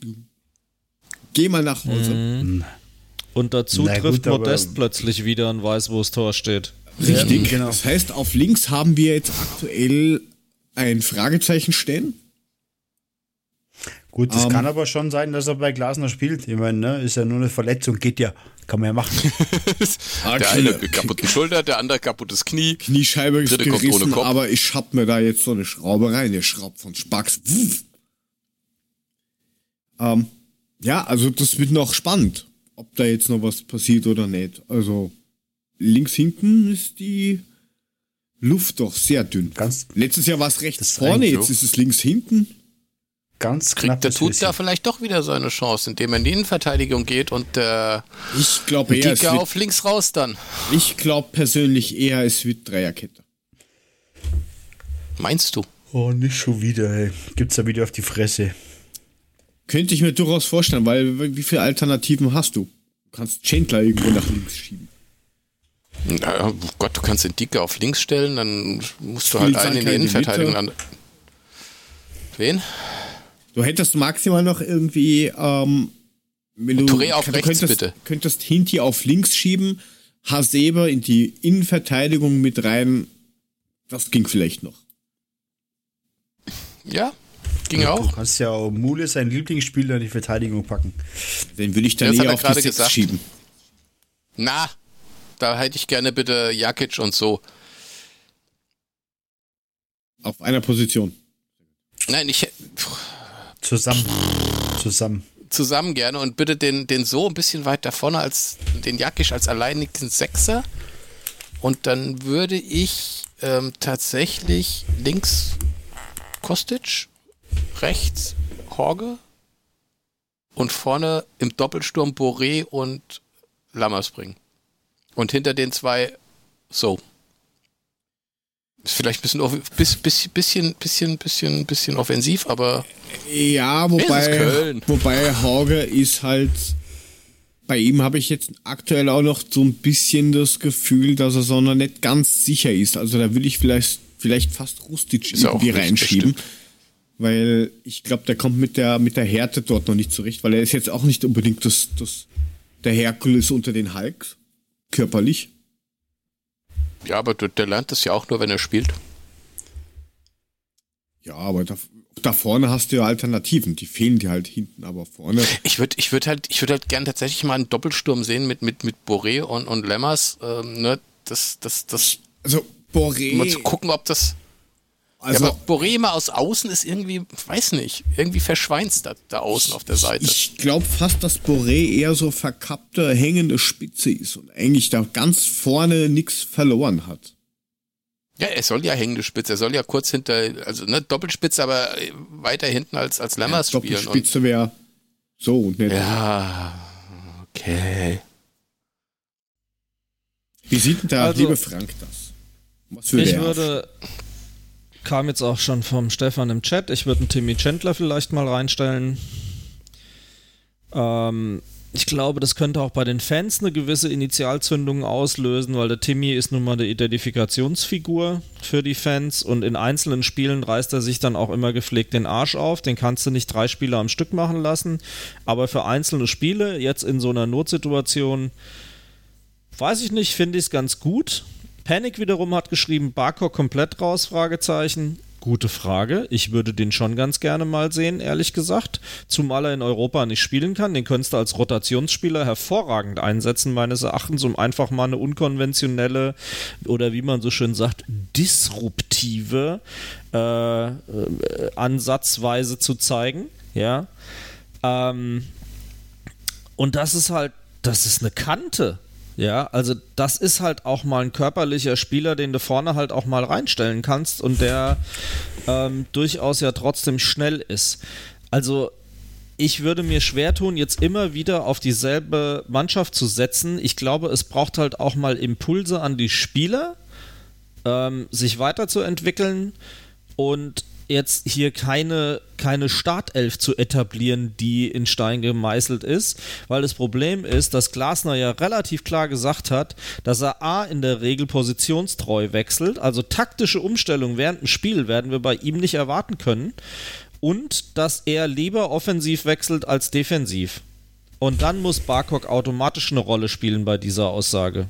geh mal nach Hause. Mhm. Und dazu Na trifft gut, Modest plötzlich wieder und weiß, wo das Tor steht. Richtig, ja, genau. Das heißt, auf links haben wir jetzt aktuell ein Fragezeichen stehen. Gut, es um, kann aber schon sein, dass er bei Glasner spielt. Ich meine, ne, ist ja nur eine Verletzung, geht ja. Kann man ja machen. *laughs* der eine kaputte Schulter, der andere kaputtes Knie. Kniescheibe ist gerissen, aber ich hab mir da jetzt so eine Schraube rein. Der schraubt von Spacks. Ähm, ja, also das wird noch spannend, ob da jetzt noch was passiert oder nicht. Also links hinten ist die Luft doch sehr dünn. Ganz Letztes Jahr war es rechts vorne, jetzt ist es links hinten. Ganz knapp. Der tut da vielleicht doch wieder seine Chance, indem er in die Innenverteidigung geht und äh, ich glaube eher wird, auf links raus dann. Ich glaube persönlich eher, es wird Dreierkette. Meinst du? Oh, nicht schon wieder, ey. Gibt's da wieder auf die Fresse. Könnte ich mir durchaus vorstellen, weil wie viele Alternativen hast du? Du kannst Chandler irgendwo nach links schieben. Naja, oh Gott, du kannst den Dicke auf links stellen, dann musst du halt einen in die Innenverteidigung an. Wen? Du hättest maximal noch irgendwie, ähm, wenn du, Touré auf rechts, könntest, bitte. könntest Hinti auf links schieben, Hasebe in die Innenverteidigung mit rein. Das ging vielleicht noch. Ja, ging ja, auch. Du kannst ja auch Mule, sein Lieblingsspieler, in die Verteidigung packen. Den würde ich dann eher auf die gesagt. schieben. Na, da hätte ich gerne bitte Jakic und so. Auf einer Position. Nein, ich. Zusammen. Zusammen. Zusammen gerne und bitte den, den so ein bisschen weiter vorne als den Jakisch als alleinigen Sechser. Und dann würde ich ähm, tatsächlich links Kostic, rechts Horge und vorne im Doppelsturm Boré und Lammers bringen. Und hinter den zwei so. Ist vielleicht ein bisschen, bisschen, bisschen, bisschen, bisschen, bisschen offensiv, aber. Ja, wobei, wobei Hauge ist halt bei ihm habe ich jetzt aktuell auch noch so ein bisschen das Gefühl, dass er so noch nicht ganz sicher ist. Also da will ich vielleicht, vielleicht fast Rustic Ist irgendwie reinschieben. Weil ich glaube, der kommt mit der, mit der Härte dort noch nicht zurecht, weil er ist jetzt auch nicht unbedingt das, das, der Herkules unter den Hulks. Körperlich. Ja, aber der, der lernt das ja auch nur, wenn er spielt. Ja, aber da, da vorne hast du ja Alternativen. Die fehlen dir halt hinten, aber vorne. Ich würde ich würd halt, ich würde halt gern tatsächlich mal einen Doppelsturm sehen mit, mit, mit Boré und, und Lemmers. Ähm, ne? Das, das, das, Also, Boré. mal zu gucken, ob das. Also, ja, aber Boré mal aus außen ist irgendwie, weiß nicht, irgendwie verschweinst da, da außen auf der Seite. Ich glaube fast, dass Boré eher so verkappte, hängende Spitze ist und eigentlich da ganz vorne nichts verloren hat. Ja, er soll ja hängende Spitze, er soll ja kurz hinter, also ne, Doppelspitze, aber weiter hinten als, als Lammers spielen. Und, Doppelspitze wäre so und nicht. ja, okay. Wie sieht denn der Also- liebe Frank das? Was würde Ich würde, kam jetzt auch schon vom Stefan im Chat, ich würde einen Timmy Chandler vielleicht mal reinstellen. Ähm, ich glaube, das könnte auch bei den Fans eine gewisse Initialzündung auslösen, weil der Timmy ist nun mal eine Identifikationsfigur für die Fans und in einzelnen Spielen reißt er sich dann auch immer gepflegt den Arsch auf. Den kannst du nicht drei Spiele am Stück machen lassen, aber für einzelne Spiele, jetzt in so einer Notsituation, Weiß ich nicht, finde ich es ganz gut. Panic wiederum hat geschrieben, Barkok komplett raus, Fragezeichen. Gute Frage. Ich würde den schon ganz gerne mal sehen, ehrlich gesagt. Zumal er in Europa nicht spielen kann. Den könntest du als Rotationsspieler hervorragend einsetzen, meines Erachtens, um einfach mal eine unkonventionelle oder wie man so schön sagt, disruptive äh, äh, Ansatzweise zu zeigen. Ja. Ähm, und das ist halt, das ist eine Kante. Ja, also das ist halt auch mal ein körperlicher Spieler, den du vorne halt auch mal reinstellen kannst und der ähm, durchaus ja trotzdem schnell ist. Also ich würde mir schwer tun, jetzt immer wieder auf dieselbe Mannschaft zu setzen. Ich glaube, es braucht halt auch mal Impulse an die Spieler, ähm, sich weiterzuentwickeln und jetzt hier keine, keine Startelf zu etablieren, die in Stein gemeißelt ist, weil das Problem ist, dass Glasner ja relativ klar gesagt hat, dass er A in der Regel positionstreu wechselt, also taktische Umstellungen während dem Spiel werden wir bei ihm nicht erwarten können und dass er lieber offensiv wechselt als defensiv. Und dann muss Barkok automatisch eine Rolle spielen bei dieser Aussage.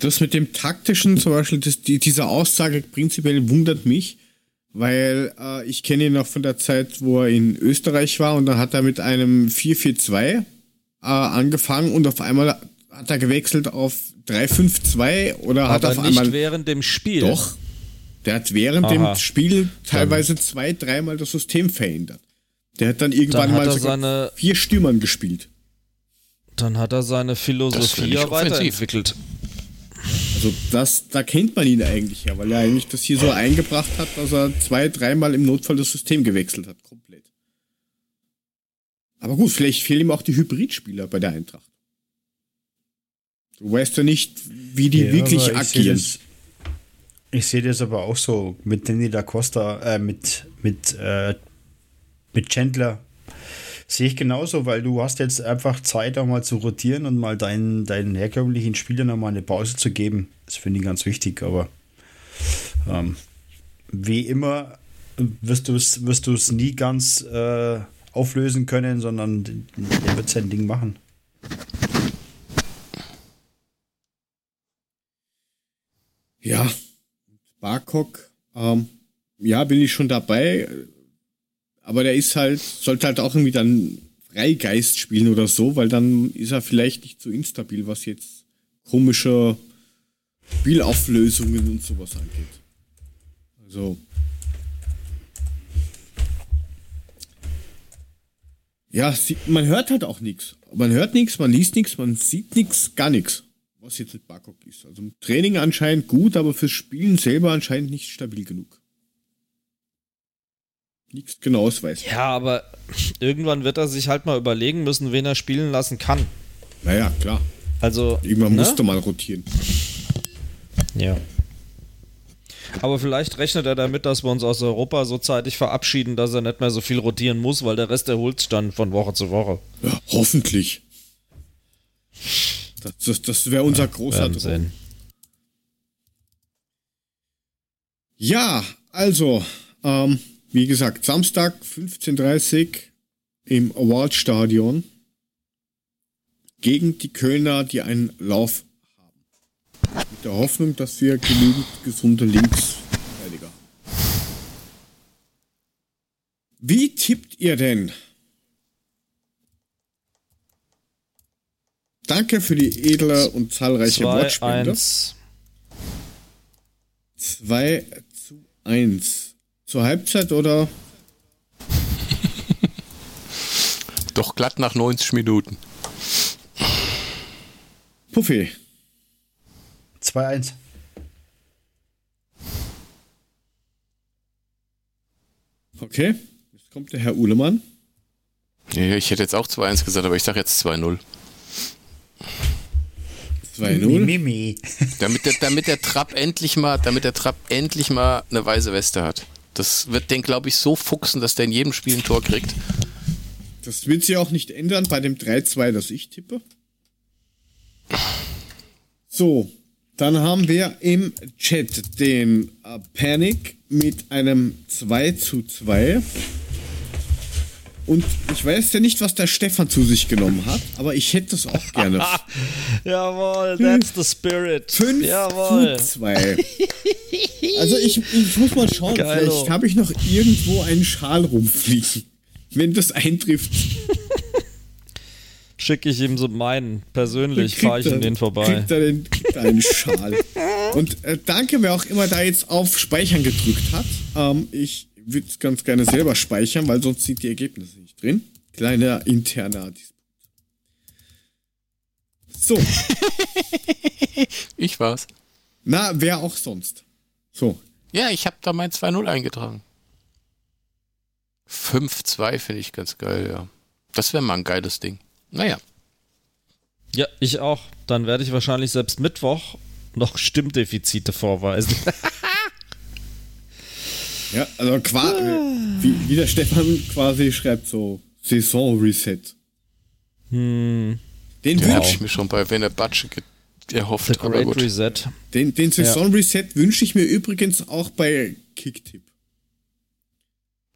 Das mit dem taktischen, zum Beispiel, das, die, diese Aussage prinzipiell wundert mich, weil äh, ich kenne ihn noch von der Zeit, wo er in Österreich war und dann hat er mit einem 4-4-2 äh, angefangen und auf einmal hat er gewechselt auf 3-5-2 oder hat Aber auf nicht einmal. während dem Spiel. Doch. Der hat während Aha. dem Spiel teilweise zwei, dreimal das System verändert. Der hat dann irgendwann Dann hat mal er vier Stürmern gespielt. Dann hat er seine Das Philosophie weiterentwickelt. Also das, da kennt man ihn eigentlich ja, weil er eigentlich das hier so eingebracht hat, dass er zwei, dreimal im Notfall das System gewechselt hat, komplett. Aber gut, vielleicht fehlen ihm auch die Hybridspieler bei der Eintracht. Du weißt ja nicht, wie die Ja, wirklich agieren. Ich sehe das aber auch so mit Danny da Costa, äh, mit, mit, äh, mit Chandler. Sehe ich genauso, weil du hast jetzt einfach Zeit, auch mal zu rotieren und mal deinen, deinen herkömmlichen Spielern noch mal eine Pause zu geben. Das finde ich ganz wichtig, aber ähm, wie immer wirst du es wirst nie ganz äh, auflösen können, sondern der wird sein Ding machen. Ja, Barkok, ähm, ja, bin ich schon dabei. Aber der ist halt, sollte halt auch irgendwie dann Freigeist spielen oder so, weil dann ist er vielleicht nicht so instabil, was jetzt komische Spielauflösungen und sowas angeht. Also. Ja, man hört halt auch nichts. Man hört nichts, man liest nichts, man sieht nichts, gar nichts, was jetzt mit Barkok ist. Also im Training anscheinend gut, aber fürs Spielen selber anscheinend nicht stabil genug. Nichts genaues weiß. Ja, aber irgendwann wird er sich halt mal überlegen müssen, wen er spielen lassen kann. Naja, klar. Also. Irgendwann ne? musste mal rotieren. Ja. Aber vielleicht rechnet er damit, dass wir uns aus Europa so zeitig verabschieden, dass er nicht mehr so viel rotieren muss, weil der Rest erholt sich dann von Woche zu Woche. Ja, hoffentlich. Das, das, das wäre unser großer Werden Traum. Ja, also, ähm, wie gesagt, Samstag 15.30 im Awardstadion gegen die Kölner, die einen Lauf haben. Mit der Hoffnung, dass wir genügend gesunde Linksverteidiger haben. Wie tippt ihr denn? Danke für die edle und zahlreiche 2, Wortspende. 1. 2 zu 1. Zur Halbzeit oder? *laughs* Doch glatt nach 90 Minuten. Puffy. 2-1. Okay. Jetzt kommt der Herr Uhlemann. Ja, ich hätte jetzt auch 2-1 gesagt, aber ich sage jetzt 2-0. 2-0. Mimi. Damit der, damit der Trapp endlich mal, damit der Trapp endlich mal eine weiße Weste hat. Das wird den, glaube ich, so fuchsen, dass der in jedem Spiel ein Tor kriegt. Das wird sich auch nicht ändern bei dem 3-2, das ich tippe. So, dann haben wir im Chat den äh, Panic mit einem 2 zu 2. Und ich weiß ja nicht, was der Stefan zu sich genommen hat, aber ich hätte das auch gerne. *laughs* Jawohl, that's the spirit. 5 Jawohl. zu 2. Also ich, ich muss mal schauen, Geilo. vielleicht habe ich noch irgendwo einen Schal rumfliegen. Wenn das eintrifft, Schicke ich ihm so meinen. Persönlich fahre ich ihm den vorbei. Kriegt er, den, kriegt er einen Schal. Und äh, danke, wer auch immer da jetzt auf Speichern gedrückt hat. Ähm, ich würde es ganz gerne selber speichern, weil sonst sind die Ergebnisse nicht drin. Kleiner interner Disput. So, *laughs* Ich war's. na, wer auch sonst. So, Ja, ich habe da mein 2-0 eingetragen. 5-2 finde ich ganz geil, ja. Das wäre mal ein geiles Ding. Naja. Ja, ich auch. Dann werde ich wahrscheinlich selbst Mittwoch noch Stimmdefizite vorweisen. *laughs* ja, also quasi, wie, wie der Stefan quasi schreibt, so Saison-Reset. hm, Den Den habe wünsch ich mir schon bei Wenne Batsche ge- erhofft, the aber Great gut. Reset. Den, den Saison-Reset wünsche ich mir übrigens auch bei Kicktip.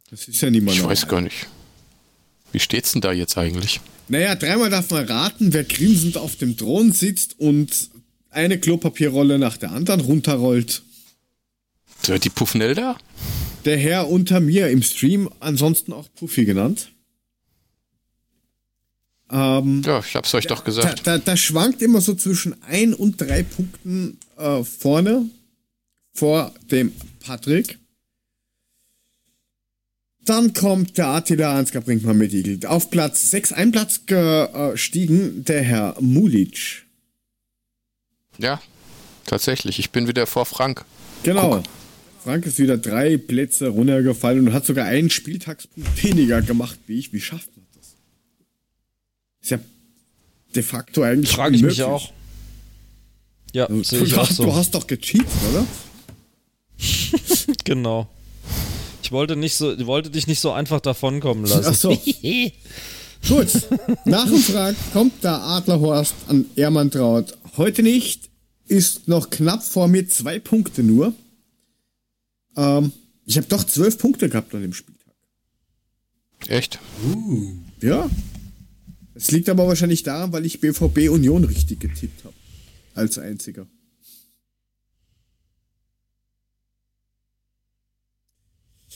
Das ist ja niemand. Ich weiß gar nicht. Wie steht's denn da jetzt eigentlich? Naja, dreimal darf man raten, wer grinsend auf dem Thron sitzt und eine Klopapierrolle nach der anderen runterrollt. Die Puffnelda? Der Herr unter mir im Stream, ansonsten auch Puffy genannt. Ähm, Ja, ich hab's euch doch da, gesagt. da, da schwankt immer so zwischen ein und drei Punkten äh, vorne vor dem Patrick. Dann kommt der Attila Ansgar Brinkmann mit Igel. Auf Platz 6 ein Platz gestiegen, der Herr Mulic. Ja, tatsächlich. Ich bin wieder vor Frank. Genau. Frank ist wieder drei Plätze runtergefallen und hat sogar einen Spieltagspunkt *laughs* weniger gemacht wie ich. Wie schafft man das? Ist ja de facto eigentlich Frage ich mich auch. Ja, Du, ich auch hast, du so. hast doch gecheatet, oder? *laughs* Genau. Ich wollte, nicht so, ich wollte dich nicht so einfach davonkommen lassen. Ach so. *laughs* Gut. Nach dem Frag kommt der Adlerhorst an Ermantraut. Heute nicht. Ist noch knapp vor mir. Zwei Punkte nur. Ähm, ich habe doch zwölf Punkte gehabt an dem Spieltag. Echt? Ja. Es liegt aber wahrscheinlich daran, weil ich BVB Union richtig getippt habe. Als einziger.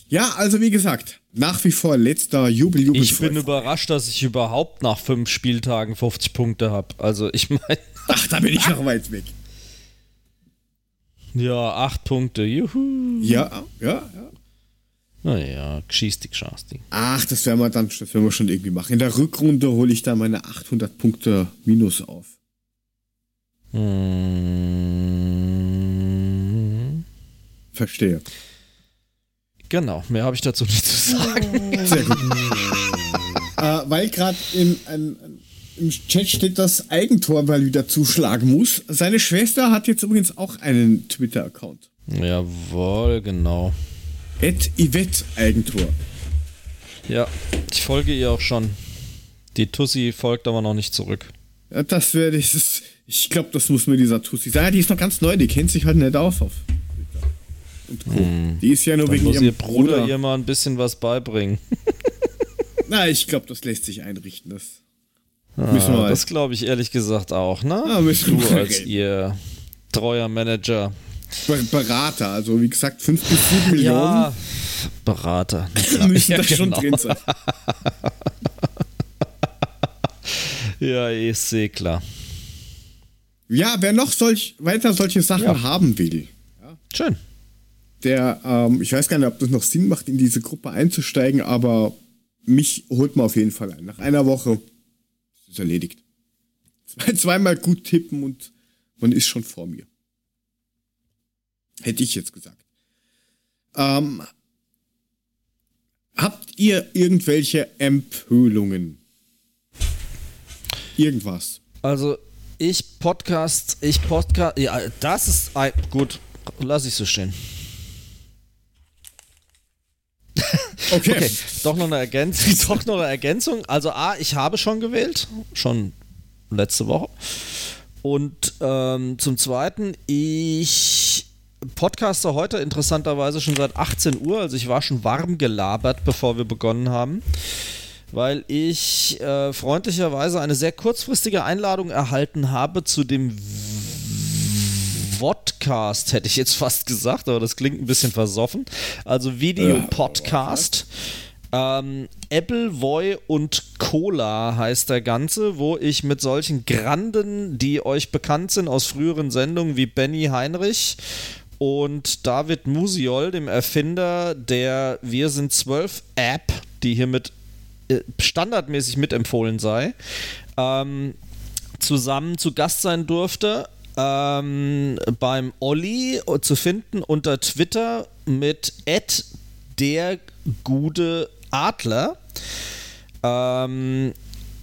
Ja, also wie gesagt, nach wie vor letzter Jubel, Jubel. Ich bin überrascht, dass ich überhaupt nach fünf Spieltagen 50 Punkte habe. Also ich meine, Ach, da bin ich noch weit weg. Ja, acht Punkte. Juhu. Ja, ja, ja. Naja, geschiestig, schastig. Ach, das werden wir dann, das werden wir schon irgendwie machen. In der Rückrunde hole ich dann meine 800 Punkte Minus auf. Hm, Verstehe. genau, mehr habe ich dazu nicht zu sagen. Sehr gut. *laughs* äh, weil gerade im, ein, ein, im Chat steht, dass Eigentor mal wieder zuschlagen muss. Seine Schwester hat jetzt übrigens auch einen Twitter-Account. Jawohl, genau. Ed Yvette Eigentor. Ja, ich folge ihr auch schon. Die Tussi folgt aber noch nicht zurück. Ja, das wäre dieses. Ich glaube, das muss mir dieser Tussi sagen. Ja, die ist noch ganz neu, die kennt sich halt nicht aus auf Twitter. Und Co. Die ist ja nur Dann wegen muss ihrem ihr Bruder, Bruder. ihr mal ein bisschen was beibringen. *laughs* Na, ich glaube, das lässt sich einrichten. Das Ah, das glaube ich ehrlich gesagt auch, ne? Müssen du als ihr treuer Manager. Be- Berater, also wie gesagt, 5 bis 7 Millionen *laughs* Ja, Berater. müssen Ja, da schon genau. drin sein. *laughs* Ja, ich sehe klar. Ja, wer noch solch, weiter solche Sachen Ja. haben will, Schön. der, ähm, ich weiß gar nicht, ob das noch Sinn macht, in diese Gruppe einzusteigen, aber mich holt man auf jeden Fall ein. Nach einer Woche ist erledigt. Zwei, zweimal gut tippen und man ist schon vor mir. Hätte ich jetzt gesagt. Ähm, habt ihr irgendwelche Empfehlungen? Irgendwas. Also, ich Podcast, ich Podcast, ja, das ist gut, lass ich so stehen. *laughs* Okay. Okay, doch noch eine Ergänzung, doch noch eine Ergänzung. Also A, ich habe schon gewählt, schon letzte Woche. Und ähm, zum Zweiten, ich podcaste heute interessanterweise schon seit 18 Uhr, also ich war schon warm gelabert, bevor wir begonnen haben, weil ich äh, freundlicherweise eine sehr kurzfristige Einladung erhalten habe zu dem Vodcast, hätte ich jetzt fast gesagt, aber das klingt ein bisschen versoffen. Also Videopodcast. Ähm, Appleboy und Cola heißt der Ganze, wo ich mit solchen Granden, die euch bekannt sind aus früheren Sendungen wie Benny Heinrich und David Musiol, dem Erfinder der Wir sind 12 App, die hiermit äh, standardmäßig mitempfohlen sei, ähm, zusammen zu Gast sein durfte. Ähm, beim Olli zu finden unter Twitter mit der gute Adler. Ähm,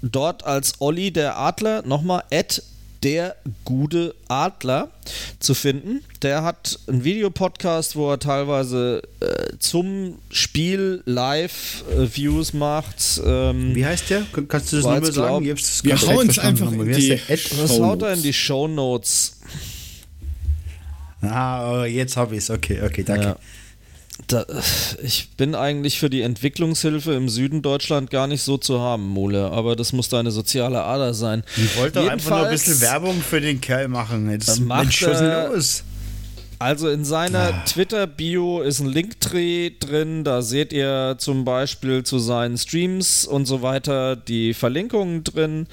dort als Olli der Adler nochmal der gute Adler zu finden. Der hat einen Videopodcast, wo er teilweise äh, zum Spiel Live-Views macht. Ähm, Wie heißt der? Kann- Kannst du das nochmal sagen? glaub- Wir hauen es einfach in die das haut er in die Shownotes. Ah, oh, jetzt habe ich es. Okay, okay, danke. Ja. Da, ich bin eigentlich für die Entwicklungshilfe im Süden Deutschland gar nicht so zu haben, Mole, aber das muss deine soziale Ader sein. Ich wollte doch einfach nur ein bisschen Werbung für den Kerl machen. Jetzt macht er- los? Also in seiner Ah. Twitter-Bio ist ein Linktree drin, da seht ihr zum Beispiel zu seinen Streams und so weiter die Verlinkungen drin.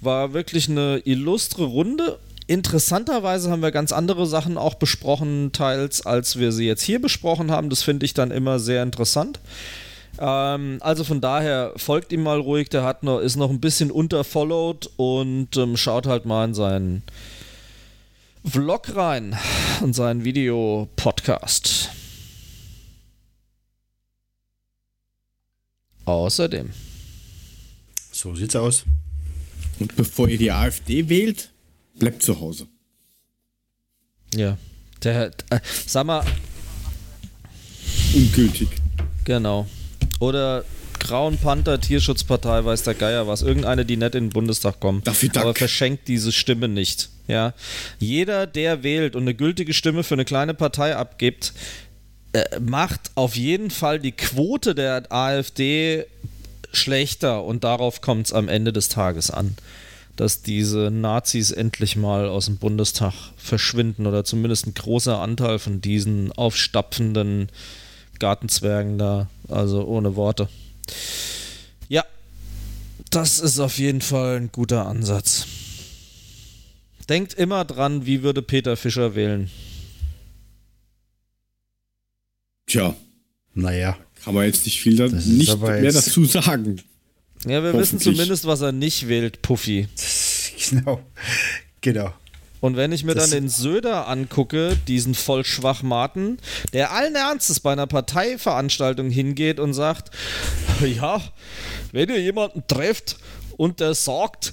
War wirklich eine illustre Runde. Interessanterweise haben wir ganz andere Sachen auch besprochen, teils als wir sie jetzt hier besprochen haben. Das finde ich dann immer sehr interessant. Ähm, also von daher folgt ihm mal ruhig, der hat noch, ist noch ein bisschen unterfollowed und ähm, schaut halt mal in seinen Vlog rein und seinen Videopodcast. Außerdem. So sieht's aus. Und bevor ihr die AfD wählt, bleibt zu Hause. Ja. Der, äh, sag mal, Ungültig. genau. Oder Grauen Panther, Tierschutzpartei, weiß der Geier was. Irgendeine, die nicht in den Bundestag kommt. Dafür Dank. Aber verschenkt diese Stimme nicht. Ja. Jeder, der wählt und eine gültige Stimme für eine kleine Partei abgibt, äh, macht auf jeden Fall die Quote der AfD schlechter und darauf kommt es am Ende des Tages an, dass diese Nazis endlich mal aus dem Bundestag verschwinden oder zumindest ein großer Anteil von diesen aufstapfenden Gartenzwergen da, also ohne Worte. Ja, das ist auf jeden Fall ein guter Ansatz. Denkt immer dran, wie würde Peter Fischer wählen. Tja, Naja. kann man jetzt nicht viel da, nicht mehr dazu sagen. Ja, wir wissen zumindest, was er nicht wählt, Puffy. *laughs* Genau. Genau. Und wenn ich mir Das- dann den Söder angucke, diesen Vollschwachmaten, der allen Ernstes bei einer Parteiveranstaltung hingeht und sagt, *laughs* ja, wenn ihr jemanden trefft und der sagt,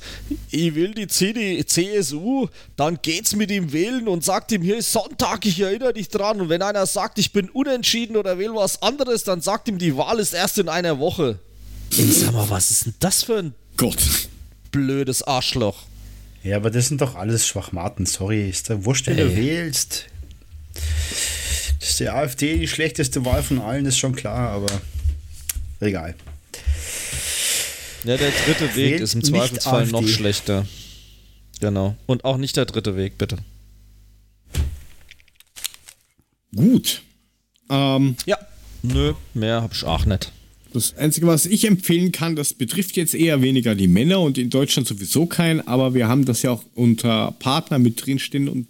ich will die CD, CSU, dann geht's mit ihm wählen und sagt ihm, hier ist Sonntag, ich erinnere dich dran. Und wenn einer sagt, ich bin unentschieden oder will was anderes, dann sagt ihm, die Wahl ist erst in einer Woche. Sag mal, was ist denn das für ein Gott. blödes Arschloch? Ja, aber das sind doch alles Schwachmaten, sorry. Ist der wurscht, wen du wählst. Dass die AfD die schlechteste Wahl von allen ist schon klar, aber egal. Ja, der dritte Weg Wählt ist im Zweifelsfall noch schlechter. Genau. Und auch nicht der dritte Weg, bitte. Gut. Ähm, Ja. Nö, mehr hab ich auch nicht. Das Einzige, was ich empfehlen kann, das betrifft jetzt eher weniger die Männer und in Deutschland sowieso keinen, aber wir haben das ja auch unter Partner mit drinstehen und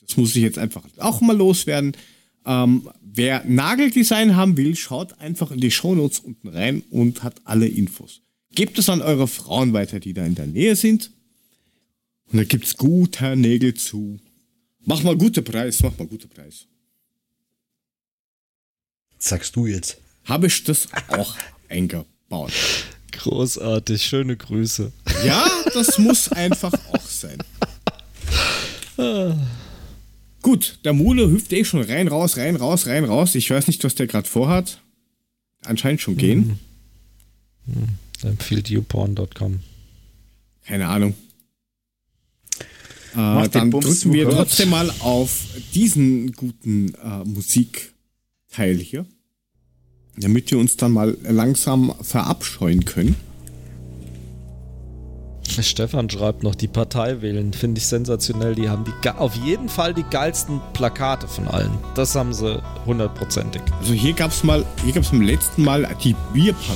das muss ich jetzt einfach auch mal loswerden. Ähm, wer Nageldesign haben will, schaut einfach in die Shownotes unten rein und hat alle Infos. Gebt es an eure Frauen weiter, die da in der Nähe sind. Und da gibt's guter Nägel zu. Mach mal gute Preis, mach mal gute Preis. Sagst du jetzt. Habe ich das auch eingebaut. Großartig, schöne Grüße. Ja, das muss einfach auch sein. Gut, der Mule hüpft eh schon rein, raus, rein, raus, rein, raus. Ich weiß nicht, was der gerade vorhat. Anscheinend schon gehen. Empfiehlt youporn.com. Keine Ahnung. Äh, dann Bums drücken wir trotzdem mal auf diesen guten äh, Musikteil hier. Damit wir uns dann mal langsam verabscheuen können. Stefan schreibt noch, die Partei wählen, finde ich sensationell. Die haben die auf jeden Fall die geilsten Plakate von allen. Das haben sie hundertprozentig. Also hier gab's mal, hier gab's beim letzten Mal die Bierpartei.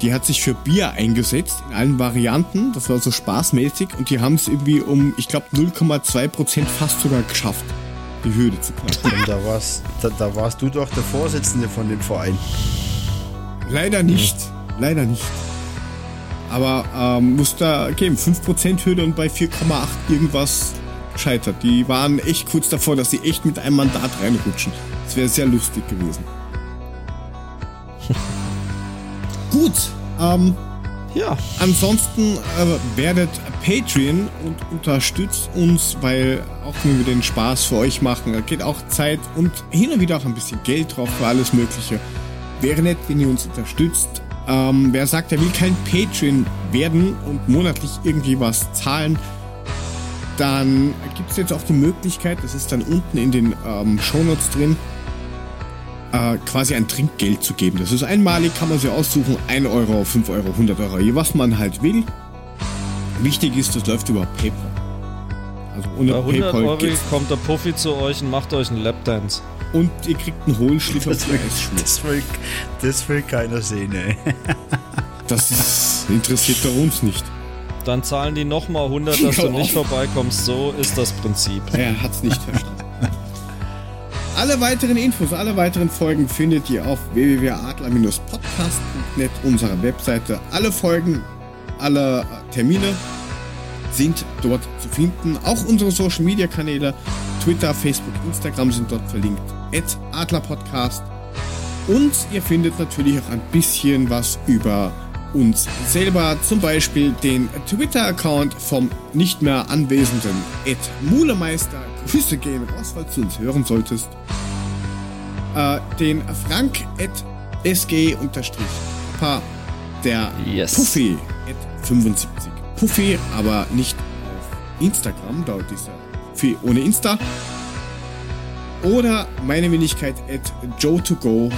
Die hat sich für Bier eingesetzt in allen Varianten. Das war so spaßmäßig und die haben es irgendwie um, ich glaube, 0,2 Prozent fast sogar geschafft, die Hürde zu knacken. Da warst, da, da warst du doch der Vorsitzende von dem Verein. Leider nicht, leider nicht. Aber ähm, muss da geben, 5% Hürde und bei 4,8% irgendwas scheitert. Die waren echt kurz davor, dass sie echt mit einem Mandat reinrutschen. Das wäre sehr lustig gewesen. *laughs* Gut, ähm, Ja, Ansonsten äh, werdet Patreon und unterstützt uns, weil auch wenn wir den Spaß für euch machen, da geht auch Zeit und hin und wieder auch ein bisschen Geld drauf für alles Mögliche. Wäre nett, wenn ihr uns unterstützt. Ähm, wer sagt, er will kein Patreon werden und monatlich irgendwie was zahlen, dann gibt es jetzt auch die Möglichkeit, das ist dann unten in den ähm, Shownotes drin, äh, quasi ein Trinkgeld zu geben. Das ist einmalig, kann man sich aussuchen, 1 Euro, 5 Euro, 100 Euro, je was man halt will. Wichtig ist, das läuft über PayPal. Also ohne bei 100 PayPal Euro geht's. kommt der Puffy zu euch und macht euch einen Lapdance. Und ihr kriegt einen hohen Schliff auf Das will, das, will, das will keiner sehen, ey. *laughs* Das ist, interessiert doch uns nicht. Dann zahlen die nochmal 100, dass du *laughs* nicht vorbeikommst. So ist das Prinzip. Er hat's nicht verstanden. Alle weiteren Infos, alle weiteren Folgen findet ihr auf www.adler-podcast.net, unserer Webseite. Alle Folgen, alle äh, Termine sind dort zu finden. Auch unsere Social Media Kanäle, Twitter, Facebook, Instagram sind dort verlinkt. Adlerpodcast. Und ihr findet natürlich auch ein bisschen was über uns selber, zum Beispiel den Twitter-Account vom nicht mehr anwesenden Ed Mulemeister. Grüße gehen raus, falls du uns hören solltest. Äh, den Frank Ed SG unterstrich Papa, der Yes. Puffy Ed 75. Puffy, aber nicht auf Instagram, da ist er Puffy ohne Insta. Oder meine Wenigkeit at Joe2Go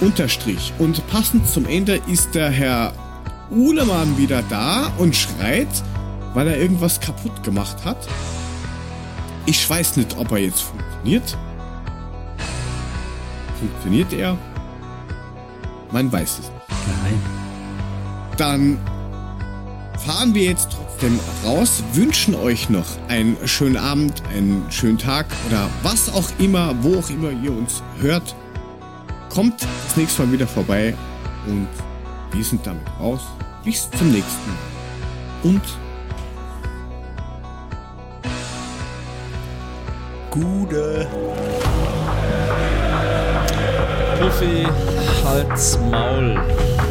unterstrich. Und passend zum Ende ist der Herr Uhlemann wieder da und schreit, weil er irgendwas kaputt gemacht hat. Ich weiß nicht, ob er jetzt funktioniert. Funktioniert er? Man weiß es nicht. Nein. Dann fahren wir jetzt trotzdem raus, wünschen euch noch einen schönen Abend, einen schönen Tag oder was auch immer, wo auch immer ihr uns hört. Kommt das nächste Mal wieder vorbei und wir sind damit raus. Bis zum nächsten Mal. Und Gute. Puffy, halt's Maul.